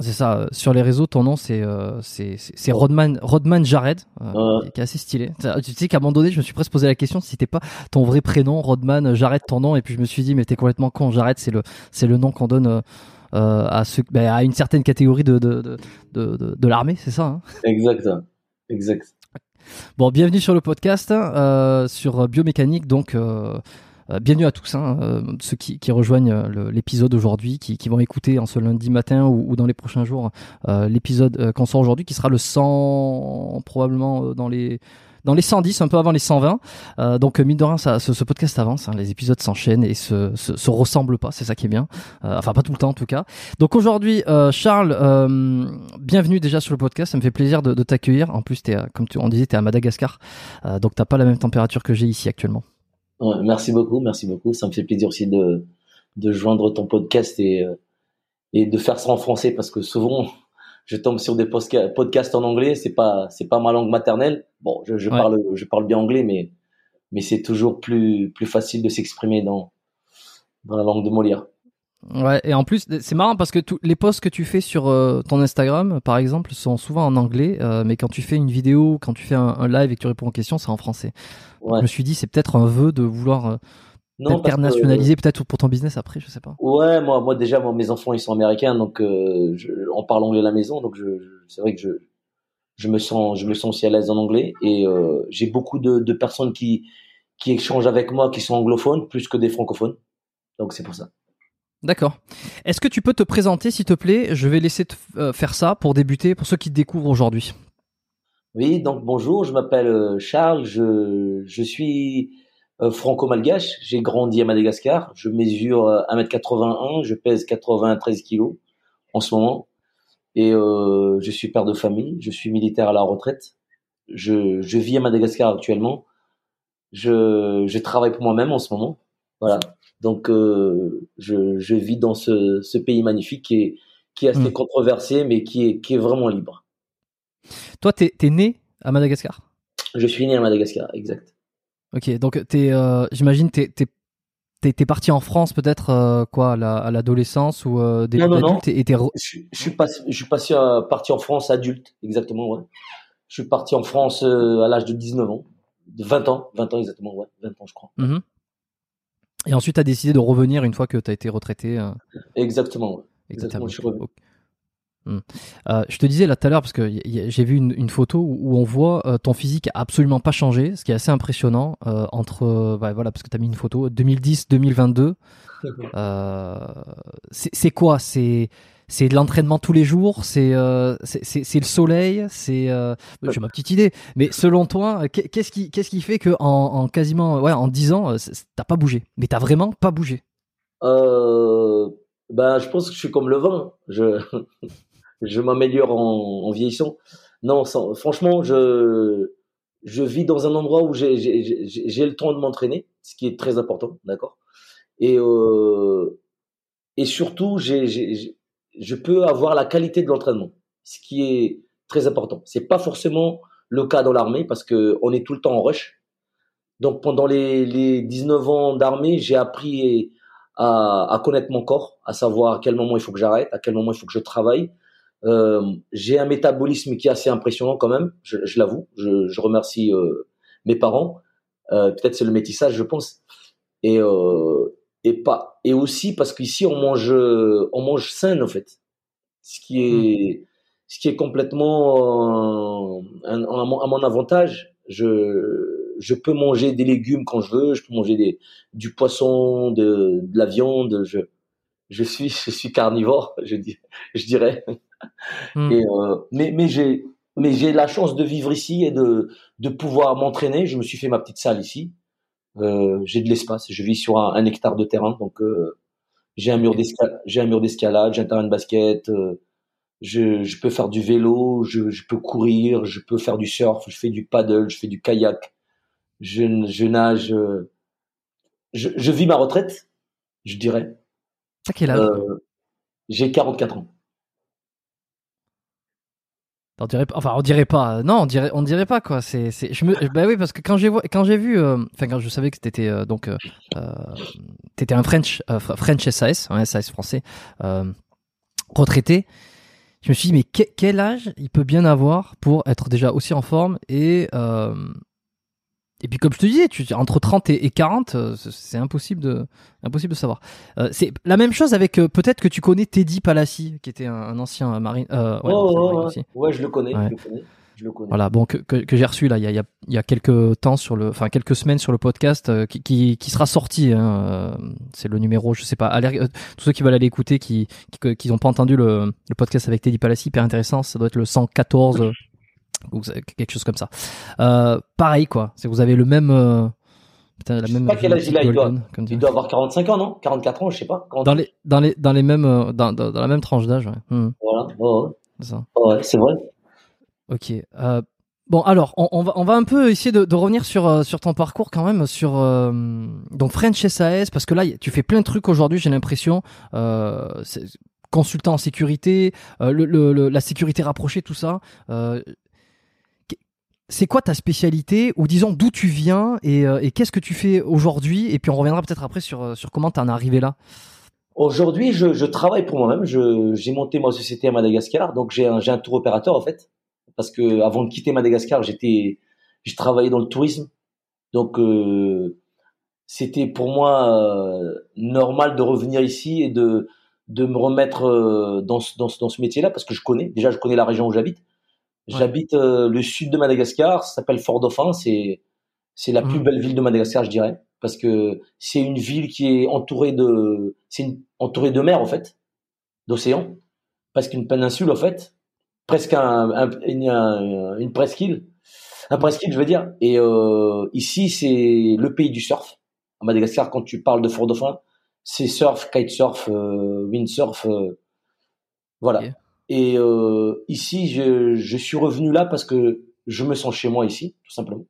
C'est ça, euh, sur les réseaux, ton nom c'est euh, c'est Rodman Rodman Jared, euh, Ouais. qui est assez stylé. Tu sais qu'à un moment donné, je me suis presque posé la question si c'était pas ton vrai prénom, Rodman Jared, ton nom, et puis je me suis dit mais t'es complètement con, Jared, c'est le le nom qu'on donne euh, à ben, à une certaine catégorie de de de de, de- l'armée, c'est ça. Hein? Exact. Exact. Bon, bienvenue sur le podcast sur biomécanique. Donc, bienvenue à tous, hein, euh, ceux qui, rejoignent euh, l'épisode aujourd'hui, qui, vont écouter en ce lundi matin ou, dans les prochains jours euh, l'épisode euh, qu'on sort aujourd'hui, qui sera le 100 probablement euh, dans les dans les 110, un peu avant les 120. Euh, donc, mine de rien, ça, ce, podcast avance, hein, les épisodes s'enchaînent et se, se, se ressemblent pas, c'est ça qui est bien. Euh, enfin, pas tout le temps en tout cas. Donc aujourd'hui, euh, Charles, euh, bienvenue déjà sur le podcast. Ça me fait plaisir de, t'accueillir. En plus, euh, comme tu, on disait, tu es à Madagascar, euh, donc t'as pas la même température que j'ai ici actuellement. Ouais, merci beaucoup, merci beaucoup. Ça me fait plaisir aussi de, de joindre ton podcast et, euh, et de faire ça en français parce que souvent je tombe sur des podcasts en anglais. C'est pas c'est pas ma langue maternelle. Bon, je, je Ouais. parle je parle bien anglais, mais mais c'est toujours plus plus facile de s'exprimer dans dans la langue de Molière. Ouais, et en plus, c'est marrant parce que tous les posts que tu fais sur euh, ton Instagram, par exemple, sont souvent en anglais, euh, mais quand tu fais une vidéo, quand tu fais un, un live et que tu réponds aux questions, c'est en français. Donc. Je me suis dit, c'est peut-être un vœu de vouloir euh, Non, parce que- internationaliser, peut-être pour ton business après, je sais pas. Ouais, moi, moi déjà, moi, mes enfants, ils sont américains, donc euh, je, on parle anglais à la maison, donc je, je- c'est vrai que je, je me sens, je me sens aussi à l'aise en anglais, et j'ai beaucoup de, de personnes qui, qui échangent avec moi, qui sont anglophones, plus que des francophones, donc c'est pour ça. D'accord. Est-ce que tu peux te présenter, s'il te plaît? Je vais laisser te euh, faire ça pour débuter, pour ceux qui te découvrent aujourd'hui. Oui, donc bonjour, je m'appelle euh, Charles, je, suis euh, franco-malgache, j'ai grandi à Madagascar, je mesure euh, 1m81, je pèse 93 kilos en ce moment, et je suis père de famille, je suis militaire à la retraite, je, je vis à Madagascar actuellement, je, je travaille pour moi-même en ce moment, voilà, donc euh, je, je vis dans ce, ce pays magnifique qui est, qui est assez Mm. controversé, mais qui est, qui est vraiment libre. Toi, t'es es né à Madagascar? Je suis né à Madagascar, exact. Ok, donc t'es, euh, j'imagine, t'es, t'es, t'es, parti en France peut-être euh, quoi, à la- à l'adolescence ou euh, début Non, non, non. et re- Je, suis- je suis passé, je suis passé euh, parti en France adulte, exactement, ouais. Je suis parti en France à l'âge de 19 ans, de 20 ans, 20 ans exactement, ouais, 20 ans je crois. Mhm. Et ensuite, t'as décidé de revenir une fois que t'as été retraité, euh, Exactement, Exactement, je. Hmm. Euh, je te disais là tout à l'heure parce que j'ai vu une, une photo où, on voit euh, ton physique a absolument pas changé, ce qui est assez impressionnant entre bah, voilà parce que t'as mis une photo 2010-2022. Euh, c'est c'est quoi? C'est c'est de l'entraînement tous les jours C'est euh, c'est le soleil C'est euh, j'ai ma petite idée. Mais selon toi, qu'est- qu'est-ce qui qu'est-ce qui fait que en, en quasiment ouais en 10 ans euh, t'as pas bougé? Mais t'as vraiment pas bougé? Euh, ben, je pense que je suis comme le vin. Je, je m'améliore en, en vieillissant. Non, sans- franchement, je, je vis dans un endroit où j'ai, j'ai, le temps de m'entraîner, ce qui est très important, d'accord? Et euh, et surtout, j'ai- je peux avoir la qualité de l'entraînement, ce qui est très important. C'est pas forcément le cas dans l'armée parce que on est tout le temps en rush. Donc pendant les, les 19 ans d'armée, j'ai appris à, connaître mon corps, à savoir à quel moment il faut que j'arrête, à quel moment il faut que je travaille. Euh, j'ai un métabolisme qui est assez impressionnant quand même, je, l'avoue. Je, remercie euh, mes parents. Euh, Peut-être c'est le métissage, je pense. Et, et pas et aussi parce qu'ici on mange on mange sain en fait. Ce qui est ce qui est complètement euh, à, mon, à mon avantage je je peux manger des légumes quand je veux je peux manger des du poisson de, de la viande je je suis je suis carnivore je dis je dirais. Hmm. et euh, mais mais j'ai mais j'ai la chance de vivre ici et de de pouvoir m'entraîner. Je me suis fait ma petite salle ici euh, j'ai de l'espace. Je vis sur un, un hectare de terrain, donc euh, j'ai un mur d'escalade, j'ai un mur d'escalade, j'ai un terrain de basket. euh, je, je peux faire du vélo, je, je peux courir, je peux faire du surf, je fais du paddle, je fais du kayak, je, je nage. je, je vis ma retraite, je dirais. T'as quel âge? J'ai 44 ans. On dirait, enfin, on dirait pas. Non, on dirait, on dirait pas quoi. C'est, bah oui, parce que quand j'ai, quand j'ai vu, euh, enfin, quand je savais que t'étais euh, donc, euh, euh, t'étais un French, Fr- French SAS, un SAS français, retraité. Je me suis dit, mais que- quel âge il peut bien avoir pour être déjà aussi en forme et et puis comme je te disais, tu, entre 30 et, et 40, euh, c'est impossible de, impossible de savoir. Euh, c'est la même chose avec euh, peut-être que tu connais Teddy Palassi, qui était un, un ancien marine. Euh, ouais, Oh, ouais, marine ouais, je le connais, je le connais, je le connais. Voilà, bon, que, que, que j'ai reçu là, il y a, il y, a, quelques temps sur le, enfin quelques semaines sur le podcast, euh, qui, qui, qui sera sorti. Hein, euh, c'est le numéro, je sais pas. Allez, euh, tous ceux qui veulent aller écouter, qui qui qui n'ont pas entendu le, le podcast avec Teddy Palassi, hyper intéressant. Ça doit être le 114 euh, ou quelque chose comme ça. Euh, pareil quoi, c'est vous avez le même, euh, putain, la Je sais même. pas quel âge il a, il doit- Il doit avoir 45 ans, non? 44 ans, je sais pas. 40 Dans les dans les dans les mêmes euh, dans, dans, dans la même tranche d'âge. Ouais. Hmm, Voilà, ouais. c'est ça. Ouais, c'est vrai. Ok. Euh, bon, alors, on, on va, on va un peu essayer de, de revenir sur, euh, sur ton parcours quand même, sur euh, donc French SAS, parce que là, tu fais plein de trucs aujourd'hui, j'ai l'impression. Euh, consultant en sécurité, le, le- le- la sécurité rapprochée, tout ça. C'est quoi ta spécialité ou disons d'où tu viens et, euh, et qu'est-ce que tu fais aujourd'hui et puis on reviendra peut-être après sur, euh, sur comment tu en es arrivé là. Aujourd'hui, je, travaille pour moi-même. J'ai monté ma société à Madagascar, donc j'ai un, un tour opérateur en fait, parce que avant de quitter Madagascar, j'étais, j'ai travaillé dans le tourisme, donc euh, c'était pour moi normal de revenir ici et de de me remettre dans dans dans ce métier-là, parce que je connais. Déjà, je connais la région où j'habite. J'habite euh, le sud de Madagascar, ça s'appelle Fort Dauphin. C'est c'est la plus Mhm. belle ville de Madagascar, je dirais, parce que c'est une ville qui est entourée de c'est entourée de mer en fait, d'océan, parce qu'une péninsule en fait, presque un, un- une, un- une presqu'île, un presqu'île je veux dire. Et euh, ici c'est le pays du surf. À Madagascar, quand tu parles de Fort Dauphin, c'est surf, kitesurf, euh, windsurf, euh, voilà. Et euh, ici, je, je suis revenu là parce que je me sens chez moi ici, tout simplement.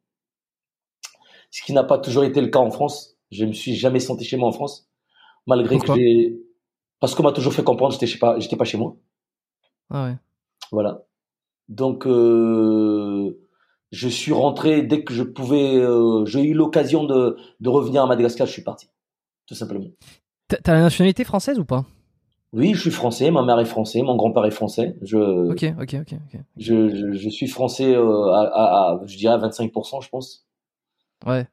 Ce qui n'a pas toujours été le cas en France. Je me suis jamais senti chez moi en France, malgré Pourquoi? que j'ai, parce qu'on m'a toujours fait comprendre que j'étais pas, j'étais pas chez moi. Ah ouais. Voilà. Donc, euh, je suis rentré dès que je pouvais. euh, j'ai eu l'occasion de, de revenir à Madagascar. Je suis parti, tout simplement. T'as la nationalité française ou pas? Oui, je suis français. Ma mère est française. Mon grand-père est français. Je, Ok, ok, ok, je, je, je suis français euh, à, à, à, je dirais à 25%, je pense. Ouais.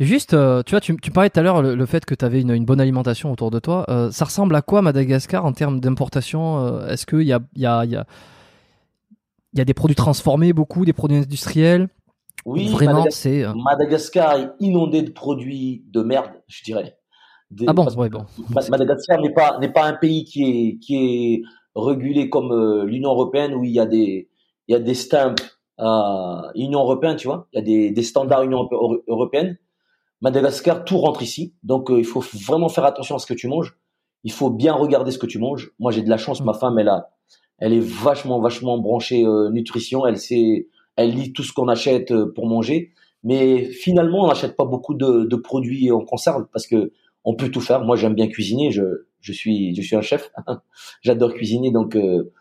Et juste, euh, tu vois, tu, tu parlais tout à l'heure le, le fait que tu avais une, une bonne alimentation autour de toi. Euh, ça ressemble à quoi Madagascar en termes d'importation Est-ce qu'il y a, y, a, y, a, il y a des produits transformés, beaucoup, des produits industriels? Oui, Vraiment, Madagas- c'est. euh, Madagascar est inondé de produits de merde, je dirais. Des- Ah bon, ouais, Madagascar n'est pas n'est pas un pays qui est qui est régulé comme euh, l'Union européenne où il y a des il y a des stamps à Union européenne, tu vois, il y a des, des standards Union Europé- européenne. Madagascar, tout rentre ici, donc euh, il faut vraiment faire attention à ce que tu manges. Il faut bien regarder ce que tu manges. Moi, j'ai de la chance, Mm. ma femme, elle a, elle est vachement, vachement branchée euh, nutrition. Elle sait, elle lit tout ce qu'on achète pour manger. Mais finalement, on n'achète pas beaucoup de, de produits en conserve parce que on peut tout faire. Moi, j'aime bien cuisiner. Je, je suis, je suis un chef. J'adore cuisiner, donc euh,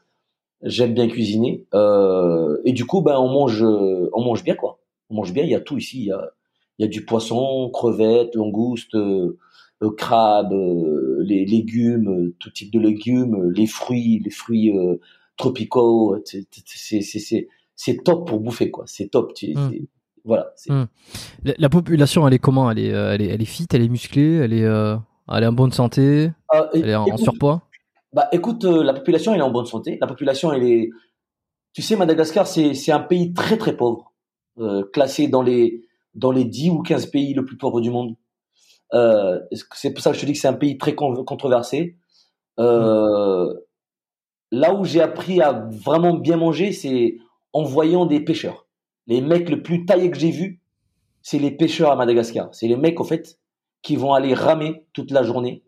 j'aime bien cuisiner. Euh, et du coup, ben, on mange, euh, on mange bien, quoi. On mange bien. Il y a tout ici. Il y a, il y a du poisson, crevettes, langoustes, euh, euh, crabes, euh, les légumes, tout type de légumes, les fruits, les fruits euh, tropicaux. C'est- C'est c'est- c'est top pour bouffer, quoi. C'est top. Mm. c'est- Voilà. c'est- Mm. La, la population, elle est comment? Elle est, euh, elle est, elle est fit, elle est musclée, elle est. euh, Elle est en bonne santé? Euh, Elle est en, surpoids? Bah écoute, euh, la population elle est en bonne santé. La population elle est, tu sais, Madagascar c'est un pays très très pauvre, classé dans les dans les 10 ou 15 pays le plus pauvres du monde. C'est pour ça que je te dis que c'est un pays très controversé. Euh, là où j'ai appris à vraiment bien manger, c'est en voyant des pêcheurs. Les mecs le plus taillés que j'ai vu, c'est les pêcheurs à Madagascar. C'est les mecs, au fait, qui vont aller ramer toute la journée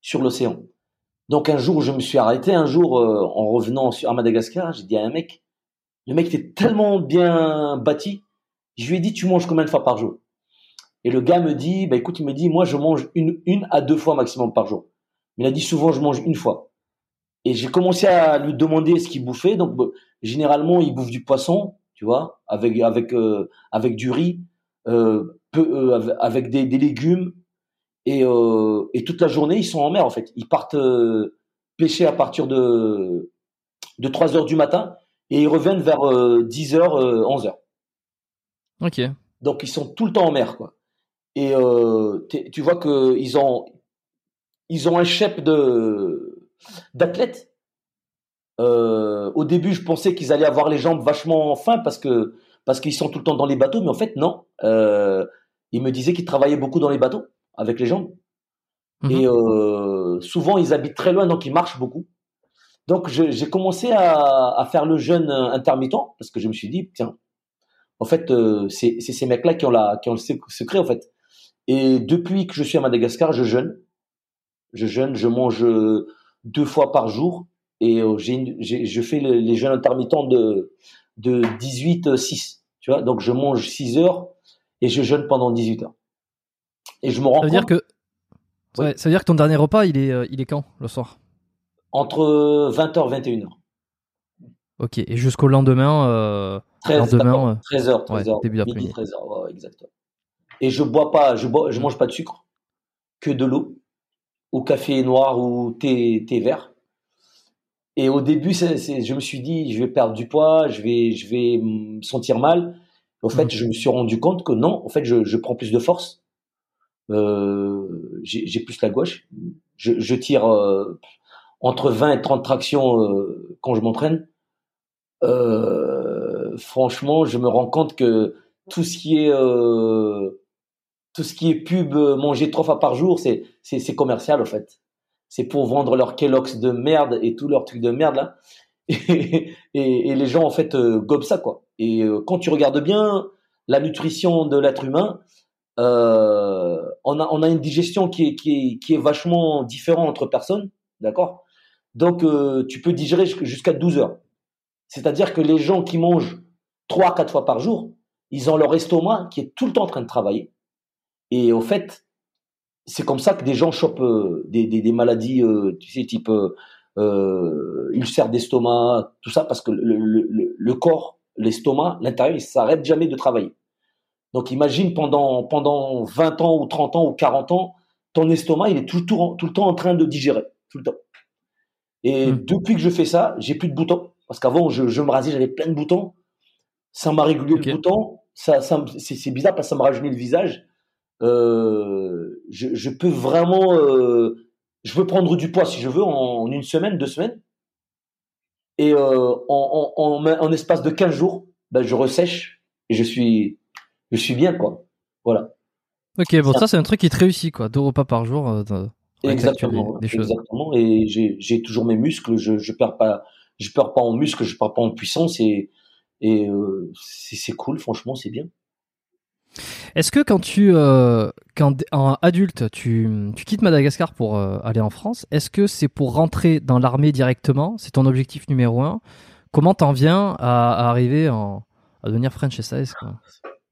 sur l'océan. Donc un jour, je me suis arrêté, un jour, euh, en revenant à Madagascar, j'ai dit à un mec, le mec était tellement bien bâti, je lui ai dit, tu manges combien de fois par jour? Et le gars me dit, bah écoute, il me dit, moi je mange une, à deux fois maximum par jour. Il a dit souvent, je mange une fois. Et j'ai commencé à lui demander ce qu'il bouffait. Donc, généralement, il bouffe du poisson, tu vois, avec avec euh, avec du riz, euh, peu, euh, avec des, des, légumes. Et, et toute la journée, ils sont en mer en fait. Ils partent pêcher à partir de de 3 heures du matin et ils reviennent vers 10 heures, 11 heures. Ok. Donc ils sont tout le temps en mer, quoi. Et tu vois que ils ont ils ont un chef de d'athlètes. Euh, au début, je pensais qu'ils allaient avoir les jambes vachement fin parce que parce qu'ils sont tout le temps dans les bateaux, mais en fait non. Euh, ils me disaient qu'ils travaillaient beaucoup dans les bateaux avec les jambes. Mhm. Et euh, souvent, ils habitent très loin, donc ils marchent beaucoup. Donc, j'ai commencé à, à, faire le jeûne intermittent parce que je me suis dit, tiens, en fait, euh, c'est ces mecs-là qui ont la, qui ont le secret, en fait. Et depuis que je suis à Madagascar, je jeûne. Je jeûne, je mange deux fois par jour et euh, je fais les jeûnes intermittents de, de 18-6. Tu vois, donc je mange 6 heures et je jeûne pendant 18 heures. Et je me rends ça veut Dire que... ça veut dire que ton dernier repas, il est, il est quand le soir? Entre 20h et 21h. Ok, et jusqu'au lendemain 13, h 13h, 13h, début midi, 13h, exactement. Et je bois pas, je bois, je mange pas de sucre, que de l'eau, ou café noir ou thé, thé vert. Et au début, je me suis dit, je vais perdre du poids, je vais, je vais me sentir mal. Au fait, mmh. je me suis rendu compte que non, en fait, je, je prends plus de force. Euh, j'ai plus la gauche. Je, je tire euh, entre 20 et 30 tractions euh, quand je m'entraîne. Euh, franchement, je me rends compte que tout ce qui est euh, tout ce qui est pub, euh, manger trois fois par jour, c'est c'est commercial en fait. C'est pour vendre leur Kellogg's de merde et tous leurs trucs de merde là. Et, les gens en fait gobent ça quoi. Et quand tu regardes bien la nutrition de l'être humain, euh, on a on a une digestion qui est qui est qui est vachement différente entre personnes, d'accord? Donc tu peux digérer jusqu'à 12 heures. C'est-à-dire que les gens qui mangent trois, quatre fois par jour, ils ont leur estomac qui est tout le temps en train de travailler. Et au fait, c'est comme ça que des gens chopent euh, des, des, des, maladies, euh, tu sais, type euh, euh ulcère d'estomac, tout ça, parce que le, le, le corps, l'estomac, l'intérieur, il s'arrête jamais de travailler. Donc imagine pendant, pendant 20 ans ou 30 ans ou 40 ans, ton estomac, il est tout, tout, tout le temps en train de digérer, tout le temps. Et hmm. depuis que je fais ça, j'ai plus de boutons. Parce qu'avant, je, je, me rasais, j'avais plein de boutons. Ça m'a régulé le bouton. Ça, ça c'est bizarre parce que ça m'a rajeuni le visage. Euh, je, je, peux vraiment, euh, je peux prendre du poids si je veux en, une semaine, deux semaines. Et euh, en, en, en, espace de 15 jours, ben, je ressèche et je suis, je suis bien, quoi. Voilà. Ok, bon, ça, c'est un truc qui te réussit, quoi. Deux repas par jour. Exactement. Des, choses. Exactement. Et j'ai toujours mes muscles. Je, je perds pas, je perds pas en muscle, je perds pas en puissance et, et c'est cool, franchement, c'est bien. Est-ce que quand tu, euh, quand en adulte, tu, tu quittes Madagascar pour euh, aller en France, est-ce que c'est pour rentrer dans l'armée directement? C'est ton objectif numéro un Comment t'en viens à, arriver en, à devenir French SAS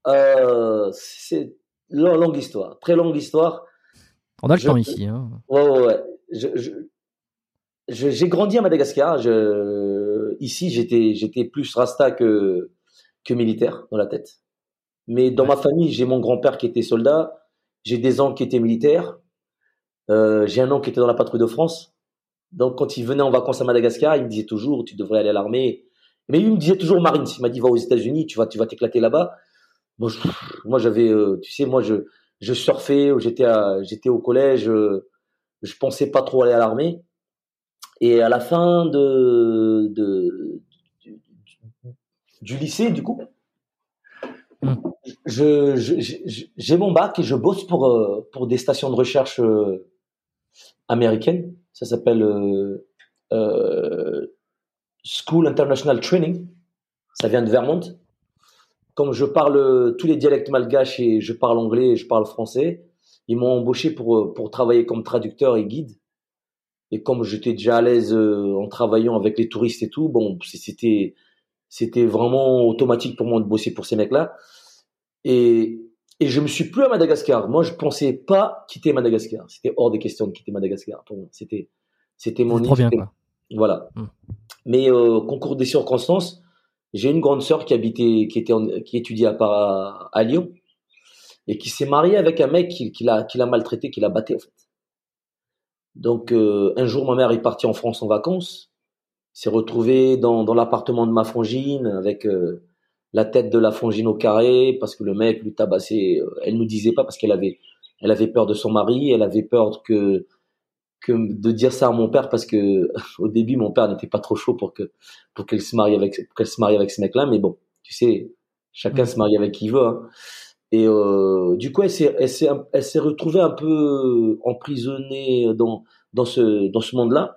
euh, C'est longue histoire, très longue histoire. On a le temps ici. Hein. Ouais, ouais, ouais. Je, je, j'ai grandi à Madagascar. Ici, j'étais, j'étais plus rasta que, que militaire dans la tête. Mais dans ma famille, j'ai mon grand-père qui était soldat, j'ai des oncles qui étaient militaires, euh, j'ai un oncle qui était dans la patrouille de France. Donc, quand il venait en vacances à Madagascar, il me disait toujours, tu devrais aller à l'armée. Mais il me disait toujours Marines. Il m'a dit, va aux États-Unis, tu vas, tu vas t'éclater là-bas. moi, j'avais, euh, tu sais, moi, je, je surfais, j'étais, j'étais au collège. Euh, je pensais pas trop aller à l'armée. Et à la fin de, de du, du, lycée, du coup, Hmm. je, j'ai mon bac et je bosse pour, euh, pour des stations de recherche euh, américaines. Ça s'appelle euh, School International Training. Ça vient de Vermont. Comme je parle tous les dialectes malgaches et je parle anglais et je parle français, ils m'ont embauché pour, pour travailler comme traducteur et guide. Et comme j'étais déjà à l'aise en travaillant avec les touristes et tout, bon, c'était c'était vraiment automatique pour moi de bosser pour ces mecs-là. Et, et je me suis plus à Madagascar. Moi, je pensais pas quitter Madagascar. C'était hors des questions de quitter Madagascar. C'était c'était mon trop bien, quoi. voilà. Hmm. Mais euh, concours des circonstances, j'ai une grande sœur qui habitait, qui était, en- qui étudiait à, Par- à Lyon et qui s'est mariée avec un mec qui, qui l'a, qui l'a maltraité, qui l'a batté en fait. Donc euh, un jour, ma mère est partie en France en vacances, s'est retrouvée dans, dans l'appartement de ma frangine avec euh, la tête de la frangine au carré parce que le mec lui tabassait. euh, Elle nous disait pas parce qu'elle avait, elle avait peur de son mari, elle avait peur que que de dire ça à mon père parce que au début mon père n'était pas trop chaud pour que pour qu'elle se marie avec pour qu'elle se marie avec ce mec là mais bon tu sais chacun Mm. se marie avec qui il veut hein. et euh, du coup elle s'est elle s'est elle s'est retrouvée un peu emprisonnée dans dans ce dans ce monde là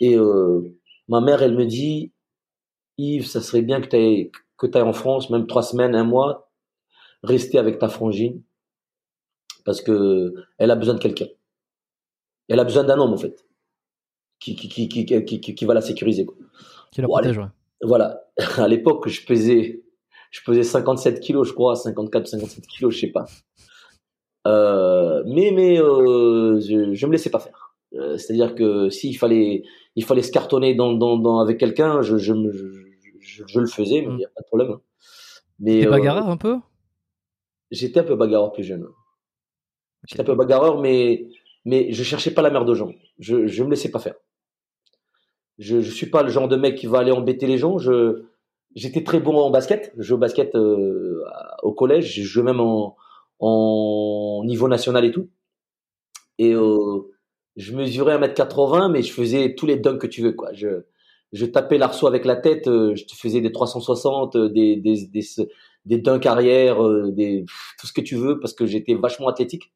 et euh, ma mère elle me dit Yves ça serait bien que tu ailles que tu en France même trois semaines un mois rester avec ta frangine parce que elle a besoin de quelqu'un. Elle a besoin d'un homme en fait qui qui qui qui qui, va la sécuriser quoi. Qui la Bon, protège, ouais. voilà. À l'époque je pesais je pesais 57 kilos je crois 54 57 kilos je sais pas. Euh, mais mais euh, je, je me laissais pas faire. Euh, c'est-à-dire que s'il fallait il fallait se cartonner dans, dans, dans avec quelqu'un je je, me- je je je le faisais mais il Mm. y a pas de problème hein. mais euh, bagarreur un peu? j'étais un peu bagarreur plus jeune J'étais un peu bagarreur, mais, mais je cherchais pas la merde aux gens. Je, je me laissais pas faire. Je, je suis pas le genre de mec qui va aller embêter les gens. Je, j'étais très bon en basket. Je jouais au basket euh, au collège. Je jouais même en, en niveau national et tout. Et euh, je mesurais 1m80, mais je faisais tous les dunks que tu veux, quoi. Je, je tapais l'arceau avec la tête. euh, je te faisais des 360, euh, des, des, des, des dunks arrière, euh, des, tout ce que tu veux, parce que j'étais vachement athlétique.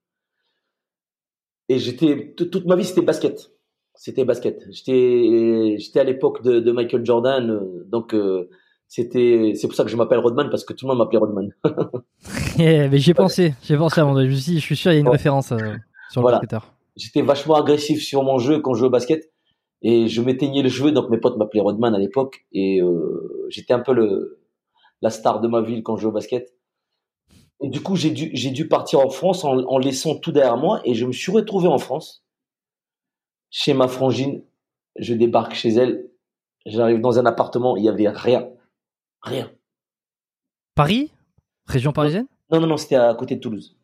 Et j'étais toute ma vie c'était basket. C'était basket. J'étais j'étais à l'époque de, de Michael Jordan, donc euh, c'était c'est pour ça que je m'appelle Rodman parce que tout le monde m'appelait Rodman. Eh, mais j'y ai pensé, j'y ai pensé avant. Je me suis dit, je suis sûr, il y a une référence euh, sur le Voilà. J'étais vachement agressif sur mon jeu quand je jouais au basket et je m'éteignais le cheveu donc mes potes m'appelaient Rodman à l'époque et euh, j'étais un peu le la star de ma ville quand je jouais au basket. Et du coup j'ai dû j'ai dû partir en France en, en laissant tout derrière moi et je me suis retrouvé en France chez ma frangine. Je débarque chez elle. J'arrive dans un appartement, il y avait rien, rien. Paris? Région parisienne? Non, non, non, c'était à côté de Toulouse.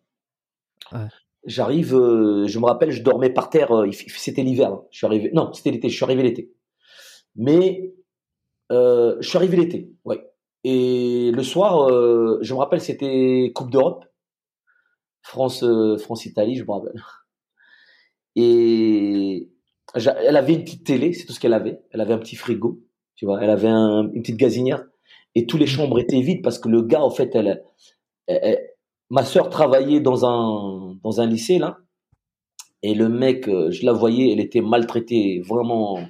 Ouais. J'arrive, euh, je me rappelle, je dormais par terre. euh, c'était l'hiver. hein. Je suis arrivé. Non, c'était l'été. Je suis arrivé l'été. Mais euh, je suis arrivé l'été. Ouais. Et le soir, je me rappelle, c'était Coupe d'Europe, France, France Italie, je me rappelle. Et elle avait une petite télé, c'est tout ce qu'elle avait. Elle avait un petit frigo, tu vois. Elle avait un- une petite gazinière. Et tous les chambres étaient vides parce que le gars, en fait, elle- elle- ma sœur travaillait dans un dans un lycée là, et le mec, euh, je la voyais, elle était maltraitée, vraiment,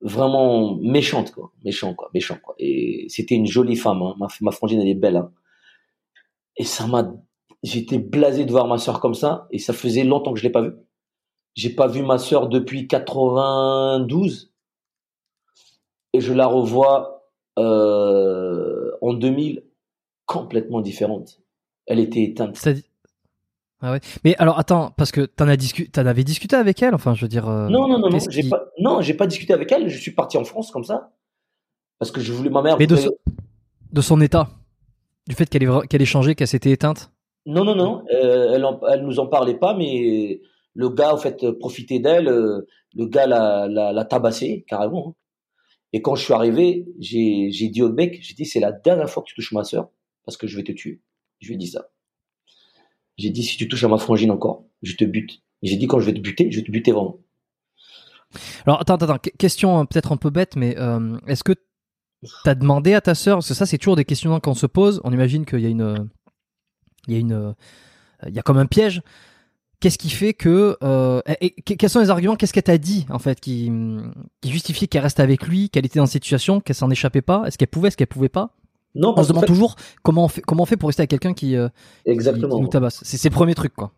vraiment méchante quoi, méchant quoi, méchant quoi. Et c'était une jolie femme, hein. ma ma frangine elle est belle. Hein. Et ça m'a, j'étais blasé de voir ma sœur comme ça, et ça faisait longtemps que je l'ai pas vue. J'ai pas vu ma sœur depuis 92, et je la revois euh, en 2000 complètement différente. Elle était éteinte. Ah ouais. Mais alors attends, parce que t'en as discuté, t'en avais discuté avec elle, enfin je veux dire. euh, Non, non, non, non, j'ai pas, non, j'ai pas discuté avec elle. Je suis parti en France comme ça parce que je voulais ma mère. Mais de, voulait- de son état, du fait qu'elle ait, qu'elle ait changé, qu'elle s'était éteinte. Non, non, non, euh, elle, en- elle nous en parlait pas, mais le gars, en fait, profitait d'elle. euh, le gars l'a, l'a, l'a tabassé carrément. hein. Et quand je suis arrivé, j'ai, j'ai dit au mec, j'ai dit c'est la dernière fois que tu touches ma sœur parce que je vais te tuer. Je lui ai dit ça. J'ai dit si tu touches à ma frangine encore, je te bute. J'ai dit quand je vais te buter, je vais te buter vraiment. Alors attends, attends, question peut-être un peu bête, mais est-ce que tu as demandé à ta sœur, parce que ça c'est toujours des questions qu'on se pose, on imagine qu'il y a une, il y a une, il y a comme un piège. Qu'est-ce qui fait que, euh, quels sont les arguments? Qu'est-ce qu'elle t'a dit en fait qui, qui justifiait qu'elle reste avec lui, qu'elle était dans cette situation, qu'elle s'en échappait pas? Est-ce qu'elle pouvait, est-ce qu'elle pouvait pas? Non. On se demande toujours comment on fait, comment on fait pour rester avec quelqu'un qui, euh, Exactement. Qui, nous tabasse. C'est ses premiers trucs quoi.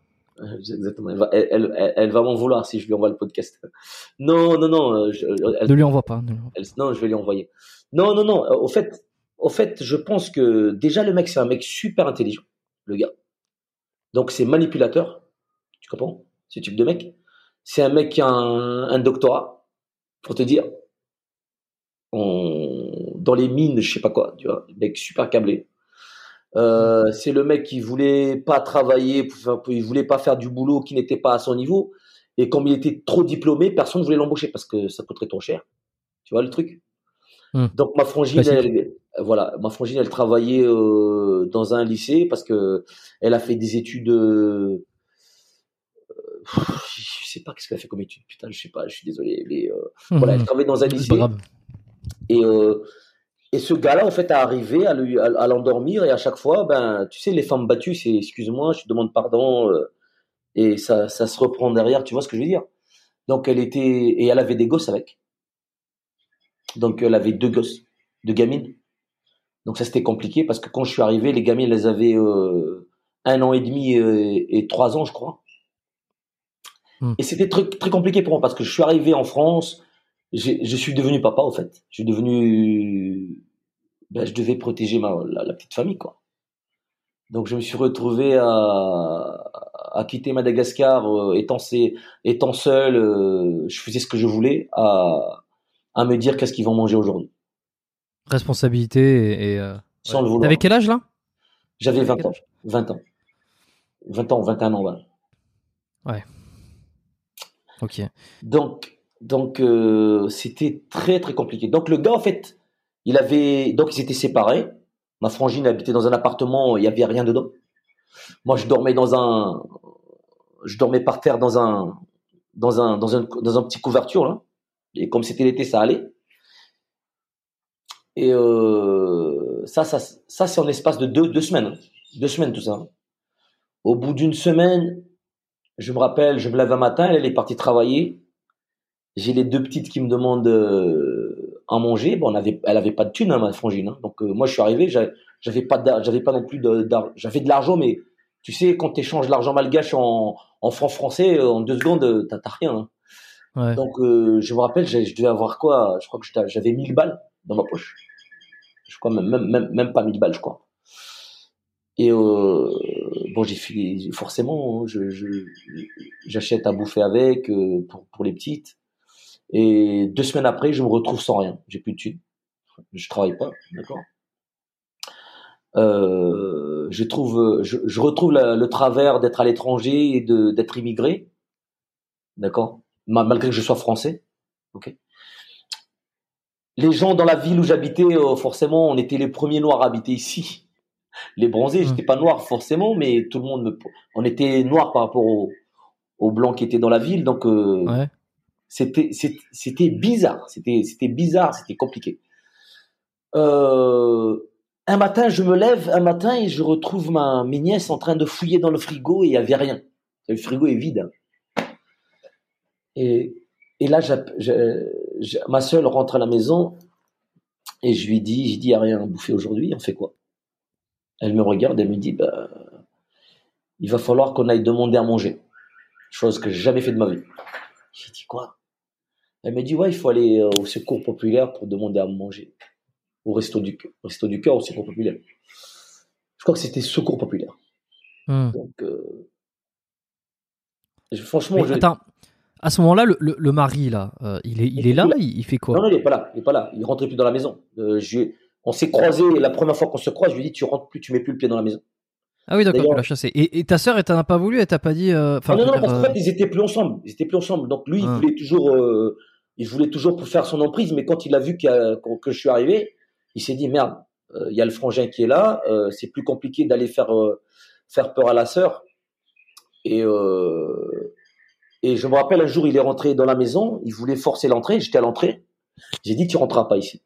Exactement. Elle va, elle, elle, elle va m'en vouloir si je lui envoie le podcast. Non, non, non. Euh, je, ne lui envoie pas. non, je vais lui envoyer. Non, non, non. Au fait, au fait, je pense que déjà le mec c'est un mec super intelligent, le gars. Donc c'est manipulateur tu comprends Ce type de mec. C'est un mec qui a un, doctorat, pour te dire. Dans les mines, je sais pas quoi, tu vois, mec super câblé. Euh, c'est le mec qui voulait pas travailler, il voulait pas faire du boulot qui n'était pas à son niveau. Et comme il était trop diplômé, personne ne voulait l'embaucher parce que ça coûterait trop cher. Tu vois le truc? Hmm. Donc ma frangine, elle, voilà, ma frangine, elle travaillait euh, dans un lycée parce que elle a fait des études euh, je sais pas qu'est-ce qu'elle a fait comme étude, putain, je sais pas, je suis désolé. Mais euh, voilà, elle travaillait dans un lycée. Et, euh, et ce gars-là, en fait, a arrivé à, lui, à, l'endormir et à chaque fois, ben, tu sais, les femmes battues, c'est excuse-moi, je te demande pardon, euh, et ça, ça se reprend derrière, tu vois ce que je veux dire? Donc elle était, et elle avait des gosses avec. Donc elle avait deux gosses, deux gamines. Donc ça c'était compliqué parce que quand je suis arrivé, les gamines, elles avaient un an et demi et trois ans, je crois. Hmm. Et c'était très, très compliqué pour moi parce que je suis arrivé en France, je suis devenu papa au fait. Je suis devenu, ben, je devais protéger ma, la, petite famille quoi. Donc je me suis retrouvé à, à quitter Madagascar euh, étant, étant seul, euh, je faisais ce que je voulais, à, à me dire qu'est-ce qu'ils vont manger aujourd'hui. Responsabilité et, euh, sans le vouloir. T'avais quel âge là? J'avais 20 ans. 20 ans. 20 ans, 21 ans, voilà. Ouais. Ok. Donc, donc euh, c'était très très compliqué. Donc le gars en fait, il avait donc ils étaient séparés. Ma frangine habitait dans un appartement, il y avait rien dedans. Moi je dormais dans un, je dormais par terre dans un dans un dans un petit couverture là. Et comme c'était l'été, ça allait. Et euh, ça, ça, ça c'est en espace de deux, deux semaines. Deux semaines tout ça. Au bout d'une semaine, je me rappelle, je me lève un matin, elle, est partie travailler. J'ai les deux petites qui me demandent euh, à manger. Bon, on avait, elle avait pas de thune, hein, ma frangine. Hein. Donc euh, moi, je suis arrivé, j'avais pas, j'avais pas non plus d'argent. J'avais de l'argent, mais tu sais, quand tu échanges l'argent malgache en, en francs français, euh, en deux secondes, t'as rien. Hein. Donc je me rappelle, je devais avoir quoi Je crois que j'avais 1000 balles dans ma poche. Je crois même, même, même, même pas 1000 balles, je crois. Et euh, bon, j'ai fait forcément, hein, je, j'achète à bouffer avec euh, pour, pour les petites. Et deux semaines après, je me retrouve sans rien. J'ai plus de thunes. Je travaille pas, d'accord. Euh, je trouve, je, retrouve le travers d'être à l'étranger et de d'être immigré, d'accord. Malgré que je sois français, ok. Les gens dans la ville où j'habitais, euh, forcément, on était les premiers noirs à habiter ici les bronzés, j'étais pas noir forcément, mais tout le monde me, on était noir par rapport aux, blancs qui étaient dans la ville, donc euh, c'était c'était bizarre, c'était c'était bizarre, c'était compliqué. Euh, un matin, je me lève un matin et je retrouve ma mes nièces en train de fouiller dans le frigo et il y avait rien. Le frigo est vide. Et et là, ma soeur rentre à la maison et je lui dis, je dis, il n'y a rien à bouffer aujourd'hui, on fait quoi? Elle me regarde et me dit, bah, il va falloir qu'on aille demander à manger. Chose que j'ai jamais fait de ma vie. J'ai dit quoi? Elle me dit, ouais, il faut aller euh, au secours populaire pour demander à manger. Au resto du, resto du cœur, au secours populaire. Je crois que c'était secours populaire. Hmm. Donc, euh, franchement, je... attends, à ce moment-là, le, mari là, euh, il est, il est là, il, fait quoi? Non, non, il est pas là, il est pas là. Il rentrait plus dans la maison. je, on s'est croisé la première fois qu'on se croise, je lui ai dit tu rentres plus, tu mets plus le pied dans la maison. Ah oui, d'accord, tu l'as chassé. Et, ta sœur, elle t'en a pas voulu, elle t'a pas dit. Euh, ah non, non, parce qu'en fait, ils étaient plus ensemble. Ils étaient plus ensemble. Donc lui, il ah. voulait toujours, euh, il voulait toujours pour faire son emprise, mais quand il a vu que je suis arrivé, il s'est dit merde, euh, il y a le frangin qui est là, c'est plus compliqué d'aller faire faire peur à la sœur. Et Et je me rappelle un jour, il est rentré dans la maison, il voulait forcer l'entrée, j'étais à l'entrée. J'ai dit, tu rentreras pas ici.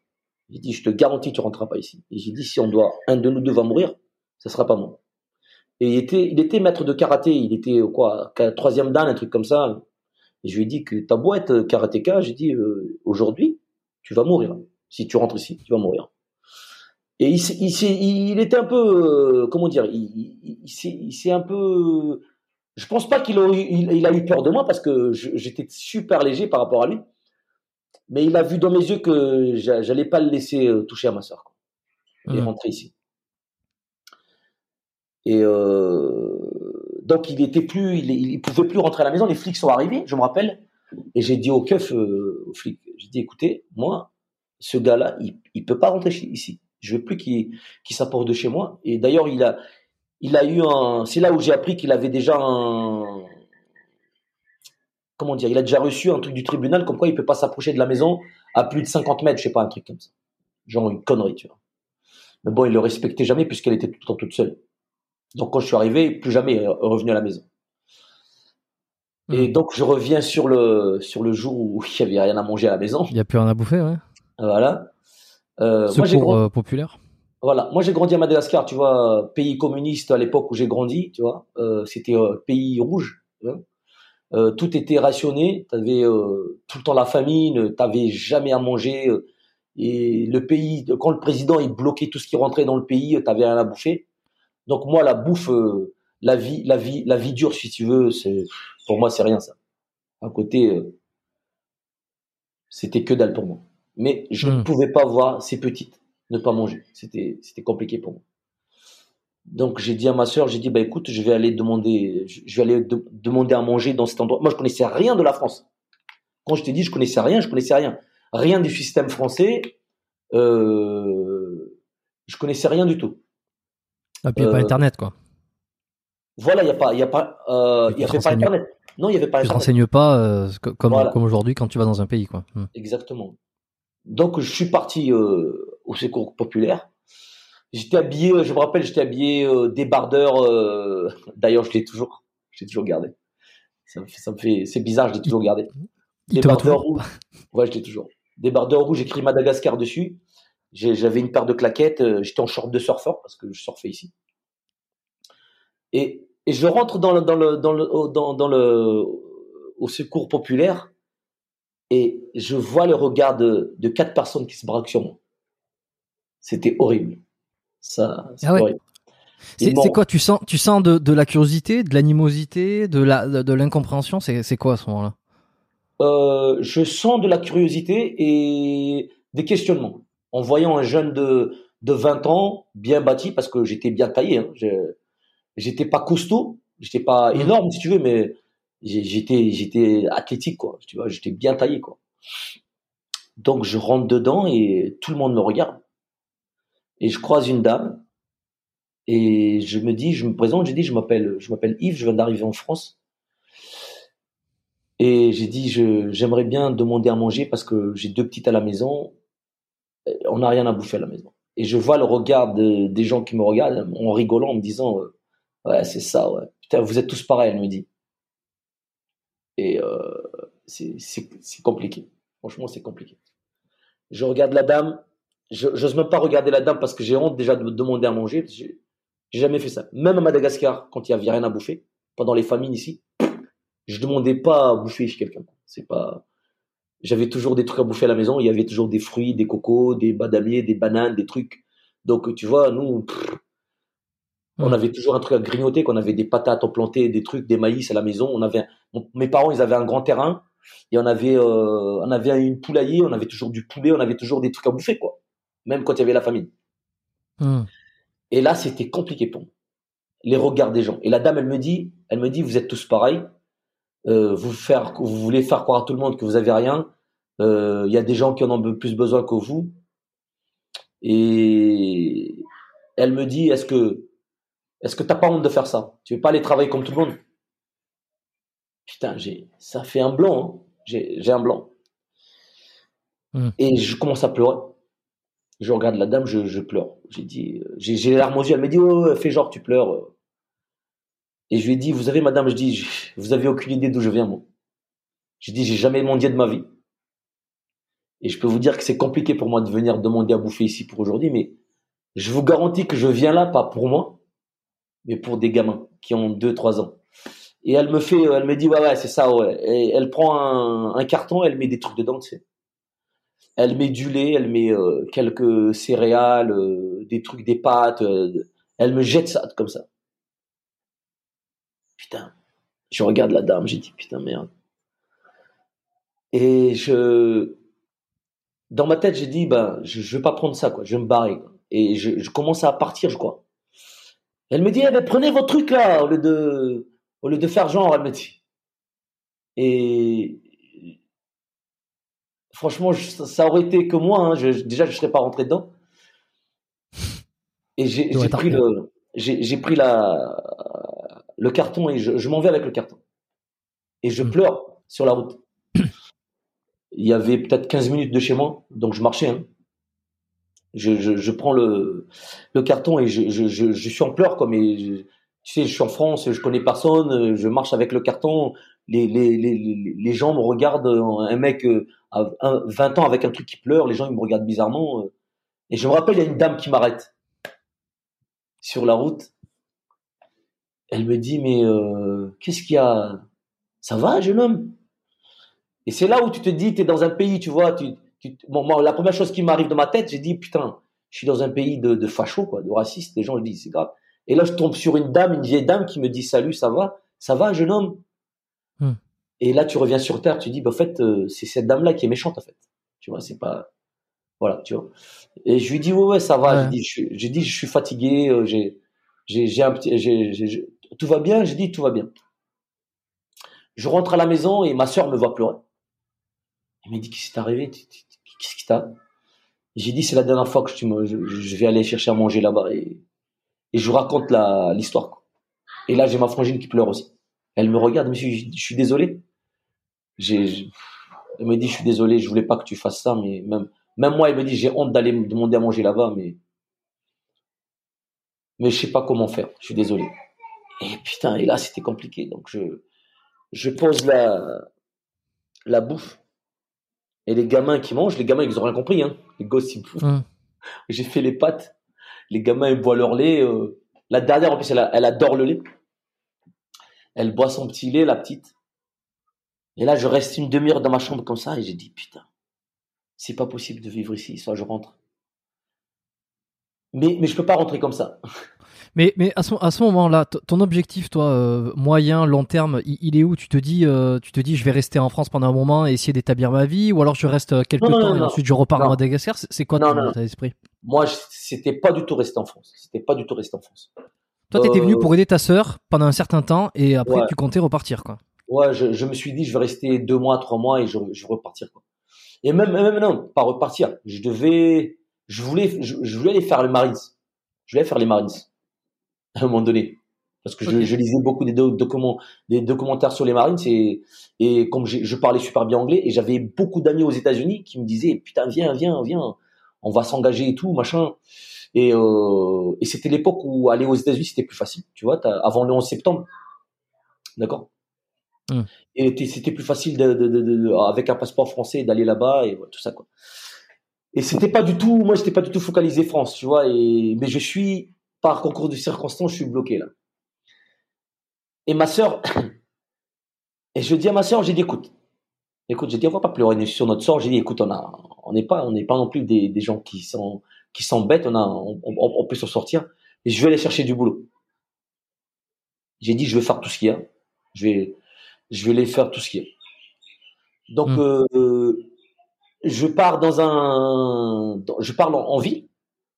J'ai dit, je te garantis, tu rentreras pas ici. Et j'ai dit, si on doit, un de nous deux va mourir, ce sera pas moi. Et il était, il était maître de karaté, il était quoi, troisième dan, un truc comme ça. Et je lui ai dit que ta boîte karatéka, j'ai dit, euh, aujourd'hui, tu vas mourir. Si tu rentres ici, tu vas mourir. Et il, il, il était un peu, euh, comment dire, il, il s'est un peu je pense pas qu'il a, il, a eu peur de moi parce que j'étais super léger par rapport à lui. Mais il a vu dans mes yeux que j'allais pas le laisser euh, toucher à ma soeur. Et mmh. rentrer ici. Et euh, donc il était plus, il, pouvait plus rentrer à la maison. Les flics sont arrivés, je me rappelle. Et j'ai dit au keuf, euh, aux flics, j'ai dit écoutez, moi, ce gars-là, il, il peut pas rentrer ici. Je veux plus qu'il s'apporte de chez moi. Et d'ailleurs, il a, eu un. C'est là où j'ai appris qu'il avait déjà un. Comment dire Il a déjà reçu un truc du tribunal comme quoi il peut pas s'approcher de la maison à plus de 50 mètres, je sais pas, un truc comme ça. Genre une connerie, tu vois. Mais bon, il le respectait jamais puisqu'elle était tout le temps toute seule. Donc quand je suis arrivé, plus jamais revenu à la maison. Et hmm. donc je reviens sur le sur le jour où il y avait rien à manger à la maison. Il n'y a plus rien à bouffer, ouais. Voilà. Euh, Secours euh, populaire. Voilà, moi j'ai grandi à Madagascar, tu vois, pays communiste à l'époque où j'ai grandi, tu vois, euh, c'était euh, pays rouge. Euh, tout était rationné, tu avais euh, tout le temps la famine, t'avais jamais à manger. Euh, et le pays, quand le président il bloquait tout ce qui rentrait dans le pays, t'avais rien à bouffer. Donc moi la bouffe, la vie, la vie, la vie dure si tu veux, c'est pour moi c'est rien ça. À côté, c'était que dalle pour moi. Mais je ne hmm. pouvais pas voir ces petites ne pas manger. C'était, c'était compliqué pour moi. Donc j'ai dit à ma sœur, j'ai dit bah écoute, je vais aller demander, je vais aller demander à manger dans cet endroit. Moi je connaissais rien de la France. Quand je t'ai dit je connaissais rien, je connaissais rien, rien du système français. Euh, je connaissais rien du tout. Ah, puis il n'y a pas euh, Internet quoi. Voilà, il n'y a pas, il y a pas, euh, il y avait pas Internet. Non, il y avait pas. Tu ne renseignes pas euh, comme comme aujourd'hui quand tu vas dans un pays quoi. Hmm. Exactement. Donc je suis parti euh, au secours populaire. J'étais habillé, je me rappelle, j'étais habillé euh, débardeur. Euh, d'ailleurs, je l'ai toujours, je l'ai toujours gardé. Ça me fait, ça me fait, c'est bizarre, je l'ai toujours gardé. Débardeur rouge. Ouais, je l'ai toujours. Débardeur rouge, écrit Madagascar dessus. J'avais une paire de claquettes. Euh, j'étais en short de surfeur parce que je surfais ici. Et, et je rentre dans le, dans le, dans le, dans, dans le, au secours populaire et je vois le regard de, de quatre personnes qui se braquent sur moi. C'était horrible. Ça, c'est ah horrible. C'est quoi Tu sens, tu sens de, de la curiosité, de l'animosité, de la, de, l'incompréhension? C'est quoi à ce moment-là? Euh, Je sens de la curiosité et des questionnements. En voyant un jeune de, de 20 ans, bien bâti, parce que j'étais bien taillé. Hein. J'étais pas costaud, j'étais pas mmh. énorme si tu veux, mais j'étais j'étais athlétique quoi tu vois j'étais bien taillé quoi donc je rentre dedans et tout le monde me regarde et je croise une dame et je me dis je me présente j'ai dit je m'appelle je m'appelle Yves je viens d'arriver en France et j'ai dit j'aimerais bien demander à manger parce que j'ai deux petites à la maison on n'a rien à bouffer à la maison et je vois le regard des gens qui me regardent en rigolant en me disant ouais c'est ça ouais putain vous êtes tous pareils elle me dit et euh, c'est compliqué. Franchement, c'est compliqué. Je regarde la dame. Je n'ose même pas regarder la dame parce que j'ai honte déjà de me demander à manger. J'ai jamais fait ça. Même à Madagascar, quand il y avait rien à bouffer, pendant les famines ici, je demandais pas à bouffer chez quelqu'un. C'est pas. J'avais toujours des trucs à bouffer à la maison. Il y avait toujours des fruits, des cocos, des badamiers, des bananes, des trucs. Donc tu vois, nous, on avait toujours un truc à grignoter, qu'on avait des patates, plantées, des trucs, des maïs à la maison. On avait, mes parents, ils avaient un grand terrain et on avait, euh, on avait une poulailler, on avait toujours du poulet, on avait toujours des trucs à bouffer, quoi. Même quand il y avait la famine. Hmm. Et là, c'était compliqué pour moi. Les regards des gens. Et la dame, elle me dit, elle me dit, vous êtes tous pareils. Euh, vous faire, vous voulez faire croire à tout le monde que vous avez rien. Euh, il y a des gens qui en ont plus besoin que vous. Et elle me dit, est-ce que est-ce que t'as pas honte de faire ça? Tu veux pas aller travailler comme tout le monde? Putain, j'ai, ça fait un blanc. Hein. J'ai, un blanc. Hmm. Et je commence à pleurer. Je regarde la dame, je, pleure. J'ai dit, j'ai, j'ai les larmes aux yeux. Elle me dit, oh, fais genre, tu pleures. Et je lui ai dit, vous savez, madame, je dis, vous avez aucune idée d'où je viens, moi. J'ai dit, j'ai jamais mendié de ma vie. Et je peux vous dire que c'est compliqué pour moi de venir demander à bouffer ici pour aujourd'hui, mais je vous garantis que je viens là pas pour moi, mais pour des gamins qui ont 2-3 ans. Et elle me fait, elle me dit, ouais, ouais, c'est ça, ouais. Et elle prend un, carton, elle met des trucs dedans, tu sais. Elle met du lait, elle met euh, quelques céréales, euh, des trucs, des pâtes. Euh, elle me jette ça comme ça. Putain. Je regarde la dame, j'ai dit, putain, merde. Et je, dans ma tête, j'ai dit, ben, je, je vais pas prendre ça, quoi. Je vais me barrer. Et je, je commence à partir, je crois. Elle me dit, eh ben, prenez vos trucs là, au lieu de, au lieu de faire genre, elle me dit. Et franchement, ça aurait été que moi. Hein, je, déjà, je serais pas rentré dedans. Et j'ai pris le, j'ai pris la, le carton et je, je m'en vais avec le carton. Et je hmm. pleure sur la route. Il y avait peut-être 15 minutes de chez moi, donc je marchais. Hein. Je, je, je, prends le, le carton et je, suis en pleurs comme tu sais, je suis en France, je connais personne, je marche avec le carton, les, les, les, les gens me regardent, un mec euh, à 20 ans avec un truc qui pleure, les gens ils me regardent bizarrement. Euh. Et je me rappelle, il y a une dame qui m'arrête sur la route. Elle me dit, mais euh, qu'est-ce qu'il y a? Ça va, jeune homme? Et c'est là où tu te dis, tu es dans un pays, tu vois, tu, bon, moi, la première chose qui m'arrive dans ma tête, j'ai dit, putain, je suis dans un pays de, de fachos, quoi, de racistes. Les gens, je dis, c'est grave. Et là, je tombe sur une dame, une vieille dame qui me dit, salut, ça va? Ça va, jeune homme? Hmm. Et là, tu reviens sur Terre, tu dis, bah, en fait, euh, c'est cette dame-là qui est méchante, en fait. Tu vois, c'est pas... Voilà, tu vois. Et je lui dis, ouais, ouais, ça va. J'ai dit, je, dit, je suis fatigué, euh, j'ai, j'ai, un petit, j'ai, tout va bien. J'ai dit, tout va bien. Je rentre à la maison et ma soeur me voit pleurer. Elle me dit, qu'est-ce qui t'est arrivé? Qu'est-ce qui t'a? J'ai dit, c'est la dernière fois que je, vais aller chercher à manger là-bas. Et, je raconte l'histoire. Et là, j'ai ma frangine qui pleure aussi. Elle me regarde, monsieur, je, je suis désolé. Elle me dit, je suis désolé, je voulais pas que tu fasses ça, mais même, même moi, elle me dit, j'ai honte d'aller me demander à manger là-bas, mais, mais je sais pas comment faire. Je suis désolé. Et putain, et là, c'était compliqué. Donc, je, je pose la, la bouffe. Et les gamins qui mangent, les gamins, ils ont rien compris, hein. Les gosses, ils bouffent. Hum. J'ai fait les pâtes. Les gamins, ils boivent leur lait. Euh. La dernière, en plus, elle, elle adore le lait. Elle boit son petit lait, la petite. Et là, je reste une demi-heure dans ma chambre comme ça et j'ai dit, putain, c'est pas possible de vivre ici, soit je rentre. Mais, mais je peux pas rentrer comme ça. Mais, mais à ce, à ce moment-là, ton objectif, toi, euh, moyen, long terme, il, est où? Tu te dis, euh, tu te dis, je vais rester en France pendant un moment et essayer d'établir ma vie, ou alors je reste euh, quelques temps et ensuite je repars à Madagascar? C'est quoi ton état d'esprit? Moi, c'était pas du tout rester en France. C'était pas du tout rester en France. Toi, tu étais venu pour aider ta sœur pendant un certain temps et après tu comptais repartir, quoi. Ouais, je, je, me suis dit, je vais rester deux mois, trois mois et je, je vais repartir, quoi. Et même, même non, pas repartir. Je devais, je voulais, je, je voulais aller faire les Marines. Je voulais faire les Marines à un moment donné. Parce que je, je, lisais beaucoup des, documents, des documentaires sur les Marines et, et comme je parlais super bien anglais et j'avais beaucoup d'amis aux États-Unis qui me disaient putain viens viens viens on va s'engager et tout machin. Et, euh, et c'était l'époque où aller aux États-Unis c'était plus facile tu vois avant le 11 septembre. D'accord? Mmh. et c'était plus facile de, de, de, avec un passeport français d'aller là-bas et tout ça quoi. Et c'était pas du tout moi j'étais pas du tout focalisé France tu vois et mais je suis par concours de circonstances, je suis bloqué là. Et ma sœur, et je dis à ma sœur, j'ai dit écoute, écoute, j'ai dit on va pas pleurer sur notre sort. J'ai dit écoute, on a, on n'est pas, on n'est pas non plus des, des, gens qui sont, qui s'embêtent. On a, on, on, peut s'en sortir. Et je vais aller chercher du boulot. J'ai dit je vais faire tout ce qu'il y a. Je vais, je vais aller faire tout ce qu'il y a. Donc hmm. euh, je pars dans un, je pars en ville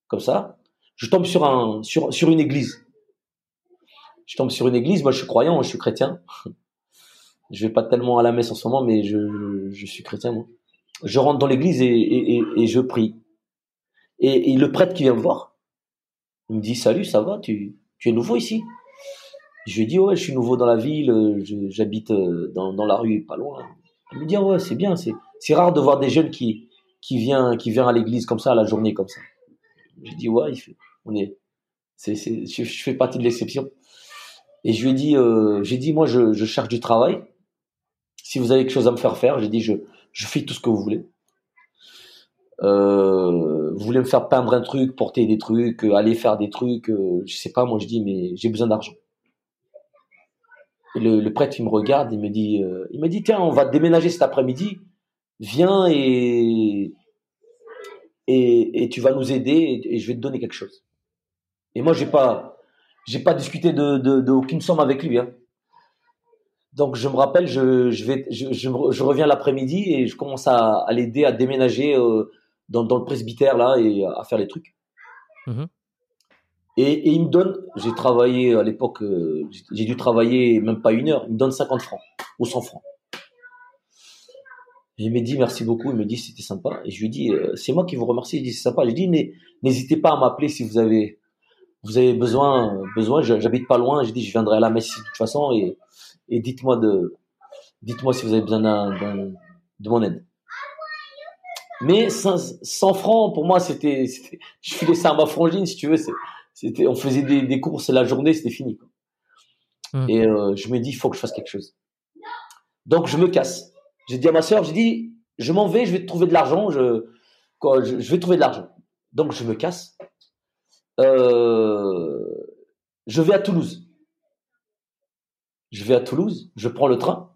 comme ça je tombe sur un sur sur une église. Je tombe sur une église. Moi, je suis croyant, je suis chrétien. Je vais pas tellement à la messe en ce moment, mais je, je suis chrétien. Moi. Je rentre dans l'église et, et, je prie. Et, et, le prêtre qui vient me voir, il me dit salut, ça va, tu tu es nouveau ici? Je lui dis ouais, je suis nouveau dans la ville, j'habite euh, dans, dans la rue, pas loin. Il me dit ouais, c'est bien, c'est c'est rare de voir des jeunes qui qui vient qui vient à l'église comme ça à la journée comme ça. J'ai dit ouais, il fait, on est, je, fais partie de l'exception. Et je lui ai dit, euh, j'ai dit moi je, cherche du travail Si vous avez quelque chose à me faire faire, j'ai dit je, je fais tout ce que vous voulez. Euh, vous voulez me faire peindre un truc, porter des trucs, euh, aller faire des trucs, euh, je sais pas. Moi, je dis mais j'ai besoin d'argent. Et le, prêtre, il me regarde, il me dit, il me dit tiens, on va déménager cet après-midi. Viens et, et, et tu vas nous aider et, je vais te donner quelque chose. Et moi, j'ai pas, j'ai pas discuté de, de, de, aucune somme avec lui. Hein. Donc je me rappelle, je, je vais, je, je, je reviens l'après-midi et je commence à, à l'aider à déménager euh, dans, dans, le presbytère là et à faire les trucs. Mmh. Et, et, il me donne, j'ai travaillé à l'époque, euh, j'ai dû travailler même pas une heure, il me donne 50 francs ou 100 francs. Et il me dit merci beaucoup, il me dit c'était sympa. Et je lui dis euh, c'est moi qui vous remercie, il dit c'est sympa. Je lui dis n'hésitez pas à m'appeler si vous avez vous avez besoin besoin. J'habite pas loin, je dis je viendrai à la messe de toute façon et, et dites-moi de dites-moi si vous avez besoin de mon aide. Mais 100 francs pour moi c'était je filais ça à ma frangine si tu veux c'était on faisait des, des, courses la journée c'était fini quoi. Mmh. Et euh, je me dis il faut que je fasse quelque chose. Donc je me casse. J'ai dit à ma sœur, j'ai dit, je m'en vais, je vais trouver de l'argent, je, quoi, je, je, vais trouver de l'argent. Donc je me casse. Euh, je vais à Toulouse. Je vais à Toulouse, je prends le train.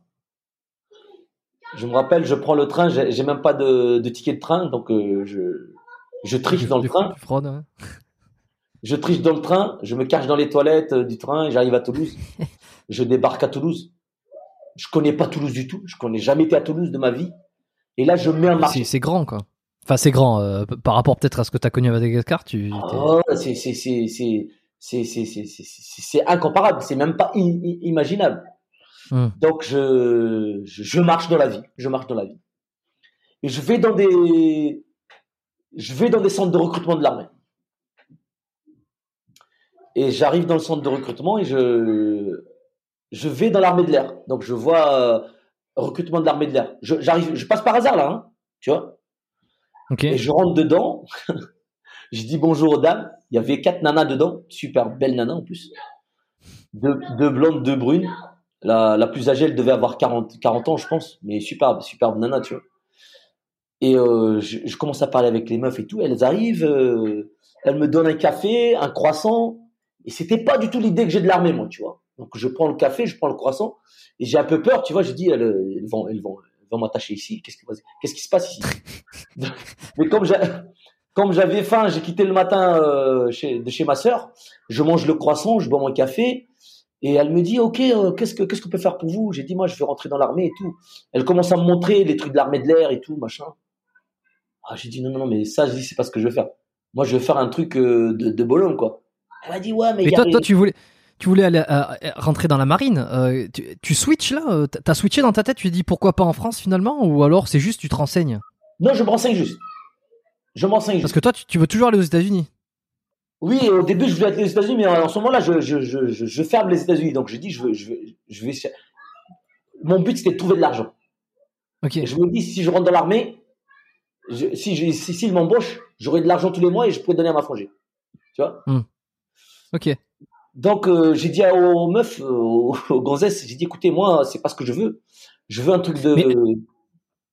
Je me rappelle, je prends le train, j'ai même pas de, de, ticket de train, donc euh, je, je triche dans le train. Fraude, hein. Je triche dans le train, je me cache dans les toilettes euh, du train et j'arrive à Toulouse. je débarque à Toulouse je connais pas Toulouse du tout. Je connais jamais été à Toulouse de ma vie. Et là, je mets un marché. C'est grand, quoi. Enfin, c'est grand euh, par rapport peut-être à ce que tu as connu à Madagascar. Tu. Oh, c'est c'est c'est c'est c'est c'est incomparable. C'est même pas imaginable. Hum. Donc je, je je marche dans la vie. Je marche dans la vie. Et je vais dans des je vais dans des centres de recrutement de l'armée. Et j'arrive dans le centre de recrutement et je je vais dans l'armée de l'air. Donc je vois euh, recrutement de l'armée de l'air. Je, j'arrive, je passe par hasard là, hein, tu vois. Okay. Et je rentre dedans. je dis bonjour aux dames. Il y avait quatre nanas dedans, super belles nanas en plus. Deux, blondes, deux brunes. La, la plus âgée, elle devait avoir 40, 40 ans, je pense, mais superbe, superbe nana, tu vois. Et euh, je, je, commence à parler avec les meufs et tout. Elles arrivent, euh, elles me donnent un café, un croissant. Et c'était pas du tout l'idée que j'ai de l'armée, moi, tu vois. Donc je prends le café, je prends le croissant et j'ai un peu peur, tu vois. Je dis, elles, elles vont, elles vont, vont m'attacher ici. Qu'est-ce qui, qu'est-ce qui se passe ici? Mais comme comme j'avais faim, j'ai quitté le matin euh, chez, de chez ma sœur. Je mange le croissant, je bois mon café. Et elle me dit, ok, euh, qu'est-ce que qu'est-ce qu'on peut faire pour vous? J'ai dit, moi, je veux rentrer dans l'armée et tout. Elle commence à me montrer les trucs de l'armée de l'air et tout, machin. Ah, j'ai dit, non, non, non, mais ça, je dis, c'est pas ce que je veux faire. Moi, je veux faire un truc euh, de, de bonhomme, quoi. Elle m'a dit, ouais, mais. Mais toi, toi, tu voulais, tu voulais aller euh, rentrer dans la marine. Euh, tu, tu, switches là euh, T'as switché dans ta tête Tu dis pourquoi pas en France finalement Ou alors c'est juste tu te renseignes? Non, je me renseigne juste. Je me renseigne Parce que toi, tu, tu, veux toujours aller aux États-Unis Oui, au début, je voulais aller aux États-Unis, mais en ce moment-là, je, je, je, je, ferme les États-Unis. Donc je dis, je veux, je veux, je vais. Mon but, c'était de trouver de l'argent. Je me dis, si je rentre dans l'armée, si, je, si, s'il m'embauche, j'aurai de l'argent tous les mois et je pourrais donner à ma frangée. Tu vois? Hmm. Ok. Donc euh, j'ai dit aux meufs, aux, aux gonzesses, j'ai dit écoutez moi c'est pas ce que je veux. Je veux un truc de mais,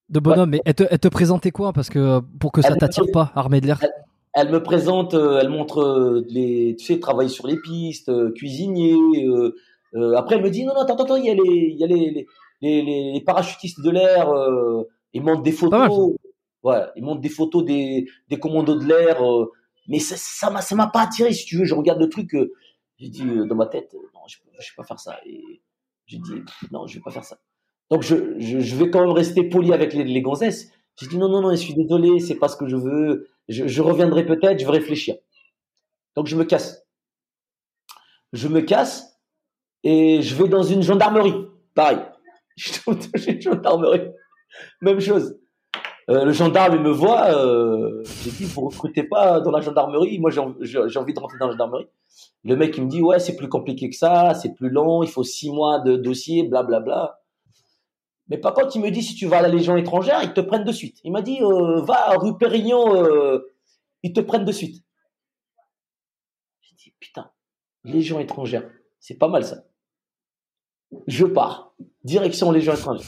de bonhomme. Ouais. Mais elle te, elle te présentait quoi? Parce que pour que ça elle t'attire pas, armée de l'air. Elle, elle, me présente, euh, elle montre euh, les, tu sais, travailler sur les pistes, euh, cuisinier. Euh, après elle me dit non non attends attends il y a les il y a les les, les, les parachutistes de l'air. ils montrent des photos. Ouais, ils montrent des photos des des commandos de l'air. mais ça ça m'a ça m'a pas attiré si tu veux. Je regarde le truc j'ai dit euh, dans ma tête, euh, non, je ne vais pas faire ça. Et j'ai dit, non, je vais pas faire ça. Donc je, je, vais quand même rester poli avec les, les gonzesses. J'ai dit, non, non, non, je suis désolé, c'est pas ce que je veux. Je, je reviendrai peut-être, je vais réfléchir. Donc je me casse. Je me casse et je vais dans une gendarmerie. Pareil. Je suis dans une gendarmerie. Même chose. Euh, le gendarme il me voit. Euh, j'ai dit, vous recrutez pas dans la gendarmerie. Moi, j'ai envie de rentrer dans la gendarmerie. Le mec, il me dit, ouais, c'est plus compliqué que ça, c'est plus long, il faut six mois de dossier, blablabla. Bla, bla. Mais par contre, il me dit, si tu vas à la Légion étrangère, ils te prennent de suite. Il m'a dit, euh, va à rue Pérignon, euh, ils te prennent de suite. J'ai dit, putain, Légion étrangère, c'est pas mal ça. Je pars, direction Légion étrangère.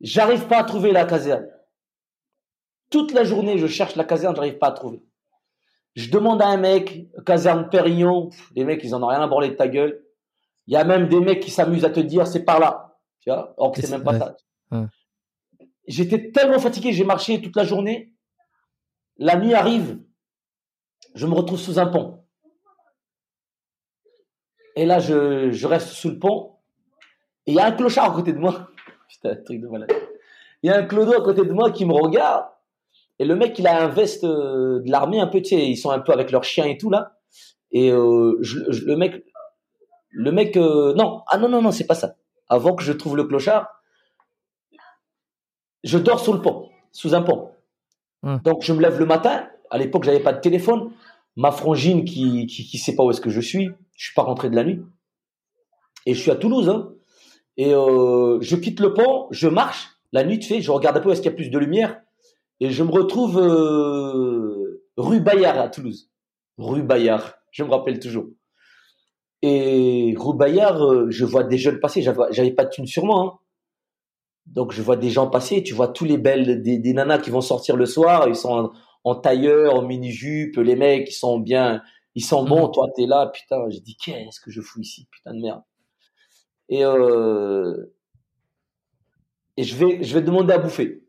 J'arrive pas à trouver la caserne. Toute la journée, je cherche la caserne, j'arrive pas à trouver. Je demande à un mec, caserne Pérignon, les mecs, ils en ont rien à branler de ta gueule. Il y a même des mecs qui s'amusent à te dire, c'est par là. Tu vois, or que c'est même pas ça. J'étais tellement fatigué, j'ai marché toute la journée. La nuit arrive, je me retrouve sous un pont. Et là, je, reste sous le pont. Et il y a un clochard à côté de moi. Putain, truc de malade. Il y a un clodo à côté de moi qui me regarde. Et le mec, il a un veste euh, de l'armée un peu, tu sais, ils sont un peu avec leurs chiens et tout là. Et euh, le mec, le mec, euh, non, ah non non non, c'est pas ça. Avant que je trouve le clochard, je dors sous le pont, sous un pont. Hum. Donc je me lève le matin. À l'époque, j'avais pas de téléphone. Ma frangine qui, qui, qui sait pas où est-ce que je suis. Je suis pas rentré de la nuit. Et je suis à Toulouse. Hein. Et euh, je quitte le pont, je marche. La nuit, tu fais, je regarde un peu est-ce qu'il y a plus de lumière? Et je me retrouve euh, rue Bayard à Toulouse. Rue Bayard, je me rappelle toujours. Et rue Bayard, euh, je vois des jeunes passer. J'avais pas de thune sur moi. Hein. Donc je vois des gens passer, tu vois tous les belles, des, des nanas qui vont sortir le soir, ils sont en, tailleur, en mini-jupe, les mecs, ils sont bien, ils sont bons, mhm. toi t'es là, putain, j'ai dit qu'est-ce que je fous ici, putain de merde. Et euh, et je vais je vais demander à bouffer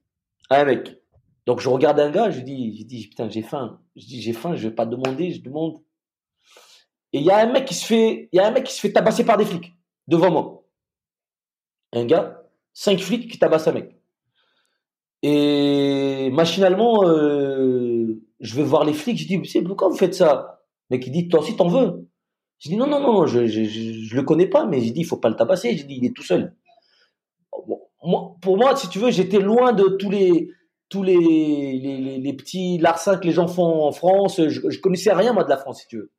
à un mec. Donc je regarde un gars, je dis je dis putain j'ai faim, je dis j'ai faim, je vais pas demander, je demande. Et il y a un mec qui se fait il y a un mec qui se fait tabasser par des flics devant moi. Un gars cinq flics qui tabassent un mec. Et machinalement, euh, je vais voir les flics, je dis, c'est pourquoi vous faites ça? Le mec, il dit, toi aussi, t'en veux? Je dis, non, non, non, je, je, le connais pas, mais je dis, il faut pas le tabasser. Je dis, il est tout seul. moi, pour moi, si tu veux, j'étais loin de tous les tous les, les, les, petits larcins que les gens font en France. Je, je connaissais rien, moi, de la France, si tu veux.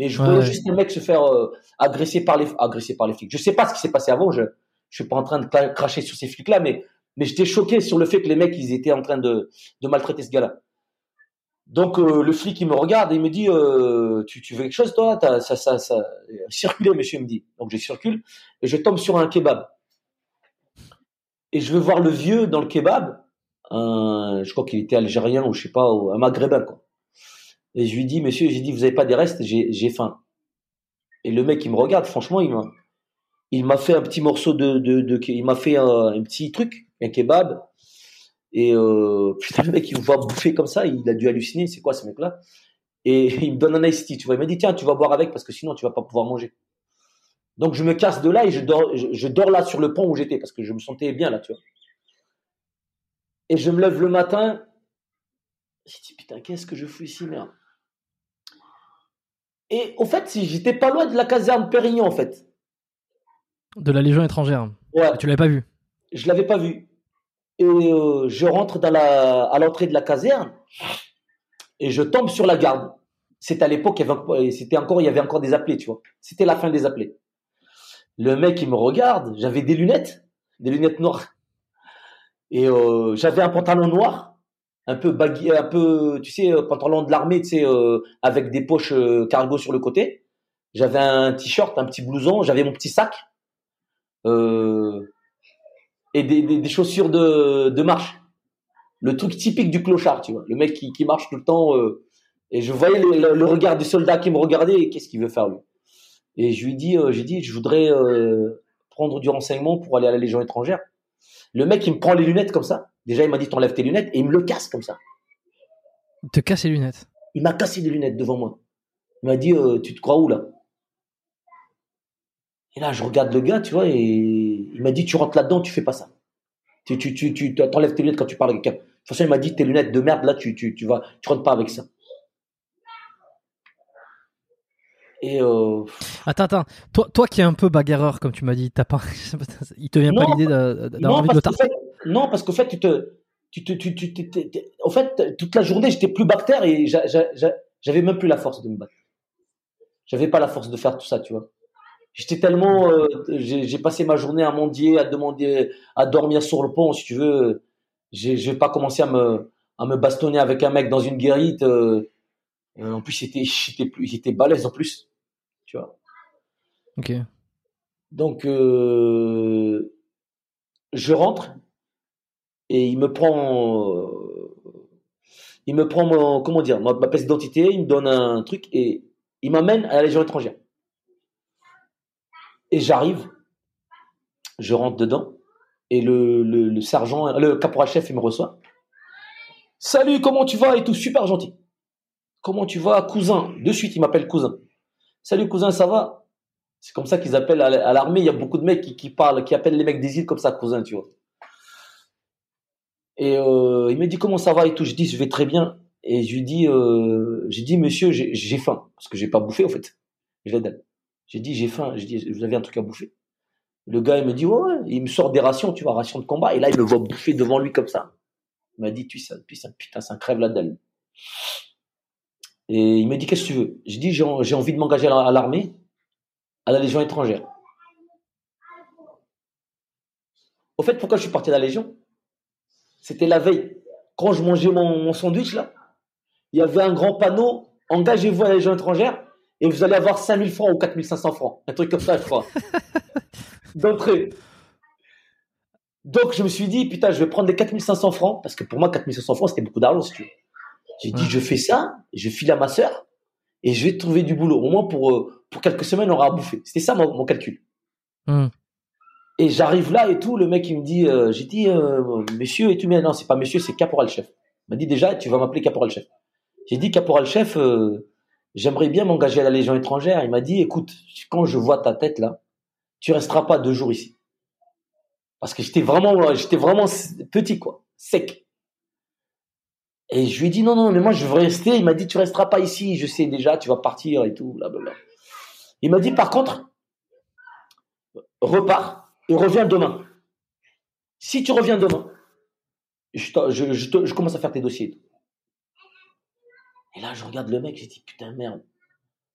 Mais je voulais juste un mec se faire euh, agresser par les agresser par les flics. Je sais pas ce qui s'est passé avant. Je je suis pas en train de cracher sur ces flics-là, mais, mais j'étais choqué sur le fait que les mecs, ils étaient en train de, de maltraiter ce gars-là. Donc euh, le flic il me regarde et il me dit euh, tu, tu veux quelque chose toi? Ça ça ça circulez monsieur il me dit donc je circule et je tombe sur un kebab et je veux voir le vieux dans le kebab je crois qu'il était algérien ou je sais pas un maghrébin quoi et je lui dis monsieur j'ai dit vous avez pas des restes j'ai faim et le mec il me regarde franchement il m'a il m'a fait un petit morceau de, de, de il m'a fait un, petit truc, un kebab. Et euh, putain, le mec, il me voit bouffer comme ça, il a dû halluciner, c'est quoi ce mec-là? Et il me donne un iced tea, tu vois. Il m'a dit, tiens, tu vas boire avec parce que sinon, tu vas pas pouvoir manger. Donc, je me casse de là et je dors, je, dors là sur le pont où j'étais parce que je me sentais bien là, tu vois. Et je me lève le matin, je me dis, putain, qu'est-ce que je fous ici, merde Et au fait, si j'étais pas loin de la caserne Pérignon, en fait. De la Légion étrangère. Ouais. tu l'avais pas vu Je l'avais pas vu. Et euh, je rentre dans la, à l'entrée de la caserne et je tombe sur la garde. C'était à l'époque, c'était encore, il y avait encore des appelés, tu vois. C'était la fin des appelés. Le mec, il me regarde. J'avais des lunettes, des lunettes noires. Et euh, j'avais un pantalon noir, un peu baggy, un peu, tu sais, euh, pantalon de l'armée, tu sais, avec des poches cargo sur le côté. J'avais un t-shirt, un petit blouson, j'avais mon petit sac euh, et des, chaussures de, marche. Le truc typique du clochard, tu vois. Le mec qui, marche tout le temps. Euh, et je voyais le, regard du soldat qui me regardait et qu'est-ce qu'il veut faire lui? Et je lui dis, euh, j'ai dit, je voudrais prendre du renseignement pour aller à la Légion étrangère. Le mec, il me prend les lunettes comme ça. Déjà, il m'a dit, t'enlèves tes lunettes et il me le casse comme ça. Il te casse les lunettes Il m'a cassé des lunettes devant moi. Il m'a dit, tu te crois où là? Et là, je regarde le gars, tu vois, et il m'a dit, tu rentres là-dedans, tu fais pas ça. Tu, tu, tu, tu t'enlèves tes lunettes quand tu parles avec quelqu'un. De toute façon, il m'a dit, tes lunettes de merde, là, tu, tu, tu vas, tu rentres pas avec ça. Et euh... Attends, attends. Toi, toi qui es un peu bagarreur, comme tu m'as dit, t'as pas, il te vient pas l'idée d'avoir envie de le Non, parce qu'au fait, tu te, tu te, tu, tu, tu, en fait, toute la journée, j'étais plus bactère et j'avais même plus la force de me battre. J'avais pas la force de faire tout ça, tu vois. J'étais tellement, euh, j'ai passé ma journée à mendier, à demander, à dormir sur le pont, si tu veux. Je vais pas commencé à me, à me bastonner avec un mec dans une guérite. Euh, euh, en plus, j'étais, j'étais j'étais balèze en plus, tu vois. Ok. Donc, je rentre et il me prend, euh, il me prend mon, comment dire, ma, ma pièce d'identité, il me donne un truc et il m'amène à la Légion étrangère. Et j'arrive, je rentre dedans et le, le, le sergent, le caporal-chef, il me reçoit. Salut, comment tu vas et tout, super gentil. Comment tu vas, cousin? De suite, il m'appelle cousin. Salut, cousin, ça va? C'est comme ça qu'ils appellent à l'armée. Il y a beaucoup de mecs qui, parlent, qui appellent les mecs des îles comme ça, cousin, tu vois. Et euh, il me dit comment ça va et tout? Je dis je vais très bien. Et je lui dis, euh, j'ai dit monsieur, j'ai faim parce que j'ai pas bouffé en fait. Je J'ai dit j'ai faim. J'ai dit vous avez un truc à bouffer? Le gars il me dit ouais, il me sort des rations, tu vois, rations de combat. Et là il me voit bouffer devant lui comme ça. Il m'a dit tu sais, putain, ça crève la dalle. Et il me dit qu'est-ce que tu veux? J'ai dit j'ai envie de m'engager à l'armée, à la Légion étrangère. Au fait, pourquoi je suis parti de la Légion? C'était la veille. Quand je mangeais mon, sandwich, là, il y avait un grand panneau Engagez-vous à la Légion étrangère et vous allez avoir 5000 francs ou 4500 francs. Un truc comme ça, je crois. D'entrée. Donc, je me suis dit, putain, je vais prendre les 4500 francs parce que pour moi, 4500 francs, c'était beaucoup d'argent, si tu veux. J'ai dit, je fais ça, je file à ma sœur et je vais trouver du boulot. Au moins pour, euh, pour quelques semaines, on aura à bouffer. C'était ça mon, calcul. Hmm. Et j'arrive là et tout, le mec il me dit, euh, j'ai dit, euh, monsieur et tout, mais non, c'est pas monsieur, c'est caporal chef. Il m'a dit déjà, tu vas m'appeler caporal chef. J'ai dit, caporal chef, j'aimerais bien m'engager à la Légion étrangère. Il m'a dit, écoute, quand je vois ta tête là, tu resteras pas deux jours ici. Parce que j'étais vraiment, j'étais vraiment petit quoi, sec. Et je lui ai dit non, non, mais moi je veux rester. Il m'a dit tu resteras pas ici, je sais déjà, tu vas partir et tout, blablabla. Il m'a dit par contre, repars et reviens demain. Si tu reviens demain, je, je, je, commence à faire tes dossiers. Et là, je regarde le mec, j'ai dit putain merde,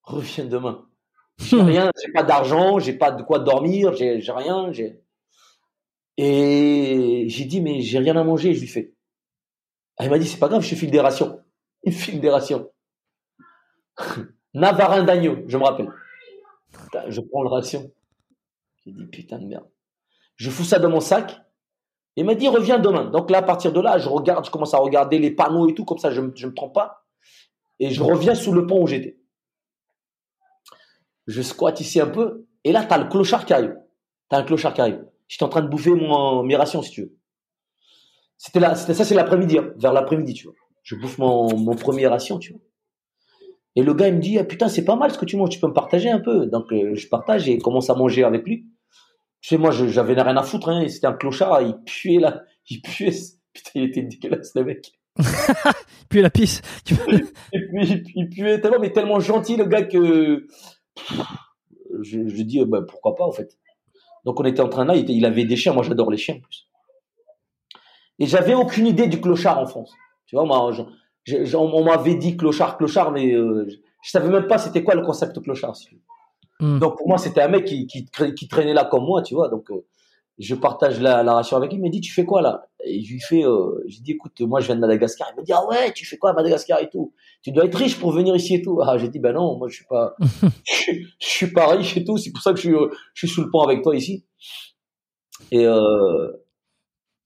reviens demain. J'ai rien, j'ai pas d'argent, j'ai pas de quoi dormir, j'ai rien, j'ai. Et j'ai dit mais j'ai rien à manger, je lui fais. Elle m'a dit, c'est pas grave, je te file des rations. Il file des rations. Navarin d'agneau, je me rappelle. je prends le ration. J'ai dit, putain de merde. Je fous ça dans mon sac. Il m'a dit, reviens demain. Donc là, à partir de là, je regarde, je commence à regarder les panneaux et tout, comme ça, je ne me trompe pas. Et je reviens sous le pont où j'étais. Je squatte ici un peu. Et là, tu as le clochard qui arrive. Tu as un clochard qui arrive. J'étais en train de bouffer mon, mes rations, si tu veux. C'était là, c'était ça, c'est l'après-midi, hein, vers l'après-midi, tu vois. Je bouffe mon, mon premier ration, tu vois. Et le gars, il me dit, ah, putain, c'est pas mal ce que tu manges, tu peux me partager un peu. Donc, euh, je partage et commence à manger avec lui. Tu sais, moi, j'avais rien à foutre, hein, c'était un clochard, il puait là, il puait, putain, il était dégueulasse, le mec. il puait la pisse. il, puait tellement, mais tellement gentil, le gars, que je, je dis, bah, pourquoi pas, en fait. Donc, on était en train là, il, il avait des chiens, moi, j'adore les chiens, en plus. Et j'avais aucune idée du clochard en France. Tu vois, moi, on m'avait dit clochard, clochard, mais euh, je savais même pas c'était quoi le concept clochard. Hmm. Donc pour moi, c'était un mec qui, qui, qui, traînait là comme moi, tu vois. Donc euh, je partage la, la, ration avec lui. Il me dit, tu fais quoi là? Et je lui fais, euh, je dis, écoute, moi je viens de Madagascar. Il me dit, ah ouais, tu fais quoi à Madagascar et tout? Tu dois être riche pour venir ici et tout. Ah, j'ai dit, ben non, moi je suis pas, je, suis pas riche et tout. C'est pour ça que je suis, je suis sous le pont avec toi ici. Et euh,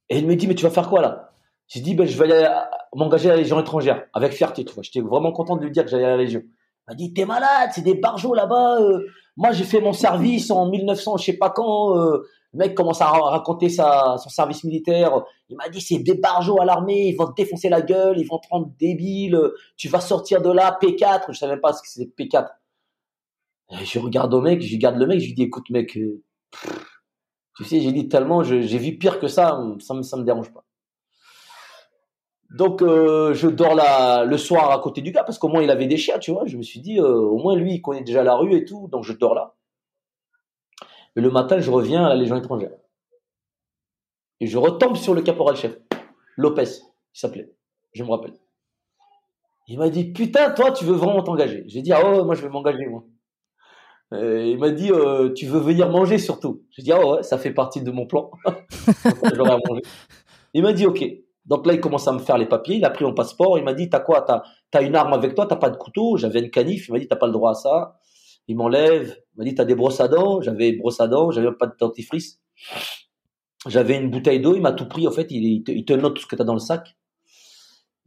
et il me dit, mais tu vas faire quoi là? J'ai dit, ben, je vais aller m'engager à la Légion étrangère, avec fierté, tu vois. J'étais vraiment content de lui dire que j'allais à la Légion. Il m'a dit, t'es malade, c'est des barjots là-bas. Euh. moi, j'ai fait mon service en 1900, je sais pas quand. Euh. le mec commence à raconter son service militaire. Il m'a dit, c'est des barjots à l'armée, ils vont te défoncer la gueule, ils vont te rendre débile. Tu vas sortir de là, P4. Je savais pas ce que c'était P4. Et je regarde au mec, je regarde le mec, je lui dis, écoute mec, euh, tu sais, j'ai dit tellement, j'ai vu pire que ça, ça me, ça me dérange pas. Donc, euh, je dors là le soir à côté du gars parce qu'au moins il avait des chiens, tu vois. Je me suis dit, euh, au moins lui, il connaît déjà la rue et tout, donc je dors là. Et le matin, je reviens à la Légion étrangère. Et je retombe sur le caporal-chef, Lopez, il s'appelait, je me rappelle. Il m'a dit, putain, toi, tu veux vraiment t'engager J'ai dit, ah ouais, moi je vais m'engager, moi. Euh, il m'a dit euh, tu veux venir manger surtout. J'ai dit ah ouais ça fait partie de mon plan. À manger. Il m'a dit ok. Donc là il commence à me faire les papiers. Il a pris mon passeport. Il m'a dit t'as quoi? T'as as une arme avec toi? T'as pas de couteau? J'avais une canif. Il m'a dit t'as pas le droit à ça. Il m'enlève. Il m'a dit t'as des brosses à dents? J'avais brosse à dents. J'avais pas de dentifrice. j'avais une bouteille d'eau, il m'a tout pris, en fait, il, te, note tout ce que tu as dans le sac.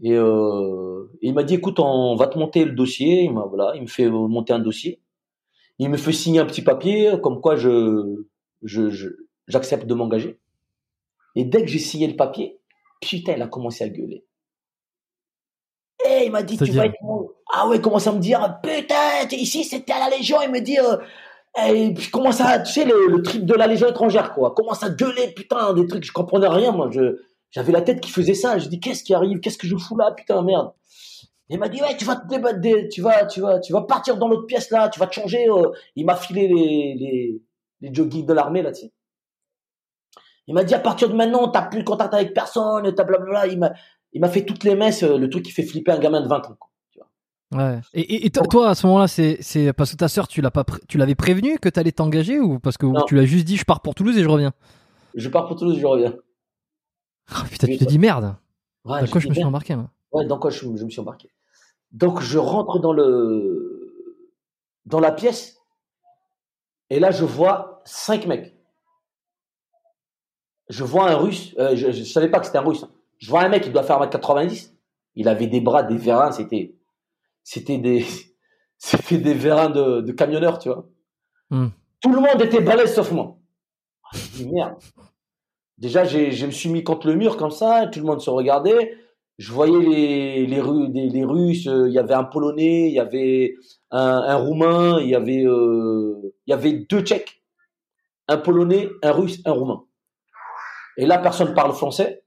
Et, euh, il m'a dit, écoute, on va te monter le dossier. Il, voilà, il me fait monter un dossier. Il me fait signer un petit papier comme quoi je, je, j'accepte de m'engager. Et dès que j'ai signé le papier, putain, il a commencé à gueuler. Et il m'a dit, tu vas être Ah ouais, il commence à me dire, putain, ici c'était à la Légion. Il me dit, euh, et puis commence à, tu sais, le, le trip de la Légion étrangère, quoi. Commence à gueuler, putain, des trucs, je comprenais rien, moi. Je, j'avais la tête qui faisait ça. Je dis, qu'est-ce qui arrive? Qu'est-ce que je fous là? Putain, merde. Il m'a dit, ouais, tu vas te débattre, tu vas, tu vas, tu vas partir dans l'autre pièce là, tu vas te changer. Euh. Il m'a filé les, les, les joggings de l'armée là, dessus Il m'a dit, à partir de maintenant, t'as plus de contact avec personne, t'as blablabla. Il m'a, il m'a fait toutes les messes, euh, le truc qui fait flipper un gamin de 20 ans, quoi. Ouais. Et, et, toi, à ce moment-là, c'est, c'est parce que ta sœur, tu l'as pas, tu l'avais prévenu que t'allais t'engager ou parce que tu l'as juste dit, je pars pour Toulouse et je reviens? Je pars pour Toulouse et je reviens. Oh, putain, tu te dis merde. Ouais, dans quoi je me suis embarqué moi? Ouais, dans quoi je, me suis embarqué? Donc je rentre dans le dans la pièce et là je vois cinq mecs. Je vois un russe, euh, je, je, savais pas que c'était un russe. Hein. Je vois un mec qui doit faire 1m90. Il avait des bras, des vérins, c'était c'était des c'était des vérins de, de camionneurs, tu vois. Hmm. Tout le monde était balèze sauf moi. Merde. Déjà, je me suis mis contre le mur comme ça, tout le monde se regardait. Je voyais les, les, les Russes, euh, il y avait un Polonais, il y avait un, un Roumain, il y avait, euh, il y avait deux Tchèques. Un Polonais, un Russe, un Roumain. Et là, personne parle français.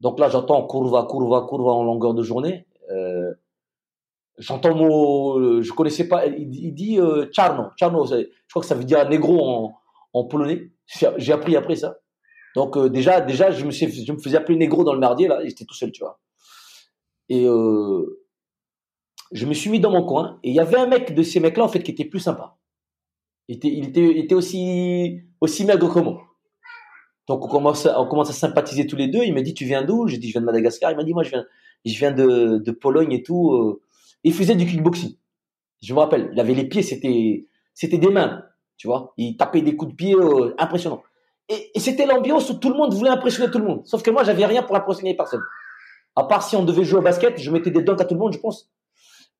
Donc là, j'entends courva, courva, courva en longueur de journée. Euh, j'entends mot, je connaissais pas, il, dit euh, Charno. Charno, je crois que ça veut dire négro en, en polonais. J'ai appris après ça. Donc euh, déjà, déjà, je me, suis, je me faisais appeler négro dans le merdier là, j'étais tout seul, tu vois. Et euh, je me suis mis dans mon coin et il y avait un mec de ces mecs-là en fait qui était plus sympa. Il était, aussi, maigre que moi. Donc on commence, à sympathiser tous les deux. Il me dit, tu viens d'où? J'ai dit, je viens de Madagascar. Il m'a dit, moi, je viens, de, Pologne et tout. Euh. Il faisait du kickboxing. Je me rappelle, il avait les pieds, c'était, c'était des mains, tu vois. Il tapait des coups de pied impressionnants. Et, c'était l'ambiance où tout le monde voulait impressionner tout le monde. Sauf que moi, j'avais rien pour impressionner personne. À part si on devait jouer au basket, je mettais des dunks à tout le monde, je pense.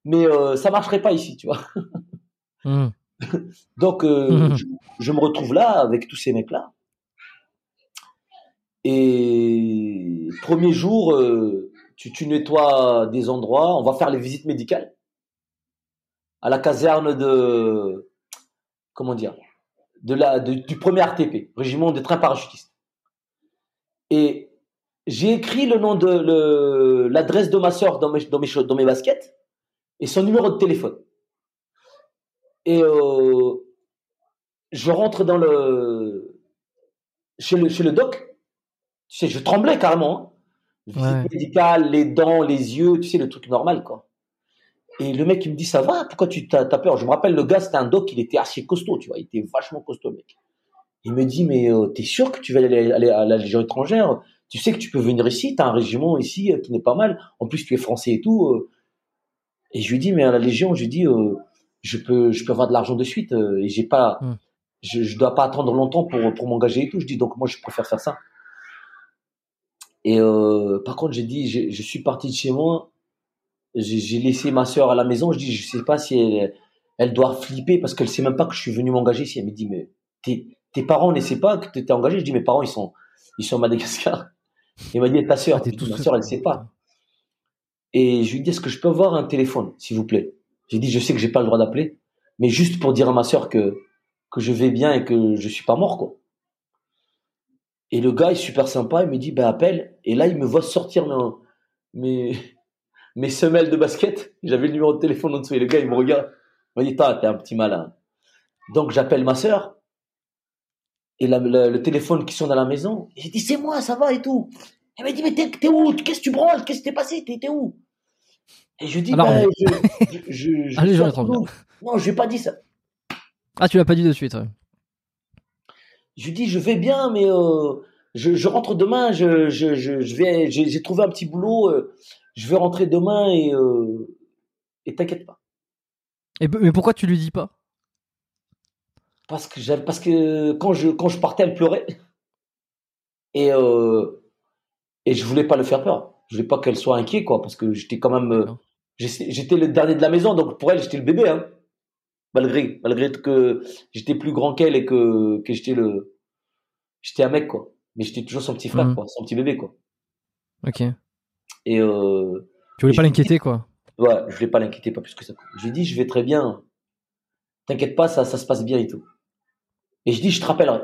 Mais euh, ça marcherait pas ici, tu vois. Hmm. Donc, euh, hmm. je, me retrouve là avec tous ces mecs-là. Et premier jour, euh, tu, tu nettoies des endroits. On va faire les visites médicales à la caserne de comment dire de la, du premier RTP, régiment de train parachutiste. Et j'ai écrit le nom de l'adresse de ma soeur dans mes, dans mes, dans mes baskets et son numéro de téléphone. Et euh, je rentre dans le chez le chez le doc. Tu sais, je tremblais carrément. Hein. médicale, les dents, les yeux, tu sais le truc normal quoi. Et le mec, il me dit, ça va, pourquoi tu t'as, peur? Je me rappelle, le gars, c'était un doc, il était assez costaud, tu vois, il était vachement costaud, mec. Il me dit, mais euh, t'es sûr que tu vas aller, à la Légion étrangère? Tu sais que tu peux venir ici, t'as un régiment ici euh, qui n'est pas mal. En plus, tu es français et tout. Euh. Et je lui dis, mais à la Légion, je lui dis, je peux, je peux avoir de l'argent de suite et j'ai pas, hmm. je, je dois pas attendre longtemps pour pour m'engager et tout. Je dis, donc moi, je préfère faire ça. Et par contre, j'ai dit, je suis parti de chez moi j'ai laissé ma soeur à la maison. Je dis, je sais pas si elle, elle doit flipper parce qu'elle sait même pas que je suis venu m'engager ici. Elle me dit, mais tes, tes parents ne savent pas que tu étais engagé. Je dis, mes parents, ils sont, ils sont à Madagascar. Il m'a dit, ta soeur, ah, ta soeur, elle sait pas. Et je lui dis, est-ce que je peux avoir un téléphone, s'il vous plaît? J'ai dit, je sais que j'ai pas le droit d'appeler, mais juste pour dire à ma soeur que, que je vais bien et que je suis pas mort, quoi. Et le gars est super sympa, il me dit, ben, appelle. Et là, il me voit sortir mais, mes semelles de basket, j'avais le numéro de téléphone en dessous et le gars il me regarde, il me dit t'es un petit malin. Donc j'appelle ma sœur et le téléphone qui sonne à la maison, j'ai dit c'est moi, ça va et tout. Elle m'a dit mais t'es où? Qu'est-ce que tu branles? Qu'est-ce qui t'est passé? T'es où? Et je dis ben, je, je, je, Allez, Non, je lui ai pas dit ça. Ah, tu l'as pas dit de suite. Ouais. Je lui dis je vais bien, mais euh, je, rentre demain. Je, je, je, vais. J'ai trouvé un petit boulot. Euh, je vais rentrer demain et euh, et t'inquiète pas. Et, mais pourquoi tu lui dis pas? Parce que parce que quand je quand je partais, elle pleurait. Et, euh, et je voulais pas le faire peur. Je voulais pas qu'elle soit inquiète, quoi, parce que j'étais quand même, euh, j'étais le dernier de la maison, donc pour elle, j'étais le bébé, hein. Malgré, malgré que j'étais plus grand qu'elle et que, que j'étais le, j'étais un mec, quoi. Mais j'étais toujours son petit frère, Mhm. quoi, son petit bébé, quoi. Ok. Et euh, Tu voulais pas l'inquiéter, quoi? ouais, je voulais pas l'inquiéter, pas plus que ça. Je lui ai dit, je vais très bien. T'inquiète pas, ça, ça se passe bien et tout. Et je dis, je te rappellerai.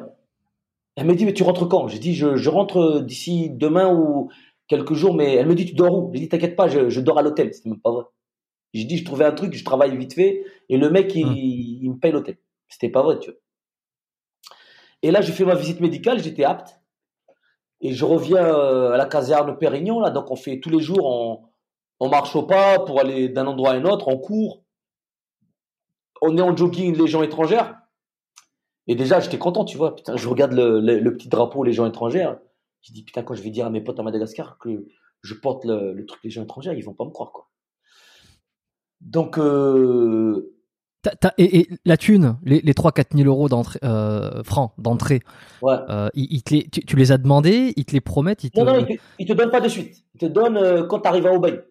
Elle me dit, mais tu rentres quand? J'ai dit, je, je rentre d'ici demain ou quelques jours, mais elle me dit, tu dors où? J'ai dit, t'inquiète pas, je, je dors à l'hôtel. C'était même pas vrai. J'ai dit, je trouvais un truc, je travaille vite fait, et le mec, il, Hmm. il me paye l'hôtel. C'était pas vrai, tu vois. Et là, j'ai fait ma visite médicale, j'étais apte. Et je reviens euh, à la caserne Pérignon, là, donc on fait tous les jours, on, on marche au pas pour aller d'un endroit à un autre, on court. On est en jogging, les gens étrangères. Et déjà, j'étais content, tu vois. Putain, je regarde le, le- le petit drapeau, les gens étrangères. Je dis, putain, quand je vais dire à mes potes à Madagascar que je porte le, le truc les gens étrangères, ils vont pas me croire, quoi. Donc, euh, et, et la thune, les, les 3-4 000 euros d'entrée, euh, francs d'entrée, ouais. euh, ils- ils te les- tu, tu les as demandés, ils te les promettent, ils te... Non, non, ils te, ils te donnent pas de suite. Ils te donnent euh, quand tu arrives à Obey.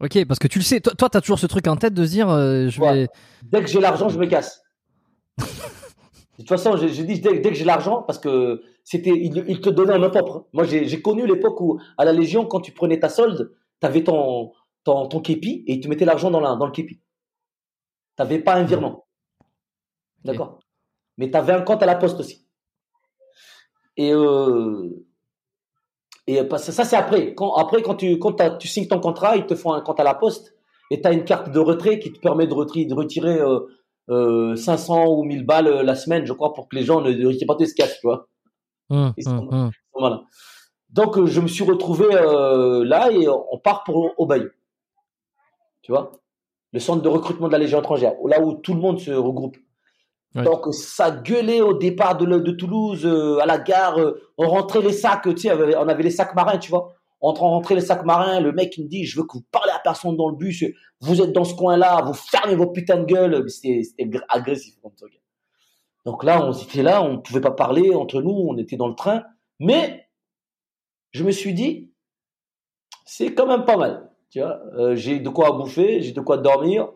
Ok, parce que tu le sais, toi, toi, t'as toujours ce truc en tête de se dire, je vais... Dès que j'ai l'argent, je me casse. de toute façon, j'ai dit dès, dès que j'ai l'argent, parce que c'était, ils te donnaient en main propre. Moi, j'ai connu l'époque où, à la Légion, quand tu prenais ta solde, tu avais ton, ton, ton képi et ils te mettaient l'argent dans, la- dans le képi. Tu n'avais pas un virement. D'accord? Mais tu avais un compte à la poste aussi. Et, euh, et parce que ça, c'est après. Quand, après, quand, tu, quand tu signes ton contrat, ils te font un compte à la poste et tu as une carte de retrait qui te permet de retirer, de retirer euh, euh, 500 ou 1000 balles euh, la semaine, je crois, pour que les gens ne, retirent pas de se cassent, tu vois. Hum, sont- hum, hum. Voilà. Donc, euh, je me suis retrouvé euh, là et on part pour Obey. Tu vois? Le centre de recrutement de la Légion étrangère, là où tout le monde se regroupe. Ouais. Donc, ça gueulait au départ de, Toulouse, euh, à la gare. euh, on rentrait les sacs, tu sais, on avait les sacs marins, tu vois. On rentrait les sacs marins, le mec il me dit, je veux que vous parlez à personne dans le bus, vous êtes dans ce coin-là, vous fermez vos putains de gueules. C'était c'était gr- agressif. Donc là, on était là, on ne pouvait pas parler entre nous, on était dans le train. Mais je me suis dit, c'est quand même pas mal. Tu vois, Euh, j'ai de quoi bouffer, j'ai de quoi dormir,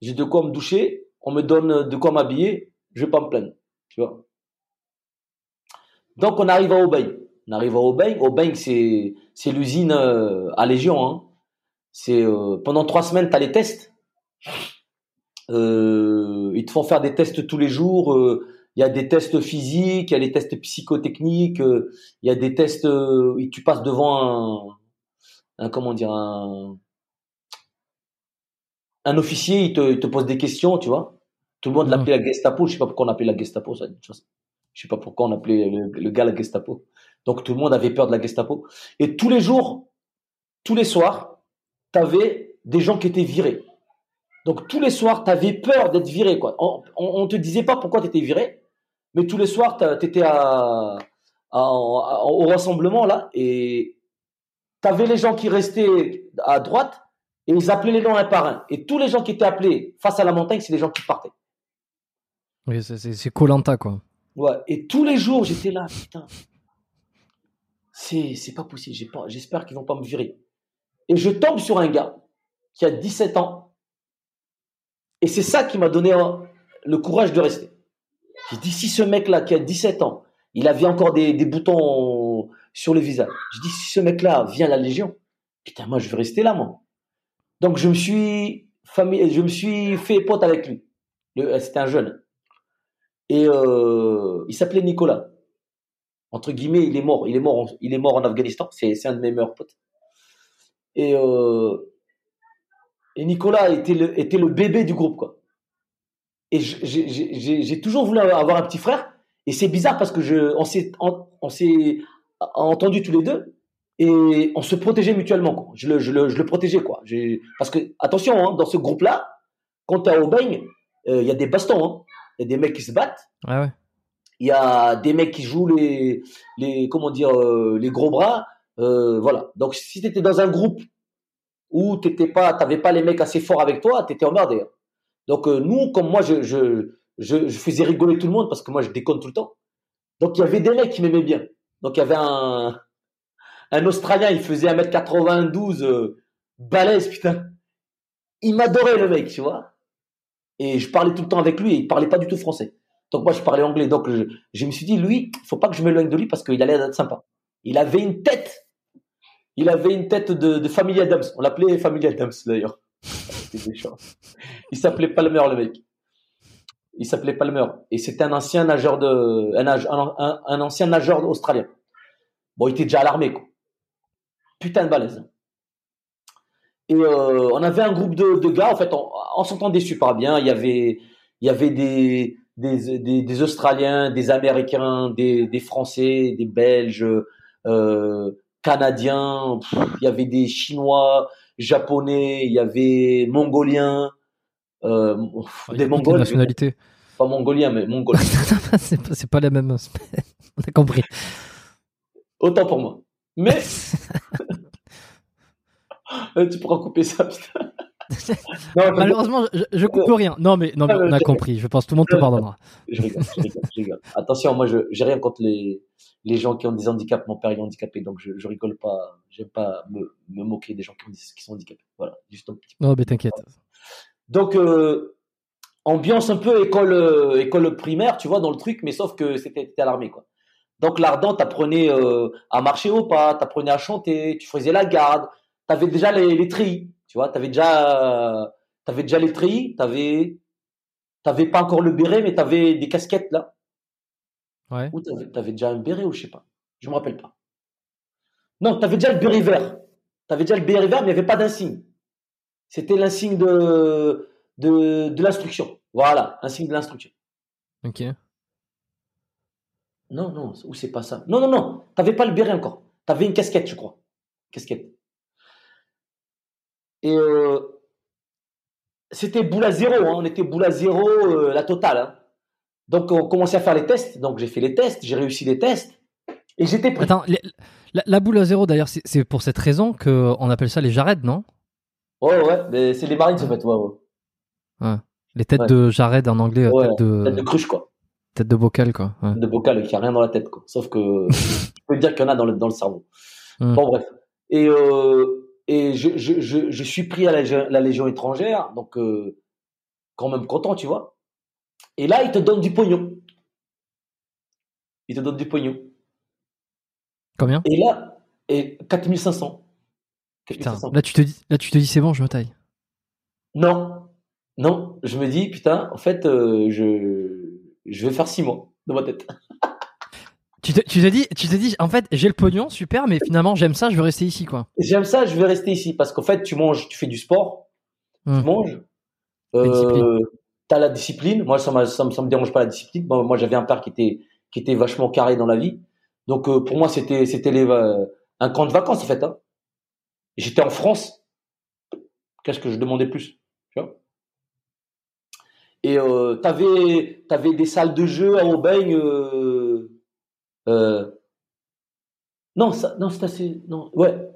j'ai de quoi me doucher, on me donne de quoi m'habiller, je vais pas me plaindre. Tu vois. Donc on arrive à Aubaigne. On arrive à. Aubaigne, c'est c'est l'usine euh, à Légion. Hein. C'est euh, pendant trois semaines, tu as les tests. Euh, ils te font faire des tests tous les jours. euh, Il y a des tests physiques, il y a des tests psychotechniques, euh, il y a des tests. euh, tu passes devant un, un comment dire un, un officier, il te, il te pose des questions, tu vois. Tout le monde Mhm. l'appelait la Gestapo. Je sais pas pourquoi on appelait la Gestapo, ça. Je sais pas pourquoi on appelait le, le gars la Gestapo. Donc tout le monde avait peur de la Gestapo. Et tous les jours, tous les soirs, tu avais des gens qui étaient virés. Donc tous les soirs, tu avais peur d'être viré. Quoi. On, on te disait pas pourquoi tu étais viré, mais tous les soirs, tu étais à, à- à- au rassemblement là et tu avais les gens qui restaient à droite et ils appelaient les noms un par un. Et tous les gens qui étaient appelés face à la montagne, c'est les gens qui partaient. Oui, c'est- Colanta, quoi. Ouais. Et tous les jours, j'étais là, putain. C'est, pas possible. J'espère qu'ils vont pas me virer. Et je tombe sur un gars qui a 17 ans. Et c'est ça qui m'a donné euh, le courage de rester. J'ai dit, si ce mec-là qui a 17 ans, il avait encore des, boutons sur le visage. Je dis, si ce mec-là vient à la Légion, putain, moi, je vais rester là, moi. Donc, je me suis, je me suis fait pote avec lui. Le- C'était un jeune. Et euh, il s'appelait Nicolas. Entre guillemets, il est mort. Il est mort. Il est mort en Afghanistan. C'est un de mes meilleurs potes. Et, euh, et Nicolas était le, était le bébé du groupe, quoi. Et j'ai- toujours voulu avoir un petit frère. Et c'est bizarre parce que je, on s'est on, on entendu tous les deux et on se protégeait mutuellement. Quoi. Je, le, je, le, je le protégeais, quoi. Parce que attention, hein, dans ce groupe-là, quand tu es au baigne, il y a des bastons. hein. Il y a des mecs qui se battent. Ah ouais. Il y a des mecs qui jouent les, les comment dire, euh, les gros bras. Euh, voilà. Donc, si tu étais dans un groupe où tu n'avais pas, t'avais pas les mecs assez forts avec toi, tu étais emmerdé. hein. Donc, euh, nous, comme moi, je, je, je, je faisais rigoler tout le monde parce que moi, je déconne tout le temps. Donc, il y avait des mecs qui m'aimaient bien. Donc il y avait un, un Australien, il faisait 1m92, euh, balèze, putain. Il m'adorait le mec, tu vois. Et je parlais tout le temps avec lui et il parlait pas du tout français. Donc moi je parlais anglais. Donc je, je me suis dit, lui, faut pas que je m'éloigne de lui parce qu'il allait être sympa. Il avait une tête. Il avait une tête de, de Family Adams. On l'appelait Family Adams d'ailleurs. Il s'appelait Palmer le mec. Il s'appelait Palmer et c'était un ancien nageur de un, ancien nageur australien. Bon, il était déjà à l'armée quoi. Putain de balèze. Et euh, on avait un groupe de, gars en fait, on, s'entendait super bien. Il y avait il y avait des des, des, des Australiens, des Américains, des, des Français, des Belges, euh, Canadiens. il y avait des Chinois, Japonais, il y avait Mongoliens, euh, des Mongols. nationalités. Pas Mongoliens, mais Mongols. c'est pas, pas la même. On a compris. Autant pour moi. Mais tu pourras couper ça. Putain. Malheureusement, je, je, coupe rien. Non, mais, non, mais on a compris. Je pense que tout le monde te pardonnera. Je rigole, je rigole, je rigole. Attention, moi, je j'ai rien contre les, les gens qui ont des handicaps. Mon père est handicapé, donc je, je rigole pas. J'aime pas me, me, moquer des gens qui, ont, qui sont handicapés. Voilà, juste un petit peu. Non, mais t'inquiète. Donc, euh, ambiance un peu école, euh, école primaire, tu vois, dans le truc, mais sauf que c'était à l'armée, quoi. Donc, l'ardent, t'apprenais euh, à marcher au pas, t'apprenais à chanter, tu faisais la garde, t'avais déjà les, les tris tu vois, tu avais déjà, déjà les treillis, tu avais, t'avais pas encore le béret, mais tu avais des casquettes là. Ouais. Ou tu avais, déjà un béret ou je sais pas. Je me rappelle pas. Non, tu avais déjà le béret vert. Tu avais déjà le béret vert, mais il n'y avait pas d'insigne. C'était l'insigne de, de, de l'instruction. Voilà, insigne de l'instruction. Ok. Non, non, ou c'est pas ça. Non, non, non, tu n'avais pas le béret encore. Tu avais une casquette, je crois. Casquette. Et euh, c'était boule à zéro, hein. on était boule à zéro, euh, la totale. Hein. Donc on commençait à faire les tests, donc j'ai fait les tests, j'ai réussi les tests, et j'étais prêt. Attends, la, boule à zéro d'ailleurs, c'est pour cette raison qu'on appelle ça les jarreds, non? Ouais, ouais, c'est les marines en fait, ouais, ouais. Les têtes de jarred en anglais, ouais, tête de... tête de cruche quoi. Tête de bocal quoi. Tête de bocal qui a rien dans la tête quoi. Sauf que je peux dire qu'il y en a dans le, dans le cerveau. Hum. Bon bref. Et euh, et je, je, je, je, suis pris à la, la Légion étrangère, donc euh, quand même content, tu vois. Et là, il te donne du pognon. Il te donne du pognon. Combien? Et là, et 4500. Putain, là tu te dis, là tu te dis c'est bon, je me taille. Non, non, je me dis putain, en fait, euh, je, je vais faire six mois dans ma tête. Tu te, tu te dis, tu te dis, en fait, j'ai le pognon, super, mais finalement, j'aime ça, je veux rester ici, quoi. J'aime ça, je veux rester ici parce qu'en fait, tu manges, tu fais du sport, tu hum. manges, euh, t'as la discipline. Moi, ça, ça, me dérange pas la discipline. moi, j'avais un père qui était, qui était vachement carré dans la vie. Donc, euh, pour moi, c'était, euh, un camp de vacances, en fait. Hein. J'étais en France. Qu'est-ce que je demandais plus, tu vois? Et euh, t'avais, t'avais des salles de jeu à Aubagne. Euh, non, non, c'est assez. Non, ouais.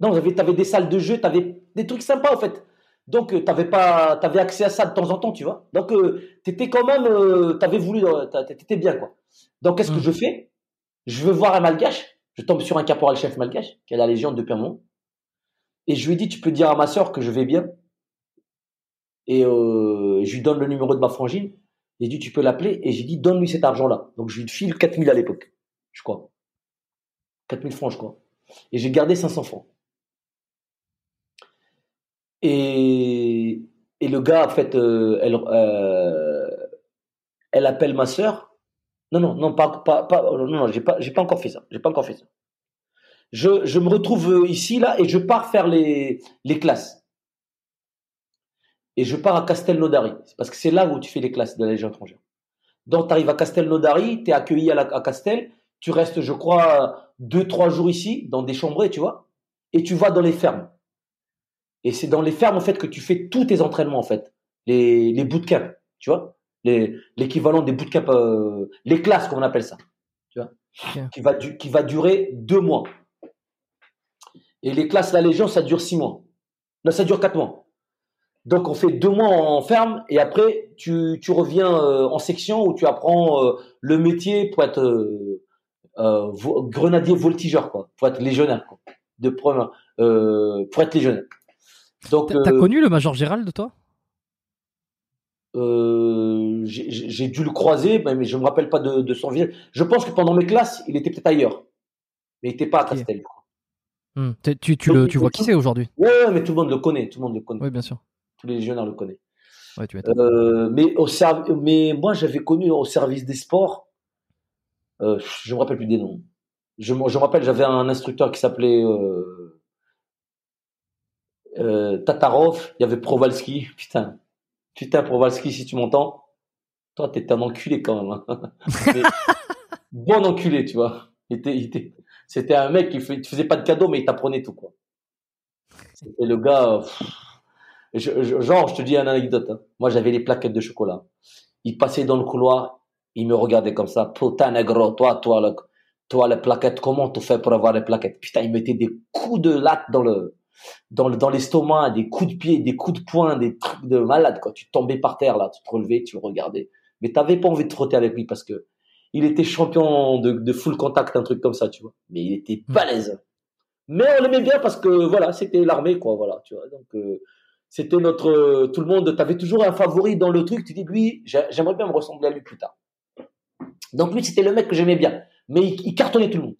Non, tu avais des salles de jeu, tu avais des trucs sympas en fait. Donc, euh, tu avais, pas, avais accès à ça de temps en temps, tu vois. Donc, euh, tu étais quand même. tu avais voulu. tu étais bien, quoi. Donc, qu'est-ce que mmh. je fais? Je veux voir un malgache. Je tombe sur un caporal chef malgache qui a la Légion depuis un moment. Et je lui dis Tu peux dire à ma soeur que je vais bien. Et je lui donne le numéro de ma frangine. J'ai dit, tu peux l'appeler. Et j'ai dit, donne-lui cet argent-là. Donc, je lui file 4000 à l'époque, je crois. 4000 francs, je crois. Et j'ai gardé 500 francs. Et, le gars, en fait, euh, elle, euh, elle appelle ma sœur. Non, non, non, pas, pas, pas non, non, j'ai pas, pas encore fait ça. J'ai pas encore fait ça. Je, je me retrouve ici, là, et je pars faire les, les classes et je pars à Castelnaudary. Parce que c'est là où tu fais les classes de la Légion étrangère. Donc, tu arrives à Castelnaudary, tu es accueilli à, à, Castel, tu restes, je crois, deux, trois jours ici, dans des chambrées, tu vois, et tu vas dans les fermes. Et c'est dans les fermes, en fait, que tu fais tous tes entraînements, en fait. Les, les bootcamps, tu vois, l'équivalent des bootcamps, euh, les classes, comme on appelle ça, tu vois, qui, va qui va durer deux mois. Et les classes La Légion, ça dure six mois. Non, ça dure quatre mois. Donc on fait deux mois en ferme et après tu, tu reviens en section où tu apprends le métier pour être grenadier voltigeur quoi, pour être légionnaire quoi, de pour être légionnaire. Donc t'as connu le major Gérald toi? Euh, j'ai dû le croiser, mais je me rappelle pas de, son visage. Je pense que pendant mes classes, il était peut-être ailleurs, mais il n'était pas à Castel. Hmm. Tu, tu, le, tu vois qui c'est aujourd'hui? Ouais, mais tout le monde le connaît, tout le monde le connaît. Oui, bien sûr. Tous les légionnaires le connaissent. Ouais, tu euh, mais, au mais moi, j'avais connu au service des sports, euh, je me rappelle plus des noms. Je, je me rappelle, j'avais un instructeur qui s'appelait euh, euh, Tatarov, il y avait Provalski, putain. Putain, Provalski, si tu m'entends, toi, t'es un enculé quand même. Hein. bon enculé, tu vois. C'était un mec qui faisait pas de cadeaux, mais il t'apprenait tout, quoi. C'était le gars. genre, je te dis une anecdote. Hein. Moi, j'avais les plaquettes de chocolat. Il passait dans le couloir, il me regardait comme ça. Putain, négro, toi, toi, le, toi, les plaquettes, comment tu fais pour avoir les plaquettes? Putain, il mettait des coups de latte dans le, dans, dans l'estomac, des coups de pied, des coups de poing, des trucs de malade, quoi. Tu tombais par terre, là, tu te relevais, tu le regardais. Mais t'avais pas envie de frotter avec lui parce que il était champion de, de full contact, un truc comme ça, tu vois. Mais il était hmm. balèze. Mais on l'aimait bien parce que, voilà, c'était l'armée, quoi, voilà, tu vois. Donc, euh, c'était notre, tout le monde, t'avais toujours un favori dans le truc, tu dis, lui, j'aimerais bien me ressembler à lui plus tard. Donc, lui, c'était le mec que j'aimais bien. Mais il, il cartonnait tout le monde.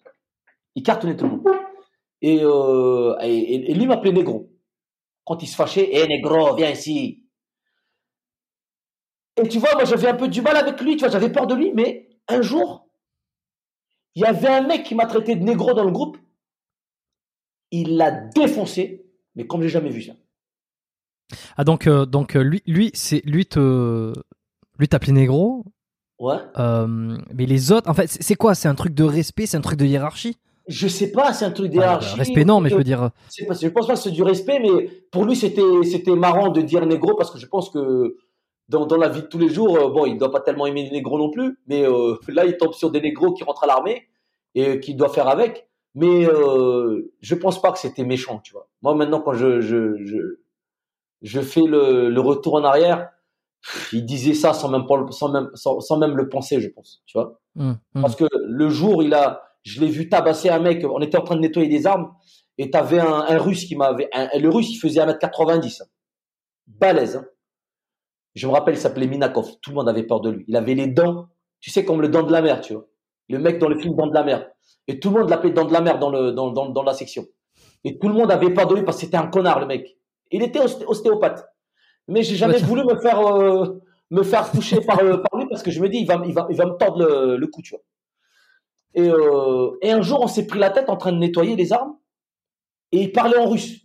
Il cartonnait tout le monde. Euh, et, et, lui m'appelait Négro. Quand il se fâchait, hé Négro, viens ici. Et tu vois, moi j'avais un peu du mal avec lui, tu vois, j'avais peur de lui, mais un jour, il y avait un mec qui m'a traité de négro dans le groupe. Il l'a défoncé, mais comme j'ai jamais vu ça. Ah donc euh, donc euh, lui lui c'est lui te lui t'appelait négro. Ouais. mais les autres, en fait, c'est quoi? C'est un truc de respect, c'est un truc de hiérarchie? Je sais pas, c'est un truc d'hierarchie. respect, non, mais je veux dire. Pas, je pense pas que c'est du respect, mais pour lui, c'était, c'était marrant de dire négro parce que je pense que dans, dans la vie de tous les jours, euh, bon, il doit pas tellement aimer les négros non plus, mais euh, là, il tombe sur des négros qui rentrent à l'armée et qui doit faire avec. Mais euh, je pense pas que c'était méchant, tu vois. Moi, maintenant, quand je, je, je, je fais le, le retour en arrière, il disait ça sans même, sans même, sans, même le penser, je pense, tu vois. Hum, hum. Parce que le jour, il a, je l'ai vu tabasser un mec. On était en train de nettoyer des armes et t'avais un, un russe qui m'avait. Le russe, il faisait 1m90. Balèze. Hein. Je me rappelle, il s'appelait Minakov. Tout le monde avait peur de lui. Il avait les dents, tu sais, comme le dent de la mer, tu vois. Le mec dans le film Dent de la mer. Et tout le monde l'appelait Dent de la mer dans, le, dans, dans, dans la section. Et tout le monde avait peur de lui parce que c'était un connard, le mec. Il était ostéopathe. Mais j'ai jamais voulu me faire, euh, me faire toucher par, euh, par lui parce que je me dis, il va, il va, il va me tordre le, le cou, tu vois. Et, euh, et un jour, on s'est pris la tête en train de nettoyer les armes. Et il parlait en russe.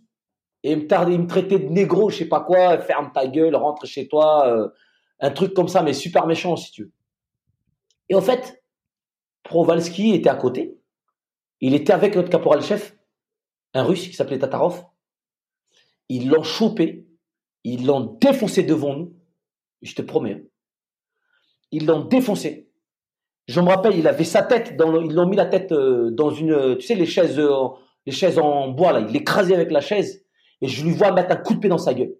Et il me, traitait de négro, je sais pas quoi, ferme ta gueule, rentre chez toi, euh, un truc comme ça, mais super méchant si tu veux. Et en fait, Provalski était à côté. Il était avec notre caporal-chef, un russe qui s'appelait Tatarov. Ils l'ont chopé, ils l'ont défoncé devant nous. Je te promets. Ils l'ont défoncé. Je me rappelle, il avait sa tête, dans ils l'ont mis la tête euh, dans une, tu sais, les chaises, euh, les chaises en bois là, il l'écrasait avec la chaise et je lui vois mettre un coup de pied dans sa gueule.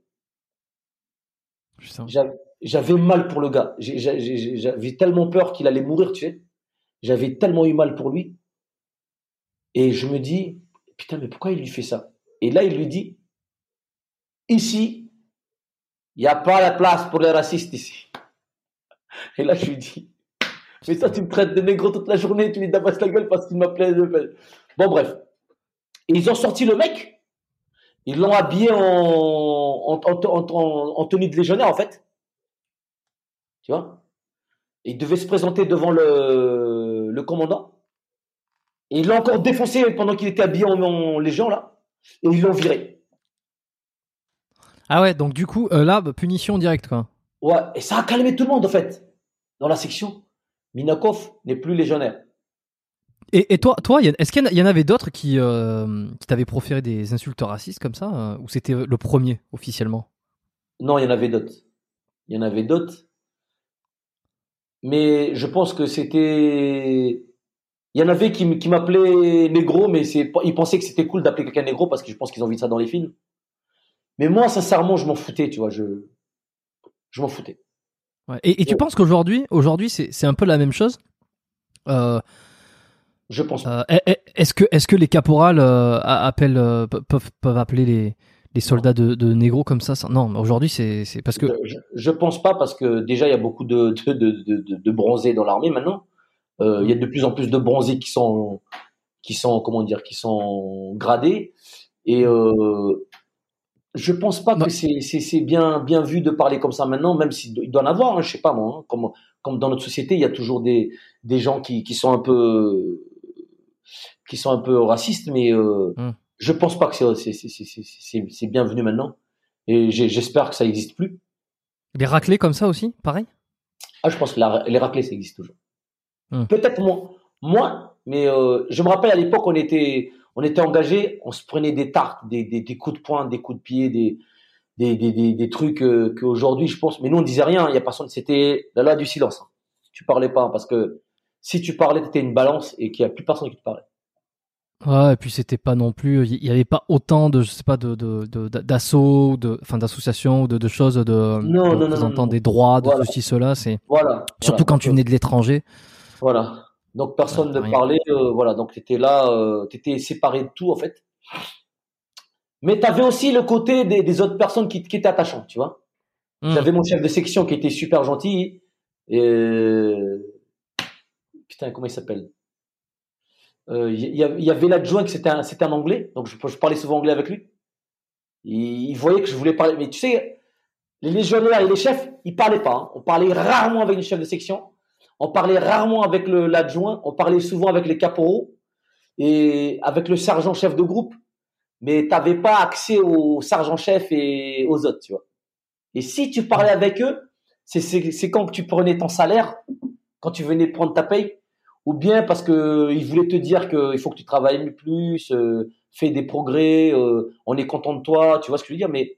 J'avais mal pour le gars. J'avais tellement peur qu'il allait mourir, tu sais. J'avais tellement eu mal pour lui. Et je me dis, putain, mais pourquoi il lui fait ça? Et là, il lui dit, ici, il n'y a pas la place pour les racistes ici. Et là, je lui dis, mais ça, tu me traites de négro toute la journée, tu lui tabasses la gueule parce qu'il m'appelait. Bon, bref. Et ils ont sorti le mec. Ils l'ont habillé en, en, en, tenue de légionnaire, en fait. Tu vois? Il devait se présenter devant le, le commandant. Et ils l'ont encore défoncé pendant qu'il était habillé en, légion, là. Et ils l'ont viré. Ah ouais, donc du coup, euh, là, punition directe, quoi. Ouais, et ça a calmé tout le monde, en fait, dans la section. Minakov n'est plus légionnaire. Et, et toi, toi, est-ce qu'il y, en avait d'autres qui, euh, qui t'avaient proféré des insultes racistes comme ça, euh, ou c'était le premier officiellement? Non, il y en avait d'autres. Il y en avait d'autres. Mais je pense que c'était. Il y en avait qui, qui m'appelaient négro, mais c'est, ils pensaient que c'était cool d'appeler quelqu'un négro parce que je pense qu'ils ont vu ça dans les films. Mais moi, sincèrement, je m'en foutais, tu vois. Je, je m'en foutais. Et, tu penses qu'aujourd'hui, aujourd'hui, c'est un peu la même chose? Euh, Je pense. Euh, est-ce que, est-ce que les caporales euh, appellent, peuvent, peuvent appeler les, les soldats de, de négro comme ça, Non, aujourd'hui, c'est parce que. Je, je, pense pas parce que déjà, il y a beaucoup de, de, de, de bronzés dans l'armée maintenant. Il y a de plus en plus de bronzés qui sont, qui sont, comment dire, qui sont gradés. Et je pense pas que c'est bien, bien vu de parler comme ça maintenant, même s'il doit en avoir, hein, je sais pas moi. Hein, comme, comme dans notre société, il y a toujours des, des gens qui, qui sont un peu qui sont un peu racistes, mais euh, hmm. je pense pas que c'est bienvenu maintenant. Et j'espère que ça n'existe plus. Les raclés comme ça aussi, pareil? Ah, je pense que les raclés, ça existe toujours. Hmm. Peut-être moins, moins, mais euh, je me rappelle à l'époque, on était, on était engagé, on se prenait des tartes, des, des, des, coups de poing, des coups de pied, des, des, des, des trucs euh, qu'aujourd'hui, je pense. Mais nous, on disait rien. Il y a personne. C'était la loi du silence. Hein. Tu parlais pas parce que si tu parlais, tu étais une balance et qu'il y a plus personne qui te parlait. Ouais, et puis c'était pas non plus, il y avait pas autant de, je sais pas, de, d'assauts, de, enfin, d'associations ou de, de choses de, non, non, non, non, des droits, de ceci, cela, c'est, voilà. Surtout quand tu venais de l'étranger. Voilà. Donc personne ne parlait, euh, voilà. Donc tu étais là, euh, tu étais séparé de tout en fait. Mais tu avais aussi le côté des, autres personnes qui, qui étaient attachantes, tu vois. Hmm. J'avais mon chef de section qui était super gentil. Et... Putain, comment il s'appelle? Il euh, y, y, avait l'adjoint qui c'était un, c'était un anglais, donc je, je, parlais souvent anglais avec lui. Il, voyait que je voulais parler, mais tu sais, les légionnaires et les chefs, ils parlaient pas. Hein. On parlait rarement avec les chefs de section. On parlait rarement avec l'adjoint, on parlait souvent avec les caporaux et avec le sergent-chef de groupe, mais tu n'avais pas accès au sergent-chef et aux autres, tu vois. Et si tu parlais avec eux, c'est quand tu prenais ton salaire, quand tu venais prendre ta paye, ou bien parce qu'ils voulaient te dire qu'il faut que tu travailles plus, euh, fais des progrès, euh, on est content de toi, tu vois ce que je veux dire, mais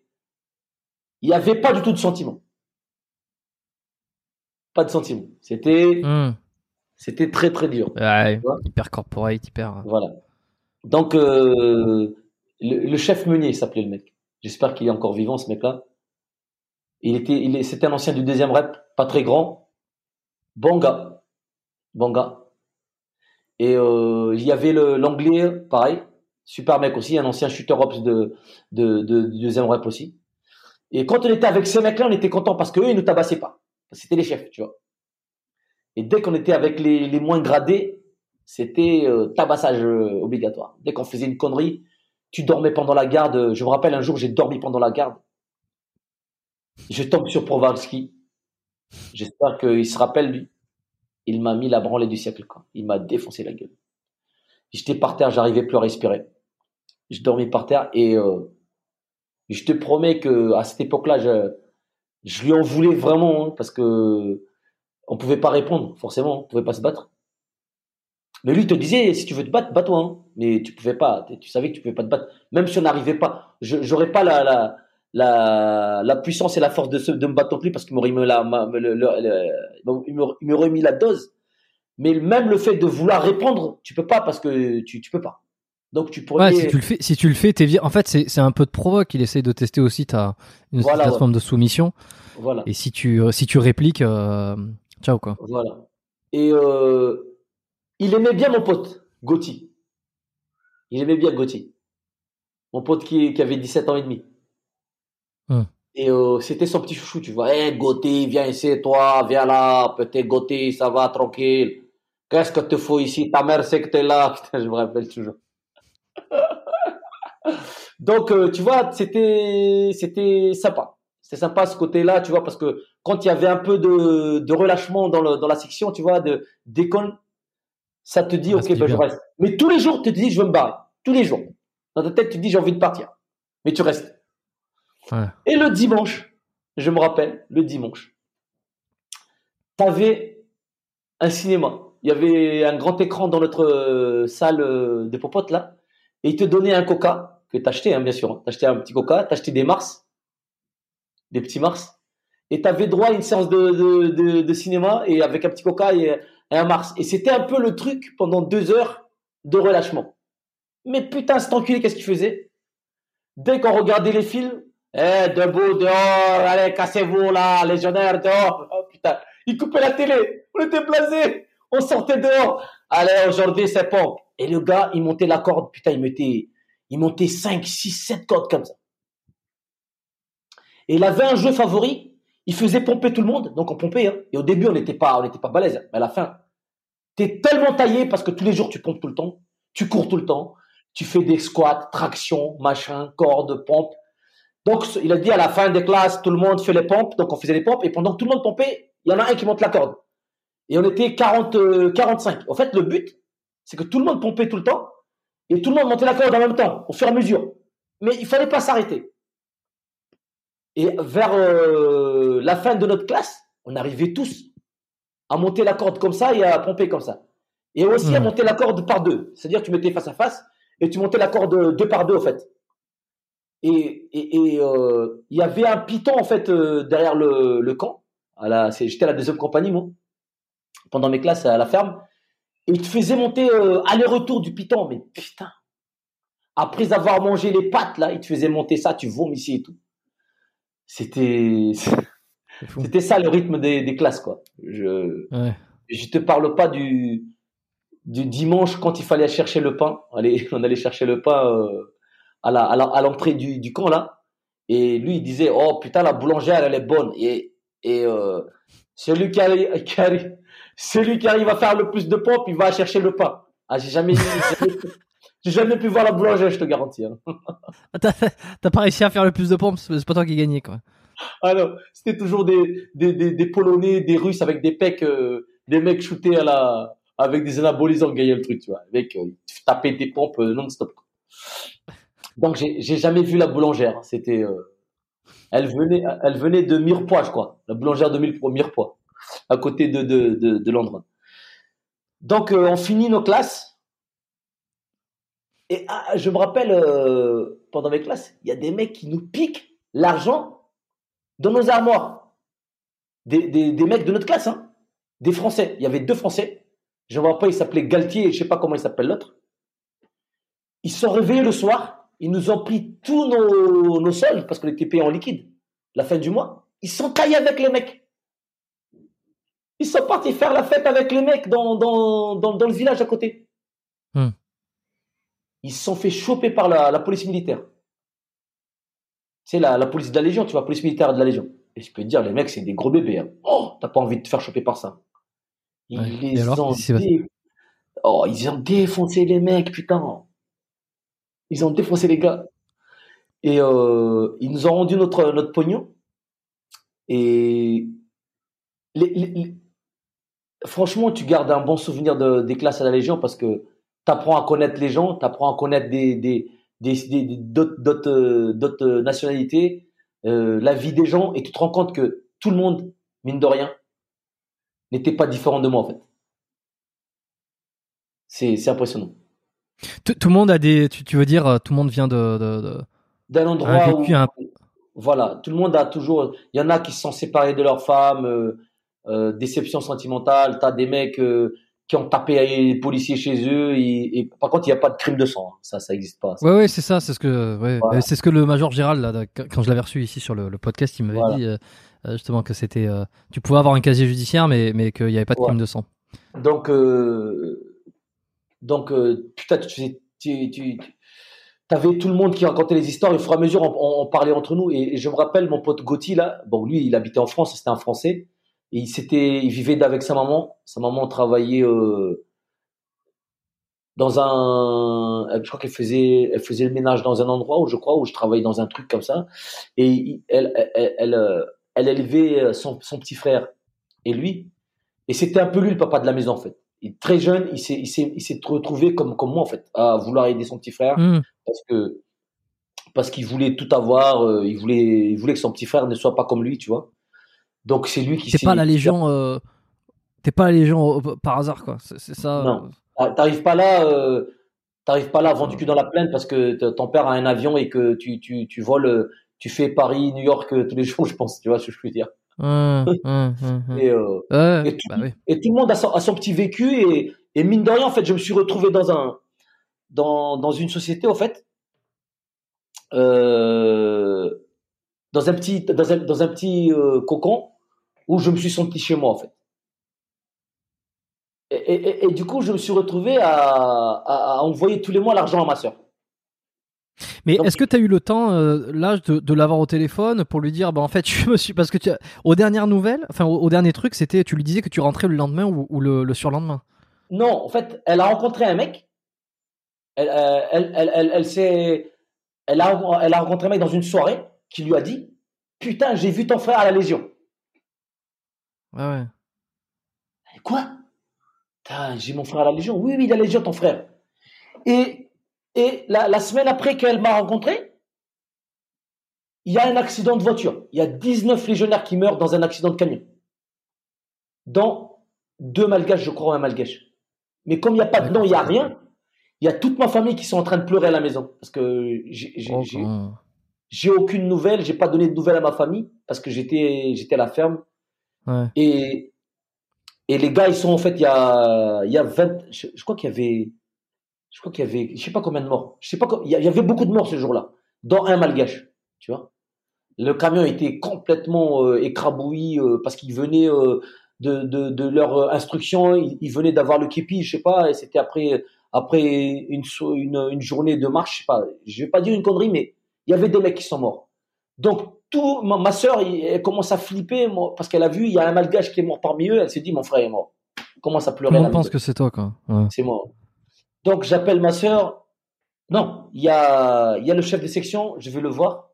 il n'y avait pas du tout de sentiment pas de sentiments. C'était, hmm. c'était très très dur. hyper corporate, hyper. Voilà. Donc euh, le, chef Meunier s'appelait le mec. J'espère qu'il est encore vivant ce mec-là. Il était, il c'était un ancien du deuxième rep, pas très grand, bon gars, bon gars. Et euh, il y avait l'anglais, pareil, super mec aussi, un ancien shooter ops de, de, de, deuxième rep aussi. Et quand on était avec ces mecs-là, on était content parce qu'eux, ils ne tabassaient pas. C'était les chefs, tu vois. Et dès qu'on était avec les, moins gradés, c'était euh, tabassage euh, obligatoire. Dès qu'on faisait une connerie, tu dormais pendant la garde. Je me rappelle un jour, j'ai dormi pendant la garde. Je tombe sur Provalski. J'espère qu'il se rappelle, lui. Il m'a mis la branlée du siècle. Il m'a défoncé la gueule. J'étais par terre, j'arrivais plus à respirer. Je dormis par terre et euh, je te promets que à cette époque-là, je, je lui en voulais vraiment hein, parce que on pouvait pas répondre forcément, on pouvait pas se battre. Mais lui il te disait si tu veux te battre, bats-toi. Hein. Mais tu pouvais pas, tu savais que tu pouvais pas te battre. Même si on n'arrivait pas, j'aurais pas la, la la, puissance et la force de, me battre non plus parce qu'il m'aurait mis la, m'aurait mis la dose. Mais même le fait de vouloir répondre, tu peux pas parce que tu, tu peux pas. Donc tu pourrais. si tu le fais, si tu le fais, t'es En fait, c'est un peu de provoque. Il essaye de tester aussi ta une voilà, forme de soumission. Voilà. Et si tu si tu répliques, euh, ciao quoi. Voilà. Et euh, il aimait bien mon pote Gauthier. Il aimait bien Gauthier. Mon pote qui, qui avait 17 ans et demi. Hum. Et euh, c'était son petit chouchou, tu vois. Hé, hey, Gauthier, viens ici, toi, viens là, petit Gauthier, ça va, tranquille. Qu'est-ce que te faut ici? Ta mère sait que t'es là. Putain, je me rappelle toujours. Donc, euh, tu vois, c'était, c'était sympa. C'était sympa ce côté-là, tu vois, parce que quand il y avait un peu de, de relâchement dans, le, dans la section, tu vois, de déconne, ça te dit, ok, ben, je reste. Mais tous les jours, tu te dis, je veux me barrer. Tous les jours. Dans ta tête, tu te dis, j'ai envie de partir. Mais tu restes. Et le dimanche, je me rappelle, le dimanche, tu avais un cinéma. Il y avait un grand écran dans notre euh, salle euh, de popote là et il te donnait un coca que t'achetais, hein, bien sûr. T'achetais un petit coca, t'achetais des mars, des petits mars, et t'avais droit à une séance de, cinéma et avec un petit coca et, un mars. Et c'était un peu le truc pendant deux heures de relâchement. Mais putain, cet enculé, qu'est-ce qu'il faisait? Dès qu'on regardait les films, Eh, debout, dehors, allez, cassez-vous là, légionnaire, dehors. Oh putain, il coupait la télé, on était blasés, on sortait dehors. Allez, aujourd'hui c'est pompe. Et le gars, il montait la corde, putain, il mettait, il montait 5, 6, 7 cordes comme ça. Et il avait un jeu favori, il faisait pomper tout le monde, donc on pompait. Hein. Et au début, on n'était pas, on n'était pas balèze, mais à la fin, t'es tellement taillé parce que tous les jours tu pompes tout le temps, tu cours tout le temps, tu fais des squats, traction, machin, cordes, pompe. Donc, il a dit à la fin des classes, tout le monde fait les pompes, donc on faisait les pompes, et pendant que tout le monde pompait, il y en a un qui monte la corde. Et on était 40, 45. En fait, le but, c'est que tout le monde pompait tout le temps, et tout le monde montait la corde en même temps, au fur et à mesure. Mais il fallait pas s'arrêter. Et vers euh, la fin de notre classe, on arrivait tous à monter la corde comme ça et à pomper comme ça. Et aussi à hmm. monter la corde par deux. C'est-à-dire tu mettais face à face et tu montais la corde deux par deux en fait. Et il euh, y avait un piton en fait euh, derrière le, le camp. J'étais à la deuxième compagnie moi, pendant mes classes à la ferme. Et il te faisait monter aller-retour du piton. Mais putain, après avoir mangé les pâtes là, il te faisait monter ça, tu vomissais et tout. C'était c'était ça le rythme des, des classes quoi. Je je te parle pas du du dimanche quand il fallait chercher le pain. Allez, on allait chercher le pain euh, à la à l'entrée du, du camp là. Et lui il disait oh putain la boulangère elle est bonne et et euh, celui qui arrive, qui arrive celui qui arrive à faire le plus de pompes il va chercher le pain. Ah j'ai jamais j'ai jamais pu voir la boulangère, je te garantis. Hein. Ah, t'as pas réussi à faire le plus de pompes, c'est pas toi qui gagnais, quoi. Ah non, c'était toujours des, des, des, Polonais, des Russes avec des pecs, euh, des mecs shootés à la, avec des anabolisants gagnaient le truc, tu vois. Avec, euh, taper des pompes euh, non-stop. Donc, j'ai jamais vu la boulangère. Hein. C'était, euh, elle venait, elle venait de Mirepoix, je crois. La boulangère de Mirepoix, à côté de, de, de, Londres. Donc, on finit nos classes et ah, je me rappelle, euh, pendant mes classes, il y a des mecs qui nous piquent l'argent dans nos armoires. Des, des, mecs de notre classe, hein. des Français. Il y avait deux Français. Je ne vois pas, il s'appelait Galtier et je ne sais pas comment il s'appelle l'autre. Ils se sont réveillés le soir. Ils nous ont pris tous nos, nos soldes parce qu'on était payés en liquide. La fin du mois. Ils sont taillés avec les mecs. Ils sont partis faire la fête avec les mecs dans, dans, dans, dans le village à côté. Hmm ils se sont fait choper par la, police militaire. C'est la, la police de la Légion, tu vois, police militaire de la Légion. Et je peux te dire, les mecs, c'est des gros bébés. Hein. Oh, t'as pas envie de te faire choper par ça. Ils les ont Oh, ils ont défoncé les mecs, putain. Ils ont défoncé les gars. Et euh, ils nous ont rendu notre, notre pognon. Et franchement, tu gardes un bon souvenir de, des classes à la Légion parce que tu apprends à connaître les gens, tu apprends à connaître des, des, des, d'autres, euh, nationalités, euh, la vie des gens, et tu te rends compte que tout le monde, mine de rien, n'était pas différent de moi en fait. C'est, c'est impressionnant. Tout, tout, le monde a des, tu, tu, veux dire, euh, tout le monde vient de, de, d'un endroit où, voilà, tout le monde a toujours, il y en a qui se sont séparés de leur femme, déception sentimentale, t'as des mecs qui ont tapé les policiers chez eux. Et, par contre, il n'y a pas de crime de sang. Hein. Ça, ça n'existe pas. Ouais, ouais, c'est ça. C'est ce que, ouais, c'est ce que le major Gérald, là, quand je l'avais reçu ici sur le, podcast, il m'avait dit euh, euh, justement que c'était, euh, tu pouvais avoir un casier judiciaire, mais, mais qu'il n'y avait pas de crime de sang. Donc, donc, putain, tu, tu, tout le monde qui racontait les histoires. Et au fur et à mesure, on, parlait entre nous. Et, je me rappelle mon pote Gauthier là. Bon, lui, il habitait en France. C'était un Français il s'était, il vivait avec sa maman. Sa maman travaillait euh, dans un, je crois qu'elle faisait, elle faisait le ménage dans un endroit où je crois où je travaillais dans un truc comme ça. Et elle, elle, elle, elle élevait son, son, petit frère et lui. Et c'était un peu lui le papa de la maison en fait. Il, très jeune, il s'est, il s'est, il s'est retrouvé comme comme moi en fait, à vouloir aider son petit frère mmh. parce que parce qu'il voulait tout avoir. Euh, il voulait, il voulait que son petit frère ne soit pas comme lui, tu vois. Donc c'est lui qui. T'es pas la Légion. Euh, t'es pas la Légion par hasard quoi. C'est ça. Non. Euh. Ah, t'arrives pas là. Euh, T'arrives pas là vendu cul dans la plaine parce que ton père a un avion et que tu tu tu voles. Tu fais Paris, New York tous les jours, je pense. Tu vois ce que je veux dire. et, euh, et, tout, bah et, tout, le monde a son, a son petit vécu et, et, mine de rien, en fait, je me suis retrouvé dans un dans, dans une société, en fait, euh, dans un petit, dans un, dans un petit euh, cocon où je me suis senti chez moi, en fait. Et, et- et du coup, je me suis retrouvé à, à- à envoyer tous les mois l'argent à ma soeur. Mais est-ce que tu as eu le temps, euh, là, de, de l'avoir au téléphone pour lui dire, bah en fait, je me suis. Parce que tu as- aux dernières nouvelles, enfin, au, au dernier truc, c'était, tu lui disais que tu rentrais le lendemain ou, ou le, le surlendemain? Non, en fait, elle a rencontré un mec. Elle, euh, elle, elle, elle, elle elle a, elle a rencontré un mec dans une soirée qui lui a dit, putain, j'ai vu ton frère à la Légion. Ouais, ouais. Quoi? Putain, J'ai mon frère à la Légion. Oui, oui, il a la Légion, ton frère. Et, et la, la semaine après qu'elle m'a rencontré, il y a un accident de voiture. Il y a 19 légionnaires qui meurent dans un accident de camion. Dont deux malgaches, je crois, un malgache. Mais comme il n'y a pas de nom, il n'y a rien, il y a toute ma famille qui sont en train de pleurer à la maison. Parce que j'ai j'ai- Oh, j'ai- aucune nouvelle, j'ai pas donné de nouvelles à ma famille parce que j'étais j'étais à la ferme. ouais. Et, et les gars, ils sont en fait, il y a, il y a 20, je, je crois qu'il y avait, je crois qu'il y avait, je sais pas combien de morts. Je sais pas, il y il avait beaucoup de morts ce jour-là, dont un malgache, tu vois. Le camion était complètement euh, écrabouilli euh, parce qu'ils venaient euh, de, de, de leur euh, instruction, ils, ils venaient d'avoir le képi, je sais pas, et c'était après, après une, une, une journée de marche, je sais pas, je vais pas dire une connerie, mais il y avait des mecs qui sont morts. Donc, tout, ma, ma soeur, elle commence à flipper moi, parce qu'elle a vu, il y a un malgache qui est mort parmi eux. Elle s'est dit, mon frère est mort. Elle commence à pleurer. monde pense que c'est toi, quoi? Ouais. C'est mort. Donc, j'appelle ma soeur. Non, il y a, il y a le chef de section, je vais le voir.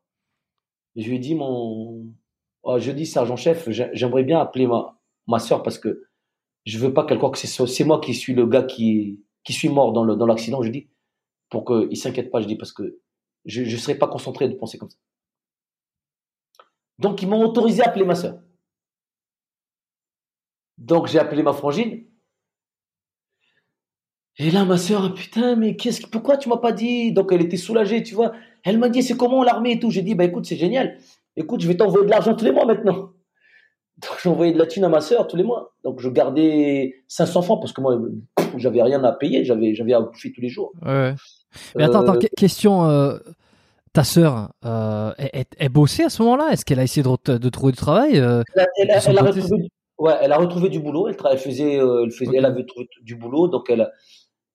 Je lui dis, mon. Oh, je dis, sergent-chef, j'ai- j'aimerais bien appeler ma, ma soeur parce que je veux pas qu'elle croie que c'est c'est moi qui suis le gars qui, qui suis mort dans le- dans l'accident. je dis, pour qu'il ne s'inquiète pas, je dis, parce que je ne serais pas concentré de penser comme ça. Donc, ils m'ont autorisé à appeler ma soeur. Donc, j'ai appelé ma frangine. Et là, ma soeur, putain, mais qu'est-ce que, pourquoi tu m'as pas dit? Donc, elle était soulagée, tu vois. Elle m'a dit, c'est comment l'armée et tout? J'ai dit, bah écoute, c'est génial. Écoute, je vais t'envoyer de l'argent tous les mois maintenant. Donc, envoyé de la thune à ma soeur tous les mois. Donc, je gardais 500 francs parce que moi, j'avais rien à payer. J'avais, j'avais à bouffer tous les jours. Ouais. Mais attends, attends, Euh, que- question. euh, ta sœur, elle, elle- elle bossait à ce moment-là? Est-ce qu'elle a essayé de, de trouver du travail euh, Elle, a- elle retrouvé, du- ouais, elle a retrouvé du boulot. Elle, faisait, elle faisait, Ok. elle avait trouvé du boulot, donc elle, a-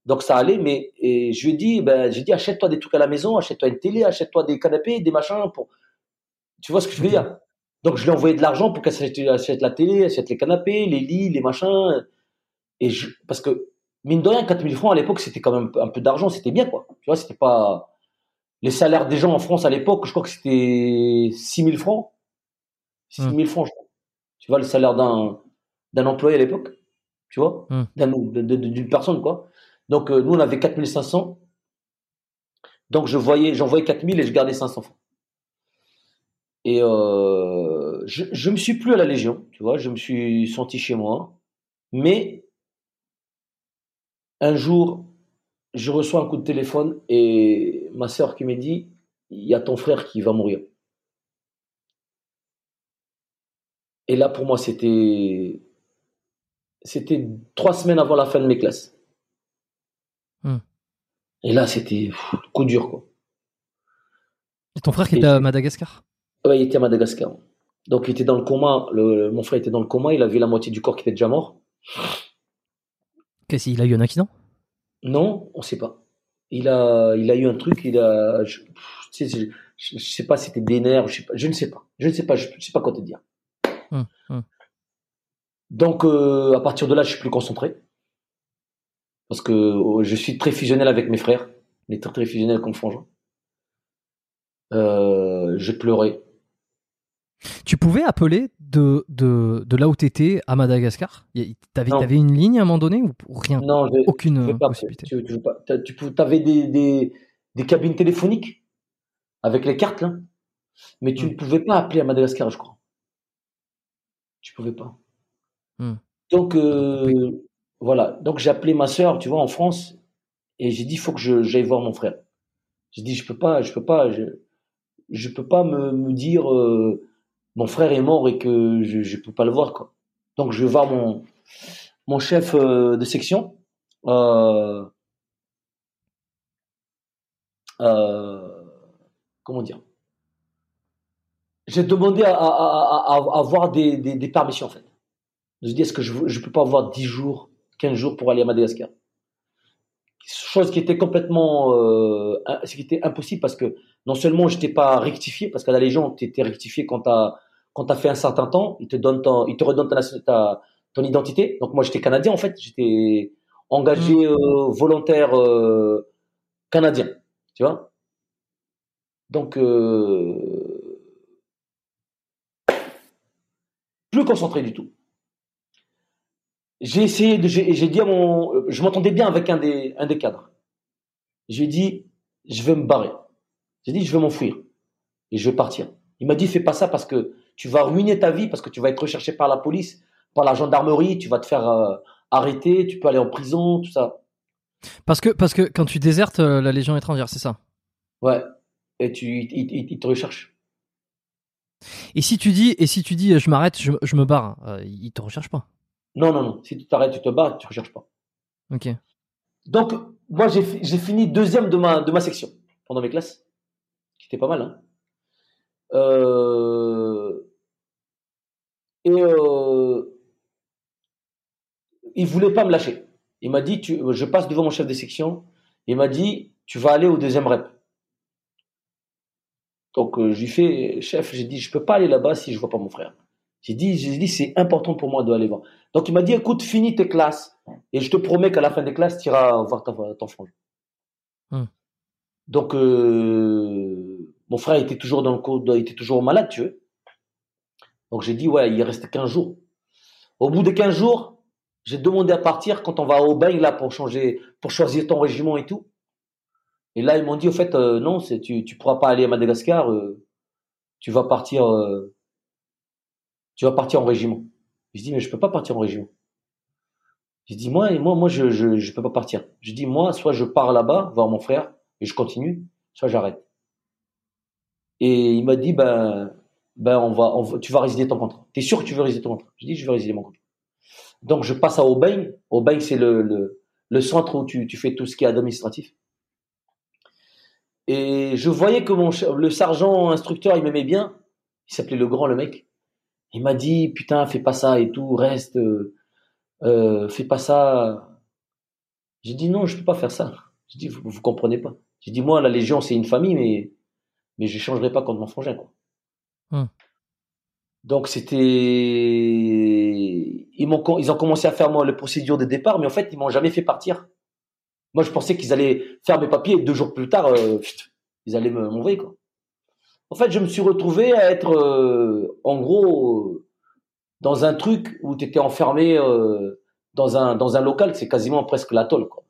donc ça allait. Mais et je lui ai dit, ben, j'ai dit, achète-toi des trucs à la maison, achète-toi une télé, achète-toi des canapés, des machins pour. Tu vois ce que je veux dire? Donc je lui ai envoyé de l'argent pour qu'elle s'achète, achète la télé, achète les canapés, les lits, les machins. Et je, parce que mine de rien, 4000 francs à l'époque, c'était quand même un peu d'argent, c'était bien quoi. Tu vois, c'était pas les salaires des gens en France à l'époque, je crois que c'était 6000 francs. 6000 francs, je crois. Tu vois, le salaire d'un, d'un employé à l'époque. Tu vois Hmm. D'un- D'une personne, quoi. Donc, euh, nous, on avait 4500. Donc, je voyais, j'envoyais 4000 et je gardais 500 francs. Et euh, je, je me suis plus à la Légion, tu vois, je me suis senti chez moi. Mais un jour, je reçois un coup de téléphone et ma sœur qui me dit il y a ton frère qui va mourir. Et là, pour moi, c'était c'était trois semaines avant la fin de mes classes. Hmm. Et là, c'était coup dur, quoi. Et ton frère qui était à Madagascar? Ouais, il était à Madagascar. Donc, il était dans le coma. Le- mon frère était dans le coma. Il avait la moitié du corps qui était déjà mort. Qu'est-ce qu'il a eu un accident? Non, on sait pas. Il a, il a eu un truc. Il a, je, tu sais, je, je- je sais pas, si c'était des nerfs. Je sais pas. Je ne sais pas. Je ne sais pas. Je, je sais pas quoi te dire. Hum, hum. Donc, euh, à partir de là, je suis plus concentré. Parce que euh, je suis très fusionnel avec mes frères. On est très, très fusionnel comme frangin. Euh, je pleurais. Tu pouvais appeler de, de, de là où t'étais à Madagascar? T'avais avais une ligne à un moment donné ou, rien? Non, je, Aucune tu pas, possibilité. Tu, tu Tu avais des, des, des cabines téléphoniques avec les cartes là, mais tu Hmm. ne pouvais pas appeler à Madagascar, je crois. Tu pouvais pas. Hmm. Donc euh, voilà. Donc j'ai appelé ma sœur, tu vois, en France, et j'ai dit il faut que j'aille voir mon frère. J'ai dit je peux pas, je peux pas, je, je peux pas me, me dire euh, mon frère est mort et que je, je peux pas le voir quoi. Donc je vais voir mon mon chef euh, de section. Euh, euh, comment dire? J'ai demandé à, à, à, avoir des, des, des, permissions en fait. Je dis est-ce que je ne peux pas avoir 10 jours, 15 jours pour aller à Madagascar? Chose qui était complètement euh, qui était impossible parce que non seulement je n'étais pas rectifié, parce qu'à la Légion, tu étais rectifié quand tu as, fait un certain temps, ils te, donnent ton, ils te redonnent ta, ta, ton identité. Donc moi j'étais canadien en fait, j'étais engagé mmh. euh, volontaire euh, canadien, tu vois. Donc euh, plus concentré du tout. J'ai essayé de, j'ai dit à mon, je m'entendais bien avec un des, un des cadres. J'ai dit, je vais me barrer. J'ai dit, je vais m'enfuir et je vais partir. Il m'a dit, fais pas ça parce que tu vas ruiner ta vie, parce que tu vas être recherché par la police, par la gendarmerie, tu vas te faire euh, arrêter, tu peux aller en prison, tout ça. Parce que, parce que quand tu désertes euh, la Légion étrangère, c'est ça? Ouais. Et tu, il, te recherche. Et si tu dis, et si tu dis, je m'arrête, je, je, me barre, euh, il te recherche pas? Non, non, non. Si tu t'arrêtes, tu te barres, tu ne recherches pas. Ok. Donc, moi, j'ai fini deuxième de ma, de ma section pendant mes classes, qui était pas mal. Hein. Euh, et euh, il voulait pas me lâcher. Il m'a dit, tu, je passe devant mon chef de section. Il m'a dit, tu vas aller au deuxième rep. Donc euh, j'ai fait, chef, j'ai dit, je peux pas aller là-bas si je vois pas mon frère. J'ai dit, j'ai dit, c'est important pour moi d'aller voir. Donc il m'a dit, écoute, finis tes classes et je te promets qu'à la fin des classes, tu iras voir ton frère. Hmm. Donc euh, mon frère était toujours dans le code, il était toujours malade, tu vois. Donc j'ai dit, ouais, il reste 15 jours. Au bout de 15 jours, j'ai demandé à partir quand on va au bain là pour changer, pour choisir ton régiment et tout. Et là, ils m'ont dit, au fait, euh, non, c'est, tu, tu pourras pas aller à Madagascar, euh, tu vas partir, euh, tu vas partir en régiment. Je dis, mais je peux pas partir en régiment. J'ai dit, moi, moi, moi, je, je, je peux pas partir. Je dis, moi, soit je pars là-bas, voir mon frère, et je continue, soit j'arrête. Et il m'a dit, ben, ben, on va, tu vas résider ton contrat. T'es sûr que tu veux résider ton contrat? Je dis, je veux résider mon contrat. Donc, je passe à Aubagne. Aubagne, c'est le, le, le, centre où tu, tu fais tout ce qui est administratif. Et je voyais que mon, le sergent instructeur, il m'aimait bien. Il s'appelait le grand, le mec. Il m'a dit, putain, fais pas ça et tout, reste, euh, euh fais pas ça. J'ai dit, non, je peux pas faire ça. J'ai dit, vous, vous comprenez pas. J'ai dit, moi, la Légion, c'est une famille, mais, mais je changerai pas contre mon frangin, quoi. Hum. Donc c'était, ils m'ont, ils ont commencé à faire moi les procédures de départ, mais en fait ils m'ont jamais fait partir. Moi je pensais qu'ils allaient faire mes papiers et deux jours plus tard, euh, ils allaient m'envoyer quoi. En fait je me suis retrouvé à être euh, en gros dans un truc où tu étais enfermé euh, dans un dans un local, c'est quasiment presque l'atoll quoi.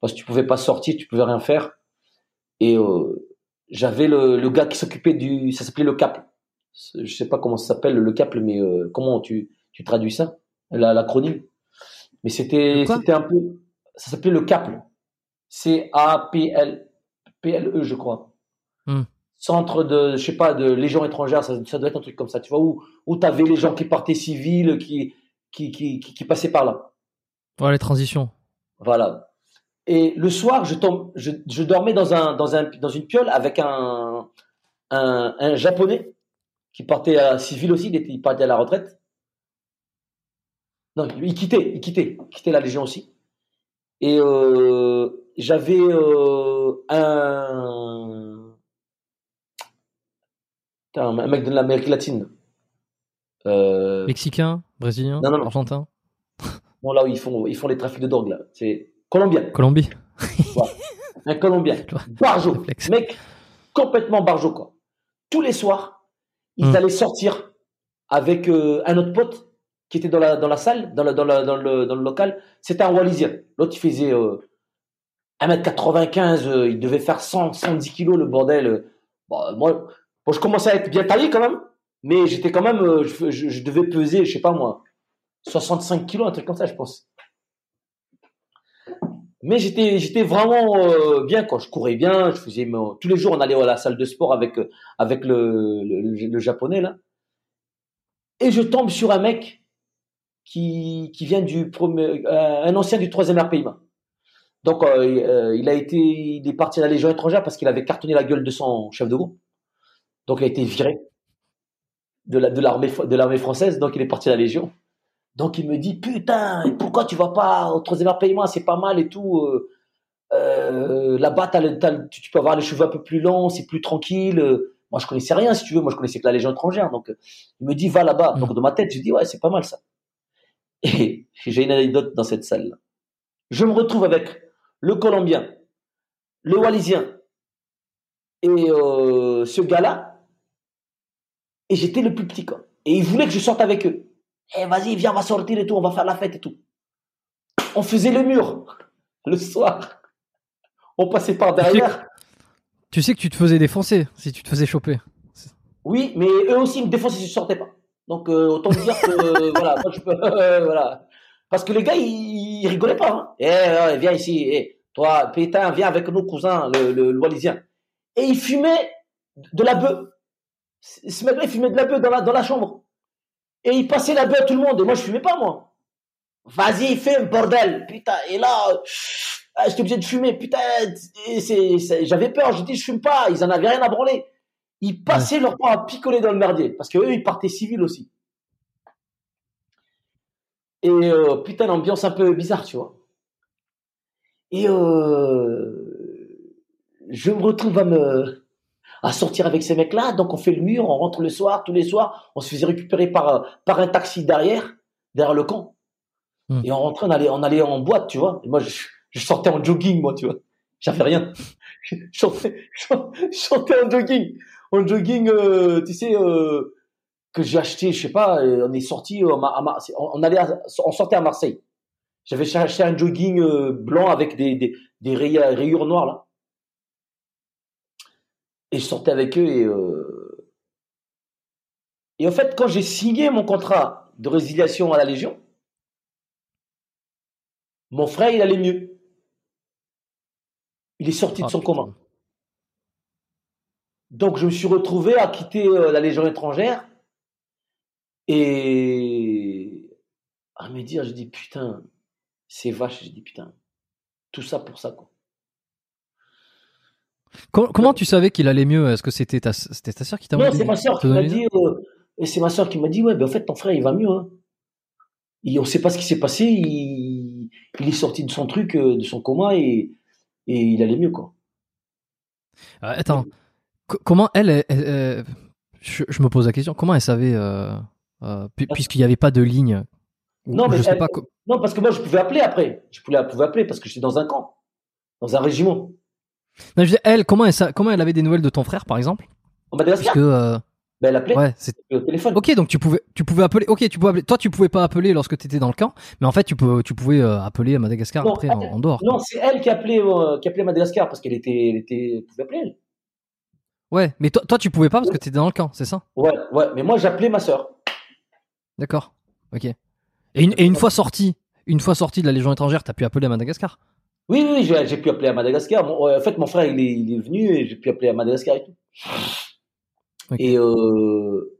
Parce que tu pouvais pas sortir, tu pouvais rien faire. Et j'avais le, le, gars qui s'occupait du, ça s'appelait le cap je sais pas comment ça s'appelle le CAPL, mais euh, comment tu, tu traduis ça, l'acronyme. Mais c'était c'était un peu, ça s'appelait le CAPL, C A P L P L E, je crois. Hmm. Centre de, je sais pas, de légion étrangère, ça, ça, doit être un truc comme ça, tu vois, où où t'avais les gens qui partaient civils, qui qui, qui qui, passaient par là. Voilà les transitions. Voilà. Et le soir, je tombe, je, je dormais dans un dans un dans une piole avec un un, un japonais qui partait à civil aussi, il, était, il partait à la retraite. Non, il quittait, il quittait, il quittait la Légion aussi. Et euh, j'avais euh, un, un mec de l'Amérique latine. Euh, Mexicain, brésilien, non, non, non. argentin? Non, là où ils font, ils font les trafics de drogue là, c'est colombien. Colombie. Un colombien. Barjo, mec, complètement barjo quoi. Tous les soirs, ils hmm. allaient sortir avec euh, un autre pote qui était dans la, dans la salle, dans, dans, dans, le, dans le local. C'était un Wallisien. L'autre, il faisait euh, 1m95, euh, il devait faire 100, 110 kilos, le bordel. Bon, moi, bon, je commençais à être bien taillé quand même, mais j'étais quand même, euh, je, je, devais peser, je sais pas moi, 65 kilos, un truc comme ça, je pense. Mais j'étais, j'étais vraiment euh, bien quand je courais bien. Je faisais tous les jours, on allait à la salle de sport avec euh, le, japonais là. Et je tombe sur un mec qui vient du premier, euh, un ancien du troisième RPIMA. Donc il a été, il est parti à la Légion étrangère parce qu'il avait cartonné la gueule de son chef de groupe. Donc il a été viré de la de l'armée française, donc il est parti à la Légion. Donc il me dit putain, pourquoi tu vas pas au troisième paiement, c'est pas mal et tout. Euh, euh, là-bas, tu peux avoir les cheveux un peu plus longs, c'est plus tranquille. Moi, je connaissais rien, si tu veux. Moi, je connaissais que la Légion étrangère. Donc, il me dit, va là-bas. Donc, dans ma tête, je dis, ouais, c'est pas mal ça. Et j'ai une anecdote dans cette salle. Je me retrouve avec le Colombien, le Wallisien et euh, ce gars-là. Et j'étais le plus petit, quoi. Et ils voulaient que je sorte avec eux. Eh, vas-y, viens, on va sortir et tout, on va faire la fête et tout. On faisait le mur le soir. On passait par derrière. Tu sais que tu te faisais défoncer si tu te faisais choper. Oui, mais eux aussi me défonçaient si je sortais pas. Donc euh, autant dire que voilà, moi je peux, voilà. Parce que les gars ils, rigolaient pas. Hein. Eh, viens ici, eh, toi Pétain, viens avec nos cousins, le, le, Wallisien. Et ils fumaient de la bœuf. Ce mec-là il fumait de la bœuf dans la dans la chambre. Et il passait la bœuf à tout le monde. Et moi je fumais pas moi. Vas-y, fume bordel, putain. Et là, ah, j'étais obligé de fumer. Putain, j'avais peur. J'ai dit je fume pas. Ils en avaient rien à branler. Ils passaient leur temps à picoler dans le merdier parce que eux ils partaient civils aussi. Et euh, putain, l'ambiance un peu bizarre, tu vois. Et euh, je me retrouve à me à sortir avec ces mecs-là. Donc on fait le mur, on rentre le soir, tous les soirs. On se faisait récupérer par par un taxi derrière, derrière le camp. Hmm. Et on rentrait, on allait, on allait en boîte, tu vois. Et moi, je, je sortais en jogging, moi, tu vois. J'avais rien. je, sortais, je sortais en jogging en jogging, euh, tu sais, euh, que j'ai acheté, je sais pas, on est sorti, euh, on allait, on sortait à Marseille. J'avais cherché un jogging blanc avec des, des, des rayures, noires là. Et je sortais avec eux et et en fait quand j'ai signé mon contrat de résiliation à la Légion, mon frère il allait mieux. Il est sorti de ah, son coma. Donc je me suis retrouvé à quitter euh, la Légion étrangère et à me dire, je dis putain, c'est vache, je dis putain, tout ça pour ça quoi. Comment, tu savais qu'il allait mieux? Est-ce que c'était ta, soeur qui t'a Non, c'est ma soeur qui m'a dit. Euh, et c'est ma soeur qui m'a dit ouais, ben en fait ton frère il va mieux. Hein. Et on ne sait pas ce qui s'est passé. Il, il, est sorti de son truc, euh, de son coma et, et il allait mieux quoi. attends, comment elle, je, me pose la question, comment elle savait, euh, euh, puisqu'il n'y avait pas de ligne non, mais sais pas. non, parce que moi je pouvais appeler après. Je pouvais, appeler parce que j'étais dans un camp, dans un régiment. Non, je elle, comment elle, comment elle avait des nouvelles de ton frère, par exemple? En Madagascar. Parce que, euh, ben, elle appelait. Ouais, au téléphone. Ok, donc tu pouvais, tu pouvais appeler. Ok, tu pouvais appeler. Toi, tu pouvais pas appeler lorsque tu étais dans le camp, mais en fait, tu pouvais, tu pouvais appeler à Madagascar après en, dehors. Non, c'est elle qui appelait, qui appelait Madagascar parce qu'elle était, elle était, pouvait appeler elle. Ouais, mais toi, toi tu pouvais pas parce que tu étais dans le camp, c'est ça? Ouais, ouais, mais moi j'appelais ma sœur. D'accord, ok. Et une, et une fois sorti, une fois sorti de la Légion étrangère, t'as pu appeler à Madagascar? Oui, oui, j'ai pu appeler à Madagascar. en fait, mon frère il est, il est venu et j'ai pu appeler à Madagascar et tout. Et euh,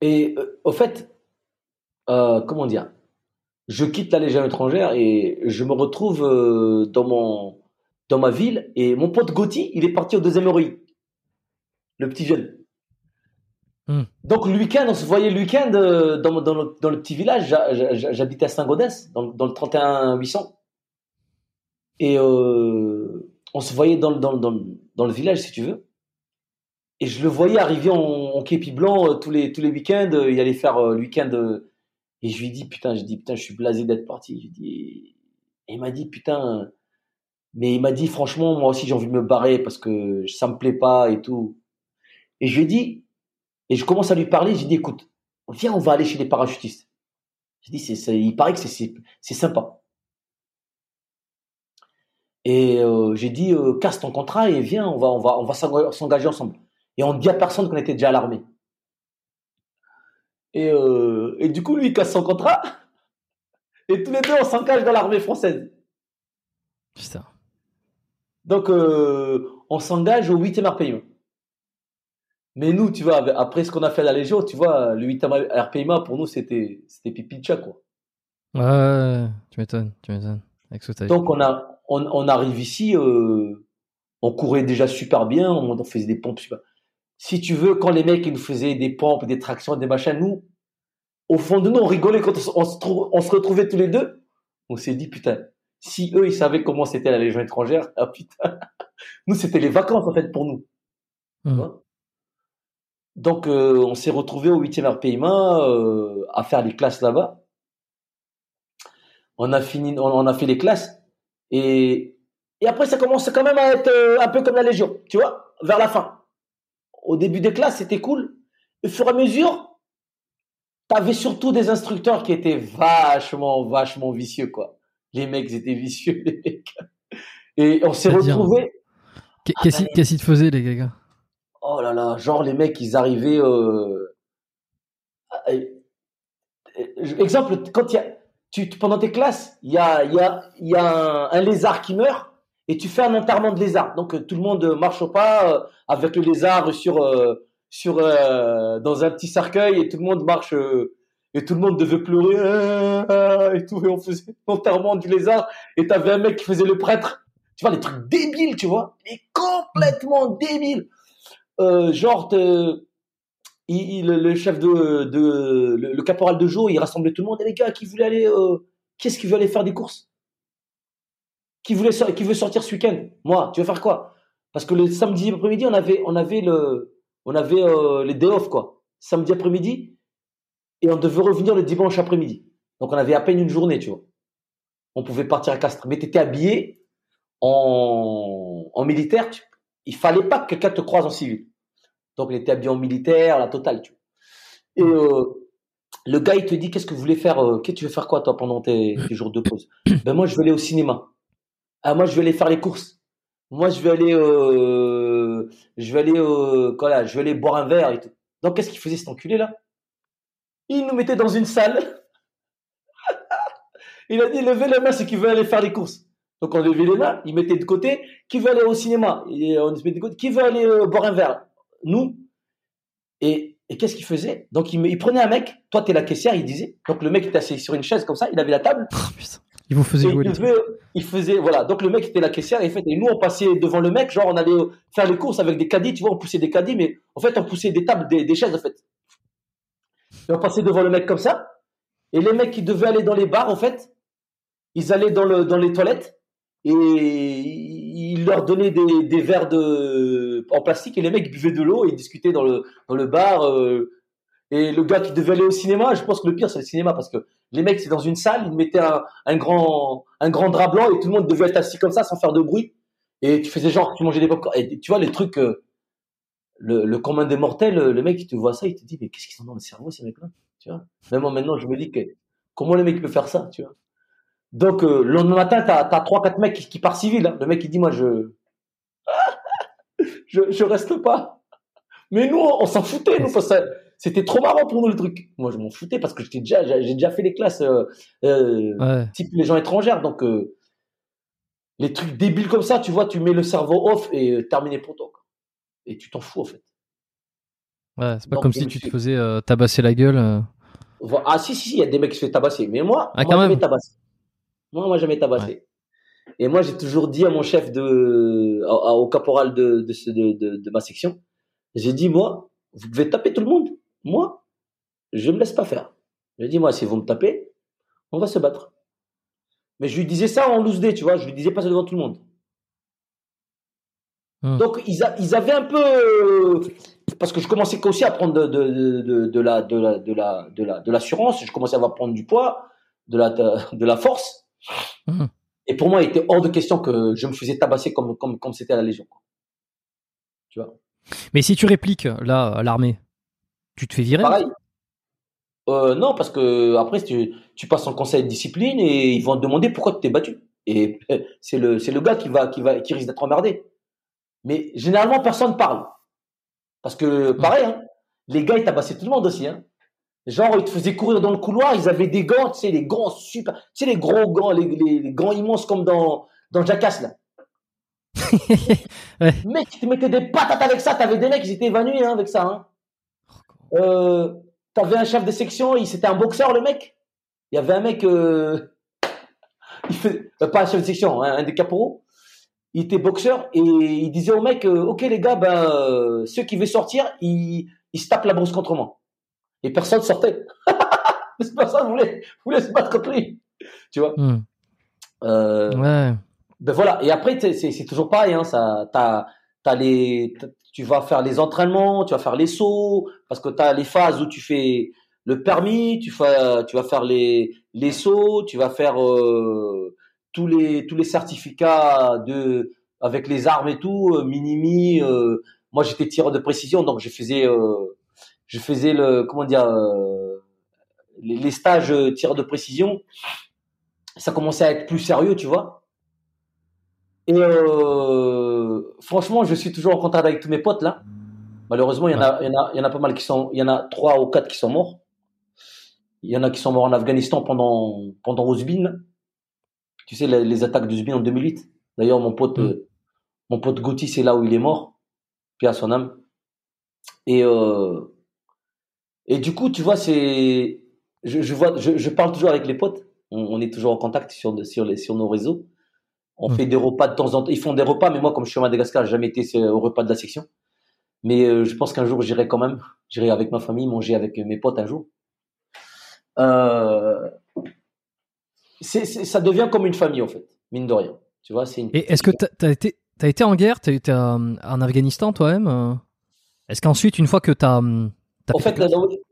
et euh, au fait, euh, comment dire, je quitte la Légion étrangère et je me retrouve euh, dans mon dans ma ville et mon pote Gauthier, il est parti au deuxième ROI. Le petit jeune. Hmm. Donc le week-end, on se voyait le week-end euh, dans, le, petit village. J'habitais à Saint-Gaudens, dans, dans, le 31 800. Et euh, on se voyait dans, le village, si tu veux. Et je le voyais arriver en, en képi blanc euh, tous les, week-ends. il allait faire le week-end. et je lui dis, putain, je dis, putain, je suis blasé d'être parti. Et il m'a dit, putain, mais il m'a dit, franchement, moi aussi, j'ai envie de me barrer parce que ça me plaît pas et tout. Et je lui ai dit, et je commence à lui parler, j'ai dit, écoute, viens, on va aller chez les parachutistes. J'ai dit, il paraît que c'est, sympa. Et euh, j'ai dit, euh, casse ton contrat et viens, on va, on va, on va s'engager ensemble. Et on ne dit à personne qu'on était déjà à l'armée. Et, euh, et du coup, lui, il casse son contrat. Et tous les deux, on s'engage dans l'armée française. Putain. Donc, on s'engage au 8e RPIMA. Mais nous, tu vois, après ce qu'on a fait à la Légion, tu vois, le 8e RPIMA, pour nous, c'était, c'était pipi quoi. Ouais, tu m'étonnes, tu m'étonnes. Donc, on, a, on, arrive ici, euh, on courait déjà super bien, on, faisait des pompes super. Si tu veux, quand les mecs ils nous faisaient des pompes, des tractions, des machins, nous, au fond de nous, on rigolait quand on, se, on se retrouvait tous les deux. On s'est dit, putain, si eux, ils savaient comment c'était la Légion étrangère, ah putain, nous, c'était les vacances en fait pour nous. Mmh. Donc, euh, on s'est retrouvé au 8e RPIMA euh, à faire les classes là-bas. On a fini, on, a fait les classes et, et après, ça commence quand même à être euh, un peu comme la Légion, tu vois, vers la fin. Au début des classes, c'était cool. Au fur et à mesure, t'avais surtout des instructeurs qui étaient vachement, vachement vicieux, quoi. Les mecs étaient vicieux, les mecs. Et on s'est retrouvés. Qu'est-ce qu'ils te faisaient, les gars? Oh là là, genre les mecs, ils arrivaient. Euh... Exemple, quand il y a, tu, pendant tes classes, il y a, y a, y a un, lézard qui meurt et tu fais un enterrement de lézard. Donc tout le monde marche au pas euh, avec le lézard sur, euh, sur, euh, dans un petit cercueil et tout le monde marche et tout le monde devait pleurer et tout et on faisait l'enterrement du lézard et t'avais un mec qui faisait le prêtre. Tu vois, les trucs débiles, tu vois, mais complètement débiles. Euh, genre, le chef de, le, caporal de jour, il rassemblait tout le monde. Et les gars, qui voulaient aller, euh, qu'est-ce qui veut aller faire des courses? Qui voulait, qui veut sortir ce week-end? Moi, tu veux faire quoi? Parce que le samedi après-midi, on avait, on avait le, on avait euh, les day off quoi. Samedi après-midi, et on devait revenir le dimanche après-midi. Donc on avait à peine une journée, tu vois. On pouvait partir à Castres. Mais tu étais habillé en, en militaire. Tu, il fallait pas que quelqu'un te croise en civil. Donc, il était habillé en militaire, la totale, tu vois. Et euh, le gars, il te dit, qu'est-ce que vous voulez faire euh, Qu'est-ce que tu veux faire quoi, toi, pendant tes, jours de pause? Ben, moi, je vais aller au cinéma. Ah, moi, je vais aller faire les courses. Moi, je vais aller, euh, je vais aller, là, je vais aller boire un verre et tout. Donc, qu'est-ce qu'il faisait cet enculé là? Il nous mettait dans une salle. il a dit, levez la main, ceux qui veulent aller faire les courses. Donc, on levait les mains, il mettait de côté. Qui veut aller au cinéma? Et on se mettait de côté. Qui veut aller boire un verre? Nous. Et, qu'est-ce qu'il faisait? Donc, il, il, prenait un mec, toi, t'es la caissière, il disait. Donc, le mec était assis sur une chaise comme ça, il avait la table. Oh, il vous faisait jouer. Il, faisait, voilà. Donc, le mec était la caissière, et, fait, et nous, on passait devant le mec, genre, on allait faire les courses avec des caddies, tu vois, on poussait des caddies, mais en fait, on poussait des tables, des, chaises, en fait. Et on passait devant le mec comme ça. Et les mecs qui devaient aller dans les bars, en fait, ils allaient dans, le, dans les toilettes et il leur donnait des, verres de, en plastique et les mecs buvaient de l'eau et discutaient dans le, dans le bar. Euh, et le gars qui devait aller au cinéma, je pense que le pire c'est le cinéma parce que les mecs c'est dans une salle, ils mettaient un, un, grand un grand drap blanc et tout le monde devait être assis comme ça sans faire de bruit. Et tu faisais genre tu mangeais des popcorn. Et tu vois les trucs, euh, le, le commun des mortels, le mec qui te voit ça, il te dit mais qu'est-ce qu'ils sont dans le cerveau ces mecs-là, tu vois? Même maintenant je me dis que comment les mecs peuvent faire ça, tu vois? Donc, euh, le lendemain matin, tu as, trois, quatre mecs qui, qui partent civil. Hein. Le mec, il dit, moi, je... je, je reste pas. Mais nous, on, s'en foutait. Nous, c'était trop marrant pour nous, le truc. Moi, je m'en foutais parce que j'étais déjà, j'ai déjà fait les classes euh, euh type les gens étrangères. Donc, les trucs débiles comme ça, tu vois, tu mets le cerveau off et terminé pour toi. Et tu t'en fous, en fait. Ouais, c'est pas comme si tu te faisais tabasser la gueule. Ah, si, si, si, il y a des mecs qui se font tabasser. Mais moi, ah, moi, je tabasser. Moi, moi, jamais tabassé. Et moi, j'ai toujours dit à mon chef de, au caporal de, de, de, de ma section, j'ai dit, moi, vous pouvez taper tout le monde. Moi, je me laisse pas faire. J'ai dit, moi, si vous me tapez, on va se battre. Mais je lui disais ça en loose day, tu vois, je lui disais pas ça devant tout le monde. Hmm. Donc, ils, ils, avaient un peu, parce que je commençais aussi à prendre de, de, de, de la, de la, de la, de la, de l'assurance, je commençais à avoir prendre du poids, de la, de la force. Mmh. Et pour moi, il était hors de question que je me faisais tabasser comme comme comme c'était à la Légion. Tu vois? Mais si tu répliques là à l'armée, tu te fais virer Pareil. Euh, non, parce que après tu, tu passes en conseil de discipline et ils vont te demander pourquoi tu t'es battu. Et c'est le c'est le gars qui va qui va qui risque d'être emmerdé. Mais généralement personne parle parce que pareil, hein, les gars ils tabassaient tout le monde aussi. Hein. Genre, ils te faisaient courir dans le couloir, ils avaient des gants, tu sais, les gants super, tu sais, les gros gants, les, les, gants immenses comme dans, dans Jackass, là. ouais. Mec, tu te mettais des patates avec ça, t'avais des mecs, ils étaient évanouis, hein, avec ça, hein. Euh, t'avais un chef de section, il, c'était un boxeur, le mec. Il y avait un mec, euh, il fait, euh, pas un chef de section, hein, un des caporaux. il était boxeur et il disait au mec, ok les gars, ben ceux qui veulent sortir, ils, ils se tapent la brousse contre moi. Et personne sortait. personne voulait, voulait se battre contre lui. Tu vois. Hmm. Euh, Ouais. ben voilà. Et après, c'est toujours pareil. Hein, ça, t'as, t'as les, tu vas faire les entraînements, tu vas faire les sauts, parce que tu as les phases où tu fais le permis, tu fais, tu vas faire les, les sauts, tu vas faire euh, tous les tous les certificats de avec les armes et tout, euh, minimi. euh, moi, j'étais tireur de précision, donc je faisais, euh, je faisais le, comment dire, euh, les, les stages euh, tir de précision. Ça commençait à être plus sérieux, tu vois. Et euh, franchement, je suis toujours en contact avec tous mes potes là. Malheureusement, il y en a, il y en a, il y en a pas mal qui sont, il y en a trois ou quatre qui sont morts. Il y en a qui sont morts en Afghanistan pendant pendant. Tu sais les, les attaques d'Ouzbin en 2008. D'ailleurs, mon pote, Mm. euh, mon pote Gauthier, c'est là où il est mort. Puis à son âme. Et euh, et du coup, tu vois, c'est, je, je vois, je, je parle toujours avec les potes. On, on est toujours en contact sur les sur nos réseaux. On fait des repas de temps en temps. Ils font des repas, mais moi, comme je suis à Madagascar, j'ai jamais été au repas de la section. Mais euh, je pense qu'un jour, j'irai quand même. J'irai avec ma famille, manger avec mes potes un jour. Euh, c'est, c'est- ça devient comme une famille, en fait, mine de rien. Tu vois, c'est une... Et est-ce que t'as as été, en guerre? T'as été euh, en Afghanistan toi-même? Est-ce qu'ensuite, une fois que t'as. hum, t'as En fait là,